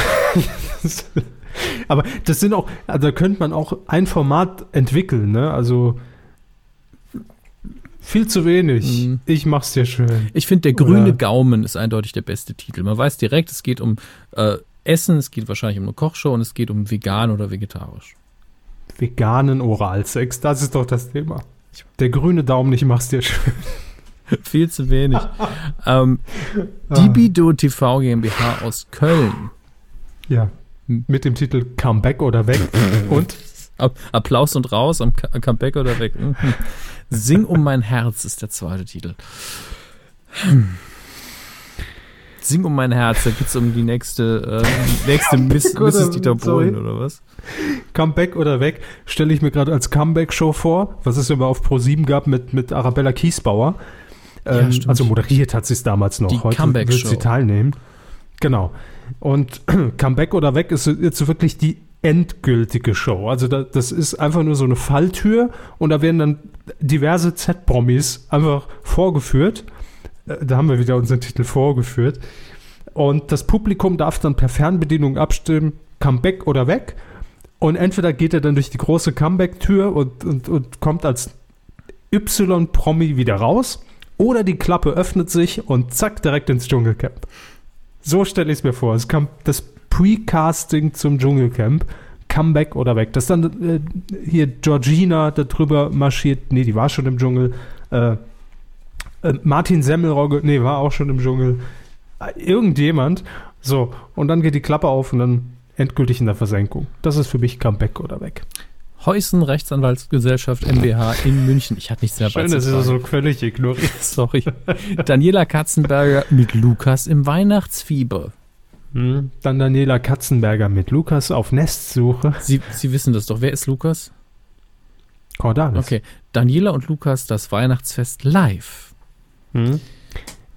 aber das sind auch, also da könnte man auch ein Format entwickeln, ne? Also viel zu wenig. Mhm. Ich mach's dir schön. Ich finde, der grüne Oder? Gaumen ist eindeutig der beste Titel. Man weiß direkt, es geht um äh, Essen, es geht wahrscheinlich um eine Kochshow und es geht um vegan oder vegetarisch. Veganen Oralsex, das ist doch das Thema. Der grüne Daumen, ich mach's dir schön. (laughs) Viel zu wenig. ähm, die Bido TV GmbH aus Köln. Ja. Mit dem Titel Comeback oder weg. (laughs) Und? Applaus und raus am Comeback oder weg. Mhm. Sing um mein Herz ist der zweite Titel. Sing um mein Herz, da geht es um die nächste, äh, nächste (laughs) Miss, Mrs. Dieter Bohlen oder was? Comeback oder weg stelle ich mir gerade als Comeback-Show vor, was es immer auf Pro 7 gab mit, mit Arabella Kiesbauer. Ähm, ja, also moderiert hat sie es damals noch. Die Heute wird sie teilnehmen. Genau. Und (clears throat) Comeback oder weg ist jetzt wirklich die endgültige Show. Also da, das ist einfach nur so eine Falltür und da werden dann diverse Z-Promis einfach vorgeführt. Äh, da haben wir wieder unseren Titel vorgeführt. Und das Publikum darf dann per Fernbedienung abstimmen, Comeback oder weg. Und entweder geht er dann durch die große Comeback-Tür und, und, und kommt als Y-Promi wieder raus oder die Klappe öffnet sich und zack, direkt ins Dschungelcamp. So stelle ich es mir vor. Es kam das Pre-Casting zum Dschungelcamp. Comeback oder weg. Dass dann äh, hier Georgina da drüber marschiert. Nee, die war schon im Dschungel. Äh, äh, Martin Semmelrogge, nee, war auch schon im Dschungel. Äh, irgendjemand. So, und dann geht die Klappe auf und dann endgültig in der Versenkung. Das ist für mich Comeback oder weg. Heusen Rechtsanwaltsgesellschaft MBH in München. Ich hatte nichts mehr Schön, dass ist so völlig ignoriert. (laughs) Sorry. Daniela Katzenberger mit Lukas im Weihnachtsfieber. Hm, dann Daniela Katzenberger mit Lukas auf Nestsuche. Sie, Sie wissen das doch. Wer ist Lukas? Cordalis. Okay. Daniela und Lukas, das Weihnachtsfest live. Hm.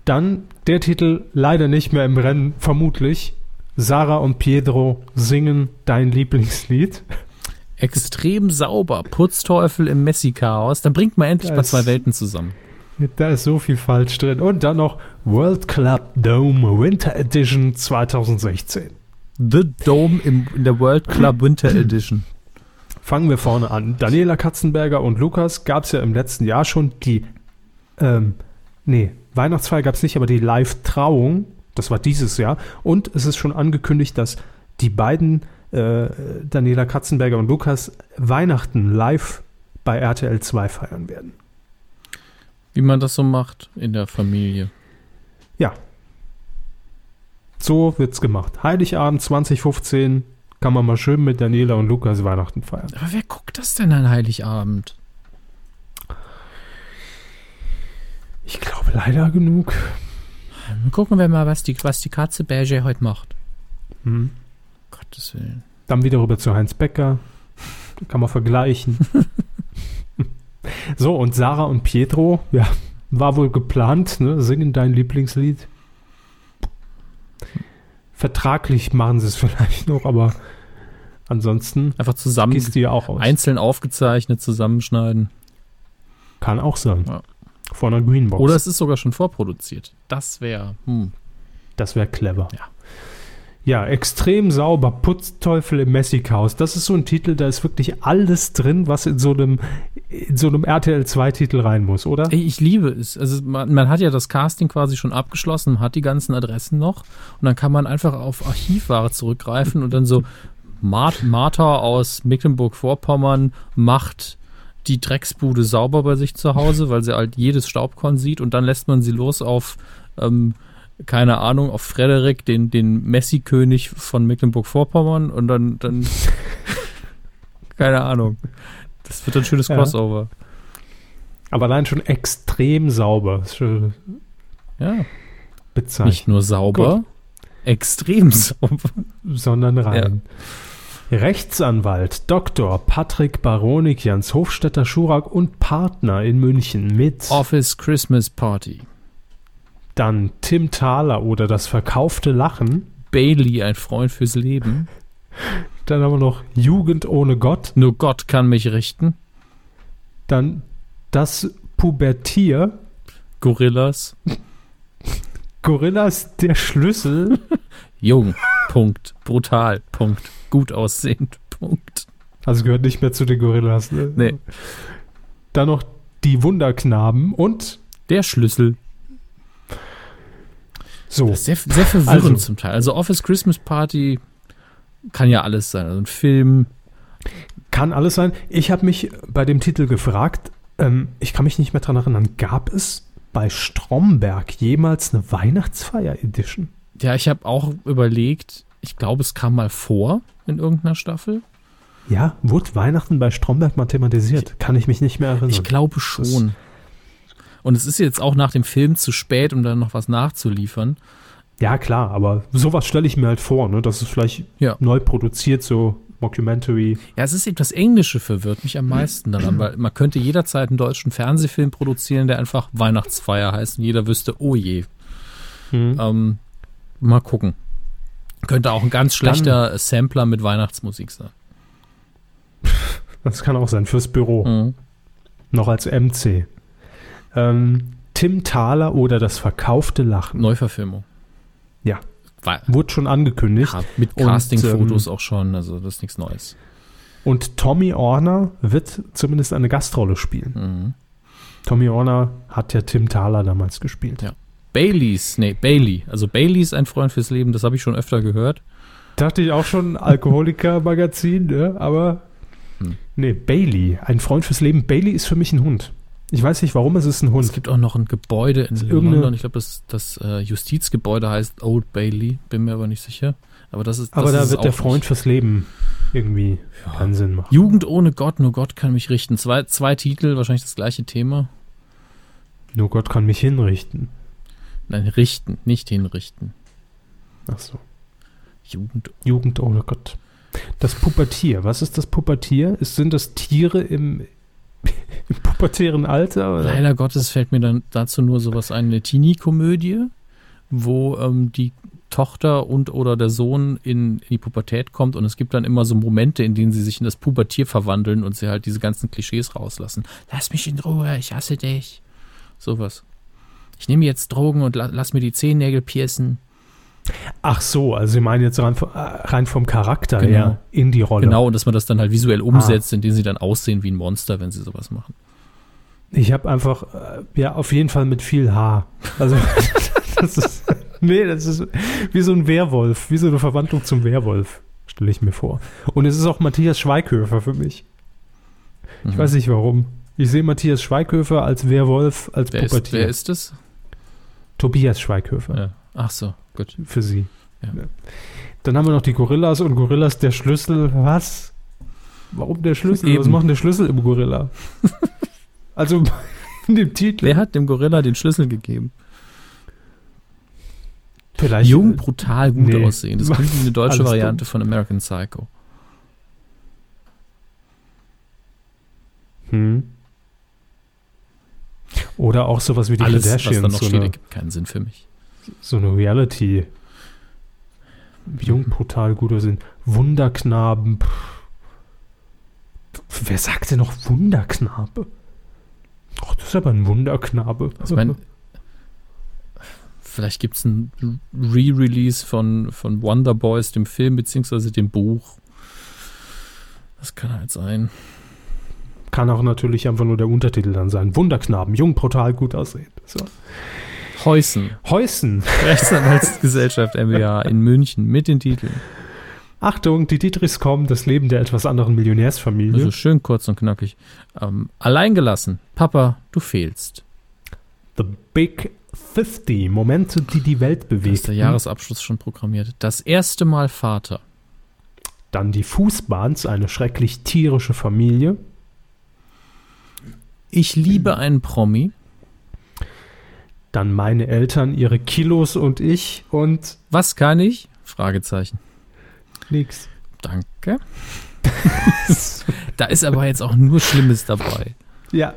Dann der Titel leider nicht mehr im Rennen, vermutlich. Sarah und Pietro singen dein Lieblingslied extrem sauber. Putzteufel im Messi-Chaos. Dann bringt man endlich das, mal zwei Welten zusammen. Da ist so viel falsch drin. Und dann noch World Club Dome Winter Edition 2016. The Dome im, in der World Club Winter Edition. Fangen wir vorne an. Daniela Katzenberger und Lukas gab es ja im letzten Jahr schon die, ähm, nee, Weihnachtsfeier gab es nicht, aber die Live-Trauung, das war dieses Jahr. Und es ist schon angekündigt, dass die beiden, äh, Daniela Katzenberger und Lukas, Weihnachten live bei RTL 2 feiern werden. Wie man das so macht in der Familie. Ja. So wird's gemacht. Heiligabend 2015 kann man mal schön mit Daniela und Lukas Weihnachten feiern. Aber wer guckt das denn an Heiligabend? Ich glaube leider genug. Gucken wir mal, was die, was die Katze Berger heute macht. Hm. Gottes Willen. Dann wieder rüber zu Heinz Becker. Kann man vergleichen. (laughs) So, und Sarah und Pietro, ja, war wohl geplant, ne? Singen dein Lieblingslied. Vertraglich machen sie es (laughs) vielleicht noch, aber ansonsten einfach zusammen gehst du ja auch aus. einzeln aufgezeichnet zusammenschneiden. Kann auch sein. Ja. Von einer Greenbox. Oder es ist sogar schon vorproduziert. Das wäre. Hm. Das wäre clever. Ja. Ja, extrem sauber, Putzteufel im Messikhaus. Das ist so ein Titel, da ist wirklich alles drin, was in so einem, in so einem RTL 2-Titel rein muss, oder? Ich liebe es. Also man, man, hat ja das Casting quasi schon abgeschlossen, man hat die ganzen Adressen noch und dann kann man einfach auf Archivware zurückgreifen und dann so Martha aus Mecklenburg-Vorpommern macht die Drecksbude sauber bei sich zu Hause, weil sie halt jedes Staubkorn sieht und dann lässt man sie los auf ähm, keine Ahnung, auf Frederik, den, den Messi-König von Mecklenburg-Vorpommern und dann, dann (laughs) keine Ahnung. Das wird ein schönes Crossover. Ja. Aber allein schon extrem sauber. Ja. Bezeichnet. Nicht nur sauber, Gut. extrem sauber. Sondern rein. Ja. Rechtsanwalt Dr. Patrick Baronik, Jans Hofstetter Schurak und Partner in München mit Office Christmas Party. Dann Tim Thaler oder das verkaufte Lachen. Bailey, ein Freund fürs Leben. (laughs) Dann haben wir noch Jugend ohne Gott. Nur Gott kann mich richten. Dann das Pubertier. Gorillas. Gorillas der Schlüssel. (laughs) Jung. Punkt. Brutal. Punkt. Gut aussehend. (laughs) Punkt. Also gehört nicht mehr zu den Gorillas. Ne? Nee. Dann noch die Wunderknaben und der Schlüssel. So. sehr, sehr verwirrend also, zum Teil. Also Office Christmas Party kann ja alles sein. Also ein Film. Kann alles sein. Ich habe mich bei dem Titel gefragt, ähm, ich kann mich nicht mehr daran erinnern, gab es bei Stromberg jemals eine Weihnachtsfeier-Edition? Ja, ich habe auch überlegt, ich glaube, es kam mal vor in irgendeiner Staffel. Ja, wurde Weihnachten bei Stromberg mal thematisiert? Kann ich mich nicht mehr erinnern. Ich glaube schon. Und es ist jetzt auch nach dem Film zu spät, um dann noch was nachzuliefern. Ja, klar, aber sowas stelle ich mir halt vor, ne? dass es vielleicht ja. neu produziert, so Mockumentary. Ja, es ist eben das Englische verwirrt mich am meisten daran, weil man könnte jederzeit einen deutschen Fernsehfilm produzieren, der einfach Weihnachtsfeier heißt und jeder wüsste, oh je. Mhm. Ähm, mal gucken. Könnte auch ein ganz schlechter Dann, Sampler mit Weihnachtsmusik sein. (laughs) Das kann auch sein, fürs Büro. Mhm. Noch als MC. Ähm, Tim Thaler oder das verkaufte Lachen. Neuverfilmung. Ja. War, Wurde schon angekündigt. Ja, mit Castingfotos ähm, auch schon, also das ist nichts Neues. Und Tommy Orner wird zumindest eine Gastrolle spielen. Mhm. Tommy Orner hat ja Tim Thaler damals gespielt. Ja. Baileys, nee, Bailey. Also Bailey ist ein Freund fürs Leben, das habe ich schon öfter gehört. Dachte ich auch schon, Alkoholiker-Magazin, ne? aber hm. nee, Bailey, ein Freund fürs Leben. Bailey ist für mich ein Hund. Ich weiß nicht, warum es ist ein Hund. Es gibt auch noch ein Gebäude in London. Ich glaube, das, das äh, Justizgebäude heißt Old Bailey. Bin mir aber nicht sicher. Aber das ist. Das aber da ist wird der Freund nicht. fürs Leben irgendwie ja. keinen Sinn machen. Jugend ohne Gott, nur Gott kann mich richten. Zwei, zwei Titel, wahrscheinlich das gleiche Thema. Nur Gott kann mich hinrichten. Nein, richten, nicht hinrichten. Ach so. Jugend. Jugend ohne Gott. Das Pubertier. Was ist das Pubertier? sind das Tiere im, (laughs) im pubertären Alter? Oder? Leider Gottes fällt mir dann dazu nur sowas ein, eine Teenie-Komödie, wo ähm, die Tochter und oder der Sohn in, in, die Pubertät kommt und es gibt dann immer so Momente, in denen sie sich in das Pubertier verwandeln und sie halt diese ganzen Klischees rauslassen. Lass mich in Ruhe, ich hasse dich. Sowas. Ich nehme jetzt Drogen und la lass mir die Zehennägel piercen. Ach so, also Sie meinen jetzt rein, äh, rein vom Charakter Genau. her in die Rolle. Genau, und dass man das dann halt visuell umsetzt, indem sie dann aussehen wie ein Monster, wenn sie sowas machen. Ich habe einfach, äh, ja, auf jeden Fall mit viel Haar. Also, (laughs) das ist, nee, das ist wie so ein Werwolf, wie so eine Verwandlung zum Werwolf, stelle ich mir vor. Und es ist auch Matthias Schweighöfer für mich. Ich Mhm. weiß nicht warum. Ich sehe Matthias Schweighöfer als Werwolf, als wer ist, Pubertier. wer ist das? Tobias Schweighöfer Ja. Ach so, gut. für sie. Ja. Dann haben wir noch die Gorillas und Gorillas der Schlüssel. Was? Warum der Schlüssel? Was Eben. macht der Schlüssel im Gorilla? (laughs) also in dem Titel. Wer hat dem Gorilla den Schlüssel gegeben? Vielleicht Jung, brutal, gut nee. aussehen. Das klingt wie eine deutsche Alles Variante von American Psycho. Hm. Oder auch sowas wie die Alles, was da Kardashians, noch so, steht, eine, ergibt keinen Sinn für mich. so eine Reality. Jung, brutal, gut aussehen. Wunderknaben. Puh. Wer sagt denn noch Wunderknabe? Ach, das ist aber ein Wunderknabe. Also ich meine, vielleicht gibt es ein Re-Release von, von Wonder Boys, dem Film, beziehungsweise dem Buch. Das kann halt sein. Kann auch natürlich einfach nur der Untertitel dann sein. Wunderknaben, jung, brutal, gut aussehen. So. Heusen, Heusen. Rechtsanwaltsgesellschaft MBA in (laughs) München mit den Titeln. Achtung, die Dietrichs kommen, das Leben der etwas anderen Millionärsfamilie. Also schön kurz und knackig. Ähm, alleingelassen. Papa, du fehlst. The Big 50, Momente, die die Welt bewegen. ist der Jahresabschluss schon programmiert. Das erste Mal Vater. Dann die Fußbahns, eine schrecklich tierische Familie. Ich liebe einen Promi. Dann meine Eltern, ihre Kilos und ich und Was kann ich? Fragezeichen. nix. Danke. da ist aber jetzt auch nur Schlimmes dabei. Ja.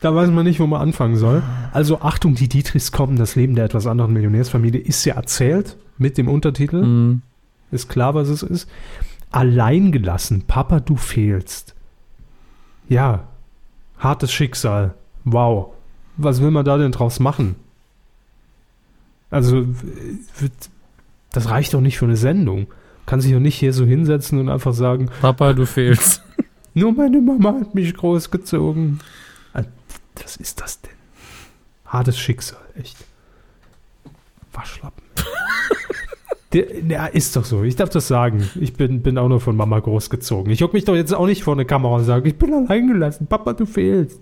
Da weiß man nicht, wo man anfangen soll. Also Achtung, die Dietrichs kommen, das Leben der etwas anderen Millionärsfamilie ist ja erzählt mit dem Untertitel. Hm. Ist klar, was es ist. Alleingelassen, Papa, du fehlst. Ja, hartes Schicksal. Wow. Was will man da denn draus machen? Also, das reicht doch nicht für eine Sendung. Kann sich doch nicht hier so hinsetzen und einfach sagen, Papa, du fehlst. (laughs) nur meine Mama hat mich großgezogen. Ah, Was ist das denn? Hartes Schicksal, echt. Waschlappen. (laughs) Ja, ist doch so. Ich darf das sagen. Ich bin, bin auch nur von Mama großgezogen. Ich hock mich doch jetzt auch nicht vor eine Kamera und sage, ich bin allein gelassen. Papa, du fehlst.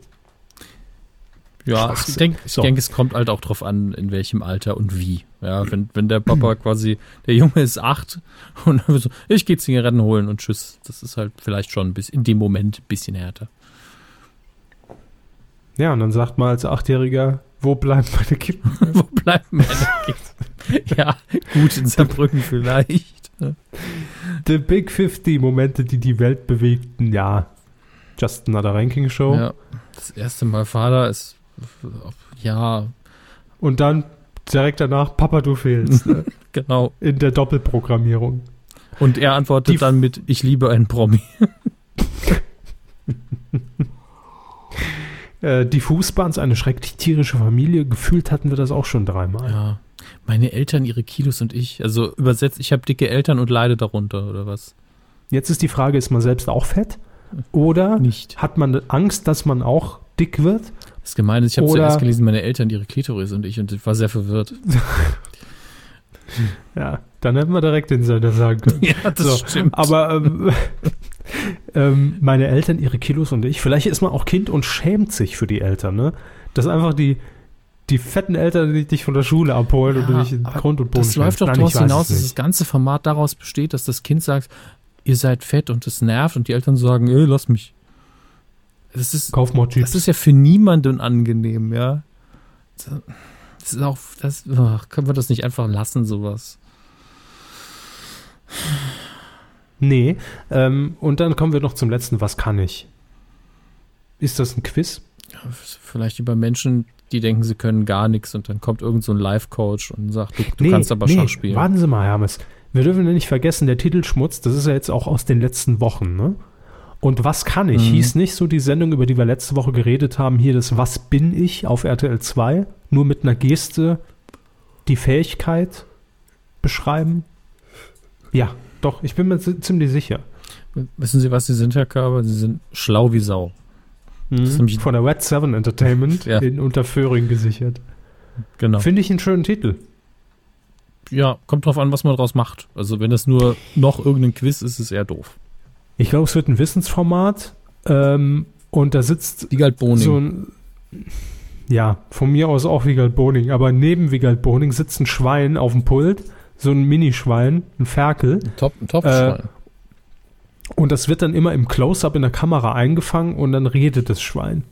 Ja, ich denke, So. denk, es kommt halt auch drauf an, in welchem Alter und wie. Ja, wenn, wenn der Papa quasi, der Junge ist acht (laughs) und dann so, ich gehe Zigaretten holen und tschüss. Das ist halt vielleicht schon bisschen, in dem Moment ein bisschen härter. Ja, und dann sagt man als Achtjähriger, wo bleiben meine Kippen? (laughs) Wo bleibt meine Kids? (laughs) (laughs) ja, gut, in (laughs) Saarbrücken vielleicht. The Big 50 Momente, die die Welt bewegten. Ja, just another Ranking Show. Ja, das erste Mal Vater ist, ja, Und dann direkt danach, Papa, du fehlst. ne? (laughs) genau. In der Doppelprogrammierung. Und er antwortet Die- dann mit, ich liebe einen Promi. Äh, die Fußbahns, eine schrecklich tierische Familie. Gefühlt hatten wir das auch schon dreimal. Ja. Meine Eltern, ihre Kilos und ich. Also übersetzt, ich habe dicke Eltern und leide darunter, oder was? Jetzt ist die Frage, ist man selbst auch fett? Oder Nicht. hat man Angst, dass man auch dick wird? Das Gemeine ist, ich habe zuerst gelesen, meine Eltern, ihre Klitoris und ich und ich war sehr verwirrt. (laughs) Ja, dann hätten wir direkt den Sender sagen können. (laughs) ja, das So, stimmt. Aber ähm, (laughs) ähm, meine Eltern, ihre Kilos und ich, vielleicht ist man auch Kind und schämt sich für die Eltern, ne? Das ist einfach die, die fetten Eltern, die dich von der Schule abholen und Ja, dich in Grund und Boden das läuft doch daraus hinaus, es dass das ganze Format daraus besteht, dass das Kind sagt, ihr seid fett und das nervt und die Eltern sagen, ey, lass mich. Das ist, Kauf mal das Chips. ist ja für niemanden angenehm, ja. Das ist auch, das, ach, können wir das nicht einfach lassen, sowas? Nee. Ähm, und dann kommen wir noch zum letzten, was kann ich? Ist das ein Quiz? Ja, Vielleicht über Menschen, die denken, sie können gar nichts und dann kommt irgend so ein Life-Coach und sagt, du, du kannst aber Schach spielen. Warten Sie mal, Hermes. Wir dürfen ja nicht vergessen, der Titelschmutz, das ist ja jetzt auch aus den letzten Wochen, ne? Und was kann ich? Mhm. Hieß nicht so die Sendung, über die wir letzte Woche geredet haben, hier das Was bin ich auf RTL 2? Nur mit einer Geste die Fähigkeit beschreiben? Ja, doch, ich bin mir ziemlich sicher. Wissen Sie, was Sie sind, Herr Körber? Sie sind schlau wie Sau. Mhm. Von der Red 7 Entertainment ja. in Unterföhring gesichert. Genau. Finde ich einen schönen Titel. Ja, kommt drauf an, was man draus macht. Also, wenn das nur noch irgendein Quiz ist, ist es eher doof. Ich glaube, es wird ein Wissensformat. Ähm, und da sitzt Wiegald Boning. so ein. Ja, von mir aus auch Wiegald Boning. Aber neben Wiegald Boning sitzt ein Schwein auf dem Pult. So ein Minischwein, ein Ferkel. Ein Top, ein Top-Schwein. Äh, und das wird dann immer im Close-Up in der Kamera eingefangen und dann redet das Schwein.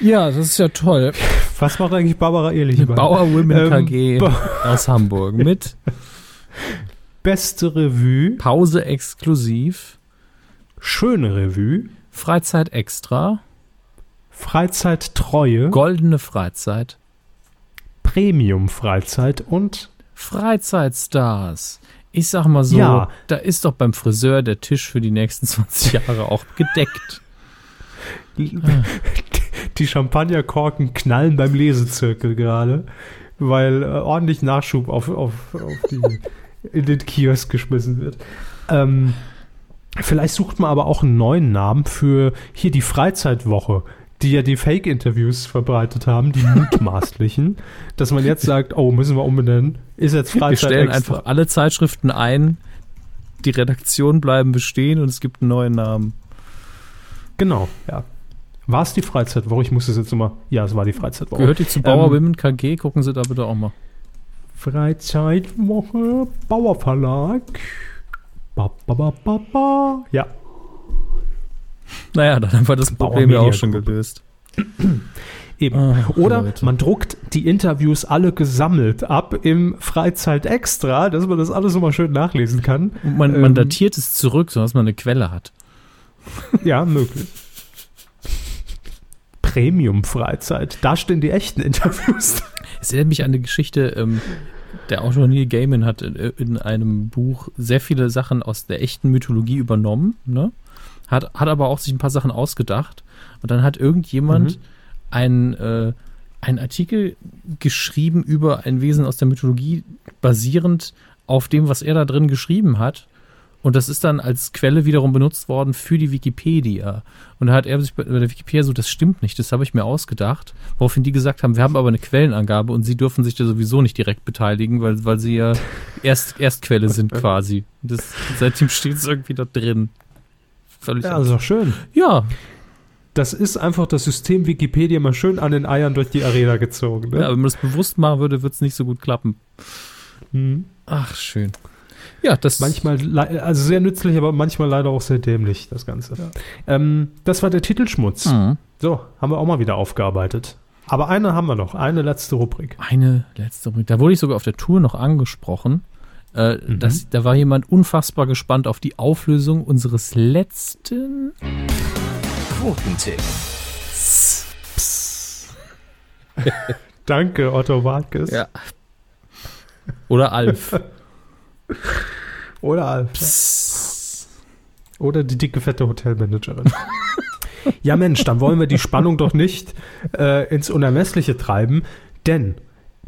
Ja, das ist ja toll. Was macht eigentlich Barbara Ehrlich? Bauer Women KG ähm, aus Hamburg mit (laughs) Beste Revue. Pause exklusiv. Schöne Revue. Freizeit extra. Freizeit Treue. Goldene Freizeit. Premium Freizeit und Freizeitstars. Ich sag mal so, ja. da ist doch beim Friseur der Tisch für die nächsten (laughs) 20 Jahre auch gedeckt. (laughs) Die Champagnerkorken knallen beim Lesezirkel gerade, weil äh, ordentlich Nachschub auf, auf, auf die in den Kiosk geschmissen wird. Ähm, vielleicht sucht man aber auch einen neuen Namen für hier die Freizeitwoche, die ja die Fake-Interviews verbreitet haben, die mutmaßlichen, (laughs) dass man jetzt sagt, oh, müssen wir umbenennen, ist jetzt Freizeit Wir stellen extra. einfach alle Zeitschriften ein, die Redaktionen bleiben bestehen und es gibt einen neuen Namen. Genau, ja. War es die Freizeitwoche? Ich muss es jetzt immer. Ja, es war die Freizeitwoche. Gehört die zu Bauer ähm, Women KG? Gucken Sie da bitte auch mal. Freizeitwoche, Bauerverlag. Ba, ba, ba, ba, ba. Ja. Naja, dann haben wir das Problem ja auch schon gelöst. (clears throat) Eben. Ah, Oder Leute. man druckt die Interviews alle gesammelt ab im Freizeit Extra, dass man das alles so mal schön nachlesen kann. Und man, ähm, man datiert es zurück, sodass man eine Quelle hat. Ja, möglich. Premium-Freizeit. Da stehen die echten Interviews. (laughs) Es erinnert mich an eine Geschichte, ähm, der Autor Neil Gaiman hat in, in, einem Buch sehr viele Sachen aus der echten Mythologie übernommen, ne? Hat, hat aber auch sich ein paar Sachen ausgedacht. Und dann hat irgendjemand mhm. einen, äh, einen Artikel geschrieben über ein Wesen aus der Mythologie, basierend auf dem, was er da drin geschrieben hat. Und das ist dann als Quelle wiederum benutzt worden für die Wikipedia. Und da hat er sich bei der Wikipedia so, das stimmt nicht, das habe ich mir ausgedacht. Woraufhin die gesagt haben, wir haben aber eine Quellenangabe und sie dürfen sich da sowieso nicht direkt beteiligen, weil, weil sie ja (laughs) Erst, Erstquelle sind (laughs) quasi. Das, seitdem steht es irgendwie da drin. Völlig ja, also schön. Ja. Das ist einfach das System Wikipedia mal schön an den Eiern durch die Arena gezogen. Ne? Ja, wenn man das bewusst machen würde, würde es nicht so gut klappen. Hm. Ach, schön. Ja, das manchmal, also sehr nützlich, aber manchmal leider auch sehr dämlich, das Ganze. Ja. Ähm, das war der Titelschmutz. Mhm. So, haben wir auch mal wieder aufgearbeitet. Aber eine haben wir noch, eine letzte Rubrik. Eine letzte Rubrik. Da wurde ich sogar auf der Tour noch angesprochen. Äh, mhm. das, da war jemand unfassbar gespannt auf die Auflösung unseres letzten Quotentipp. (laughs) Danke, Otto Warkes. Ja. Oder Alf. (laughs) Oder Alf. Oder die dicke, fette Hotelmanagerin. (laughs) ja, Mensch, dann wollen wir die Spannung doch nicht äh, ins Unermessliche treiben, denn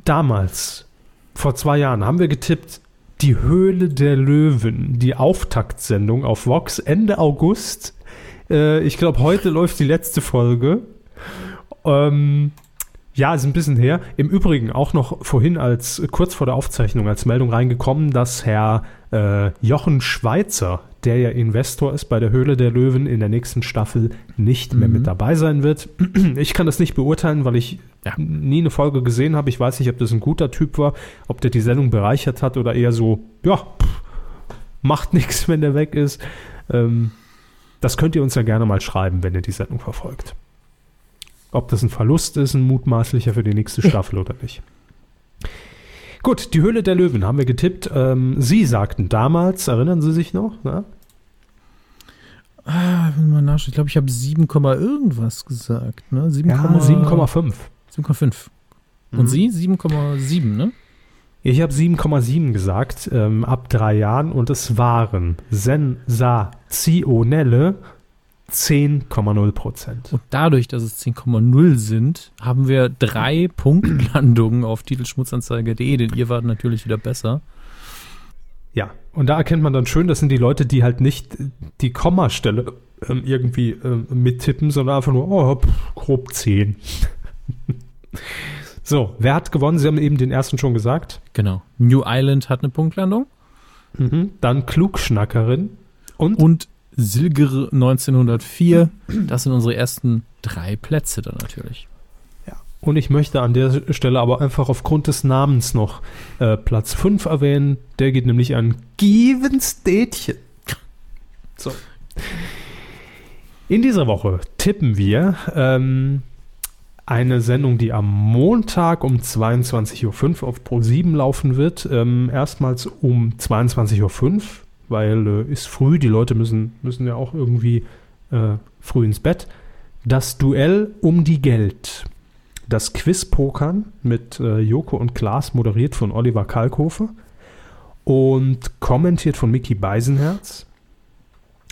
damals, vor zwei Jahren, haben wir getippt, die Höhle der Löwen, die Auftaktsendung auf Vox Ende August. Äh, ich glaube, heute läuft die letzte Folge. Ähm, ja, ist ein bisschen her. Im Übrigen auch noch vorhin als kurz vor der Aufzeichnung als Meldung reingekommen, dass Herr äh, Jochen Schweizer, der ja Investor ist bei der Höhle der Löwen, in der nächsten Staffel nicht mehr mhm. mit dabei sein wird. (clears throat) Ich kann das nicht beurteilen, weil ich ja. nie eine Folge gesehen habe. Ich weiß nicht, ob das ein guter Typ war, ob der die Sendung bereichert hat oder eher so, ja, pff, macht (laughs) nichts, wenn der weg ist. Ähm, das könnt ihr uns ja gerne mal schreiben, wenn ihr die Sendung verfolgt ob das ein Verlust ist, ein mutmaßlicher für die nächste (laughs) Staffel oder nicht. Gut, die Höhle der Löwen haben wir getippt. Ähm, Sie sagten damals, erinnern Sie sich noch? Na? Ah, mal nachschauen. Ich glaube, ich habe 7, irgendwas gesagt. Ne? 7, ja, 7,5. 7,5. Und mhm. Sie 7,7, ne? Ich habe 7,7 gesagt, ähm, ab drei Jahren und es waren sensationelle 10,0 Prozent. Und dadurch, dass es 10,0 sind, haben wir drei (clears throat) Punktlandungen auf titelschmutzanzeige.de, denn ihr wart natürlich wieder besser. Ja, und da erkennt man dann schön, das sind die Leute, die halt nicht die Kommastelle ähm, irgendwie ähm, mittippen, sondern einfach nur, oh, grob 10. (laughs) so, wer hat gewonnen? Sie haben eben den ersten schon gesagt. Genau. New Island hat eine Punktlandung. Mhm. Dann Klugschnackerin. Und, und Silger 1904. Das sind unsere ersten drei Plätze dann natürlich. Ja. Und ich möchte an der Stelle aber einfach aufgrund des Namens noch äh, Platz 5 erwähnen. Der geht nämlich an Givens Dätchen. So. In dieser Woche tippen wir ähm, eine Sendung, die am Montag um 22.05 Uhr auf Pro7 laufen wird. Ähm, erstmals um 22.05 Uhr, weil äh, ist früh, die Leute müssen, müssen ja auch irgendwie äh, früh ins Bett. Das Duell um die Geld. Das Quiz-Pokern mit äh, Joko und Klaas, moderiert von Oliver Kalkofe und kommentiert von Mickey Beisenherz.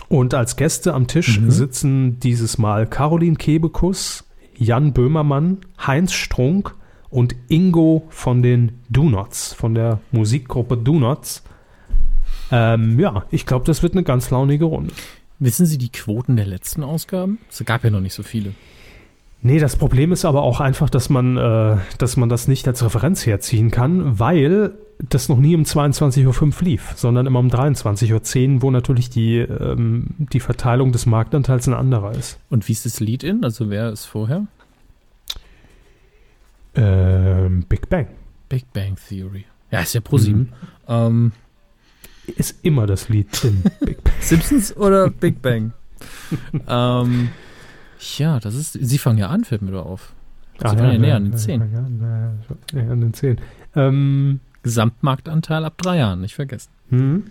Und als Gäste am Tisch mhm. sitzen dieses Mal Caroline Kebekus, Jan Böhmermann, Heinz Strunk und Ingo von den Donuts, von der Musikgruppe Donuts. Ähm, ja, ich glaube, das wird eine ganz launige Runde. Wissen Sie die Quoten der letzten Ausgaben? Es gab ja noch nicht so viele. Nee, das Problem ist aber auch einfach, dass man, äh, dass man das nicht als Referenz herziehen kann, weil das noch nie um 22.05 Uhr lief, sondern immer um 23.10 Uhr, wo natürlich die, ähm, die Verteilung des Marktanteils ein anderer ist. Und wie ist das Lead-In? Also wer ist vorher? Ähm, Big Bang. Big Bang Theory. Ja, ist ja ProSieben. Mhm. Ähm, ist immer das Lied in (laughs) Big Bang. Simpsons oder (laughs) Big Bang? ähm, ja, das ist. Sie fangen ja an, fällt mir da auf. Sie ah, ja, ja näher an den 10. Ja, an den 10. Ähm, Gesamtmarktanteil ab drei Jahren, nicht vergessen. Mhm.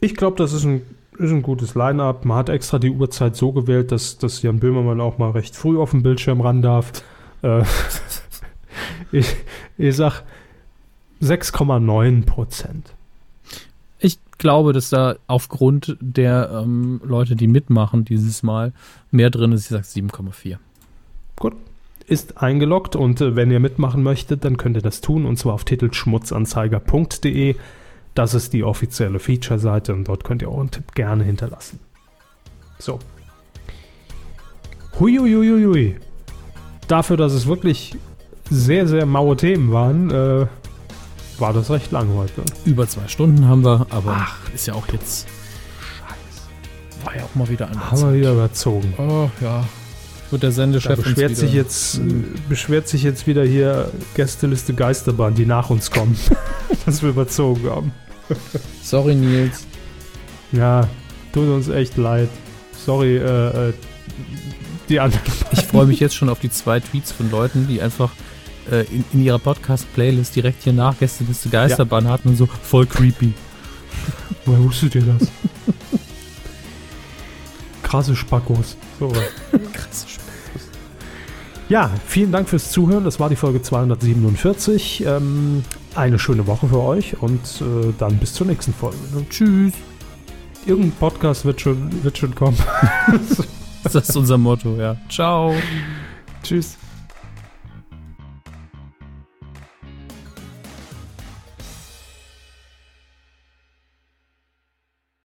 Ich glaube, das ist ein, ist ein gutes Line-Up. Man hat extra die Uhrzeit so gewählt, dass, dass Jan Böhmermann auch mal recht früh auf den Bildschirm ran darf. (laughs) Äh, ich, ich sag 6,9 Prozent. Glaube, dass da aufgrund der ähm, Leute, die mitmachen dieses Mal, mehr drin ist. Ich sage 7,4. Gut ist eingeloggt und äh, wenn ihr mitmachen möchtet, dann könnt ihr das tun und zwar auf titelschmutzanzeiger.de. Das ist die offizielle Feature-Seite und dort könnt ihr euren Tipp gerne hinterlassen. So. Huiuiuiui. Dafür, dass es wirklich sehr, sehr maue Themen waren, äh, war das recht lang heute. Über zwei Stunden haben wir, aber Ach, ist ja auch jetzt. Scheiße. War ja auch mal wieder anders. Haben wir wieder überzogen. Oh, ja. Wird der Sendechef da beschwert sich jetzt äh, beschwert sich jetzt wieder hier Gästeliste Geisterbahn, die nach uns kommen, (laughs) dass wir überzogen haben. Sorry Nils. Ja, tut uns echt leid. Sorry, äh, äh, die anderen. Ich freue mich jetzt schon auf die zwei Tweets von Leuten, die einfach äh, in, in, ihrer Podcast-Playlist direkt hier nach Gästeliste Geisterbahn ja. hatten und so voll creepy. (laughs) Woher wusstet ihr das? (laughs) Krasse Spackos. So. Krasse Spackos. Ja, vielen Dank fürs Zuhören. Das war die Folge 247. Ähm, eine schöne Woche für euch und äh, dann bis zur nächsten Folge. Ne? Tschüss. Irgendein Podcast wird schon, wird schon kommen. (laughs) das ist unser Motto, ja. Ciao. Tschüss.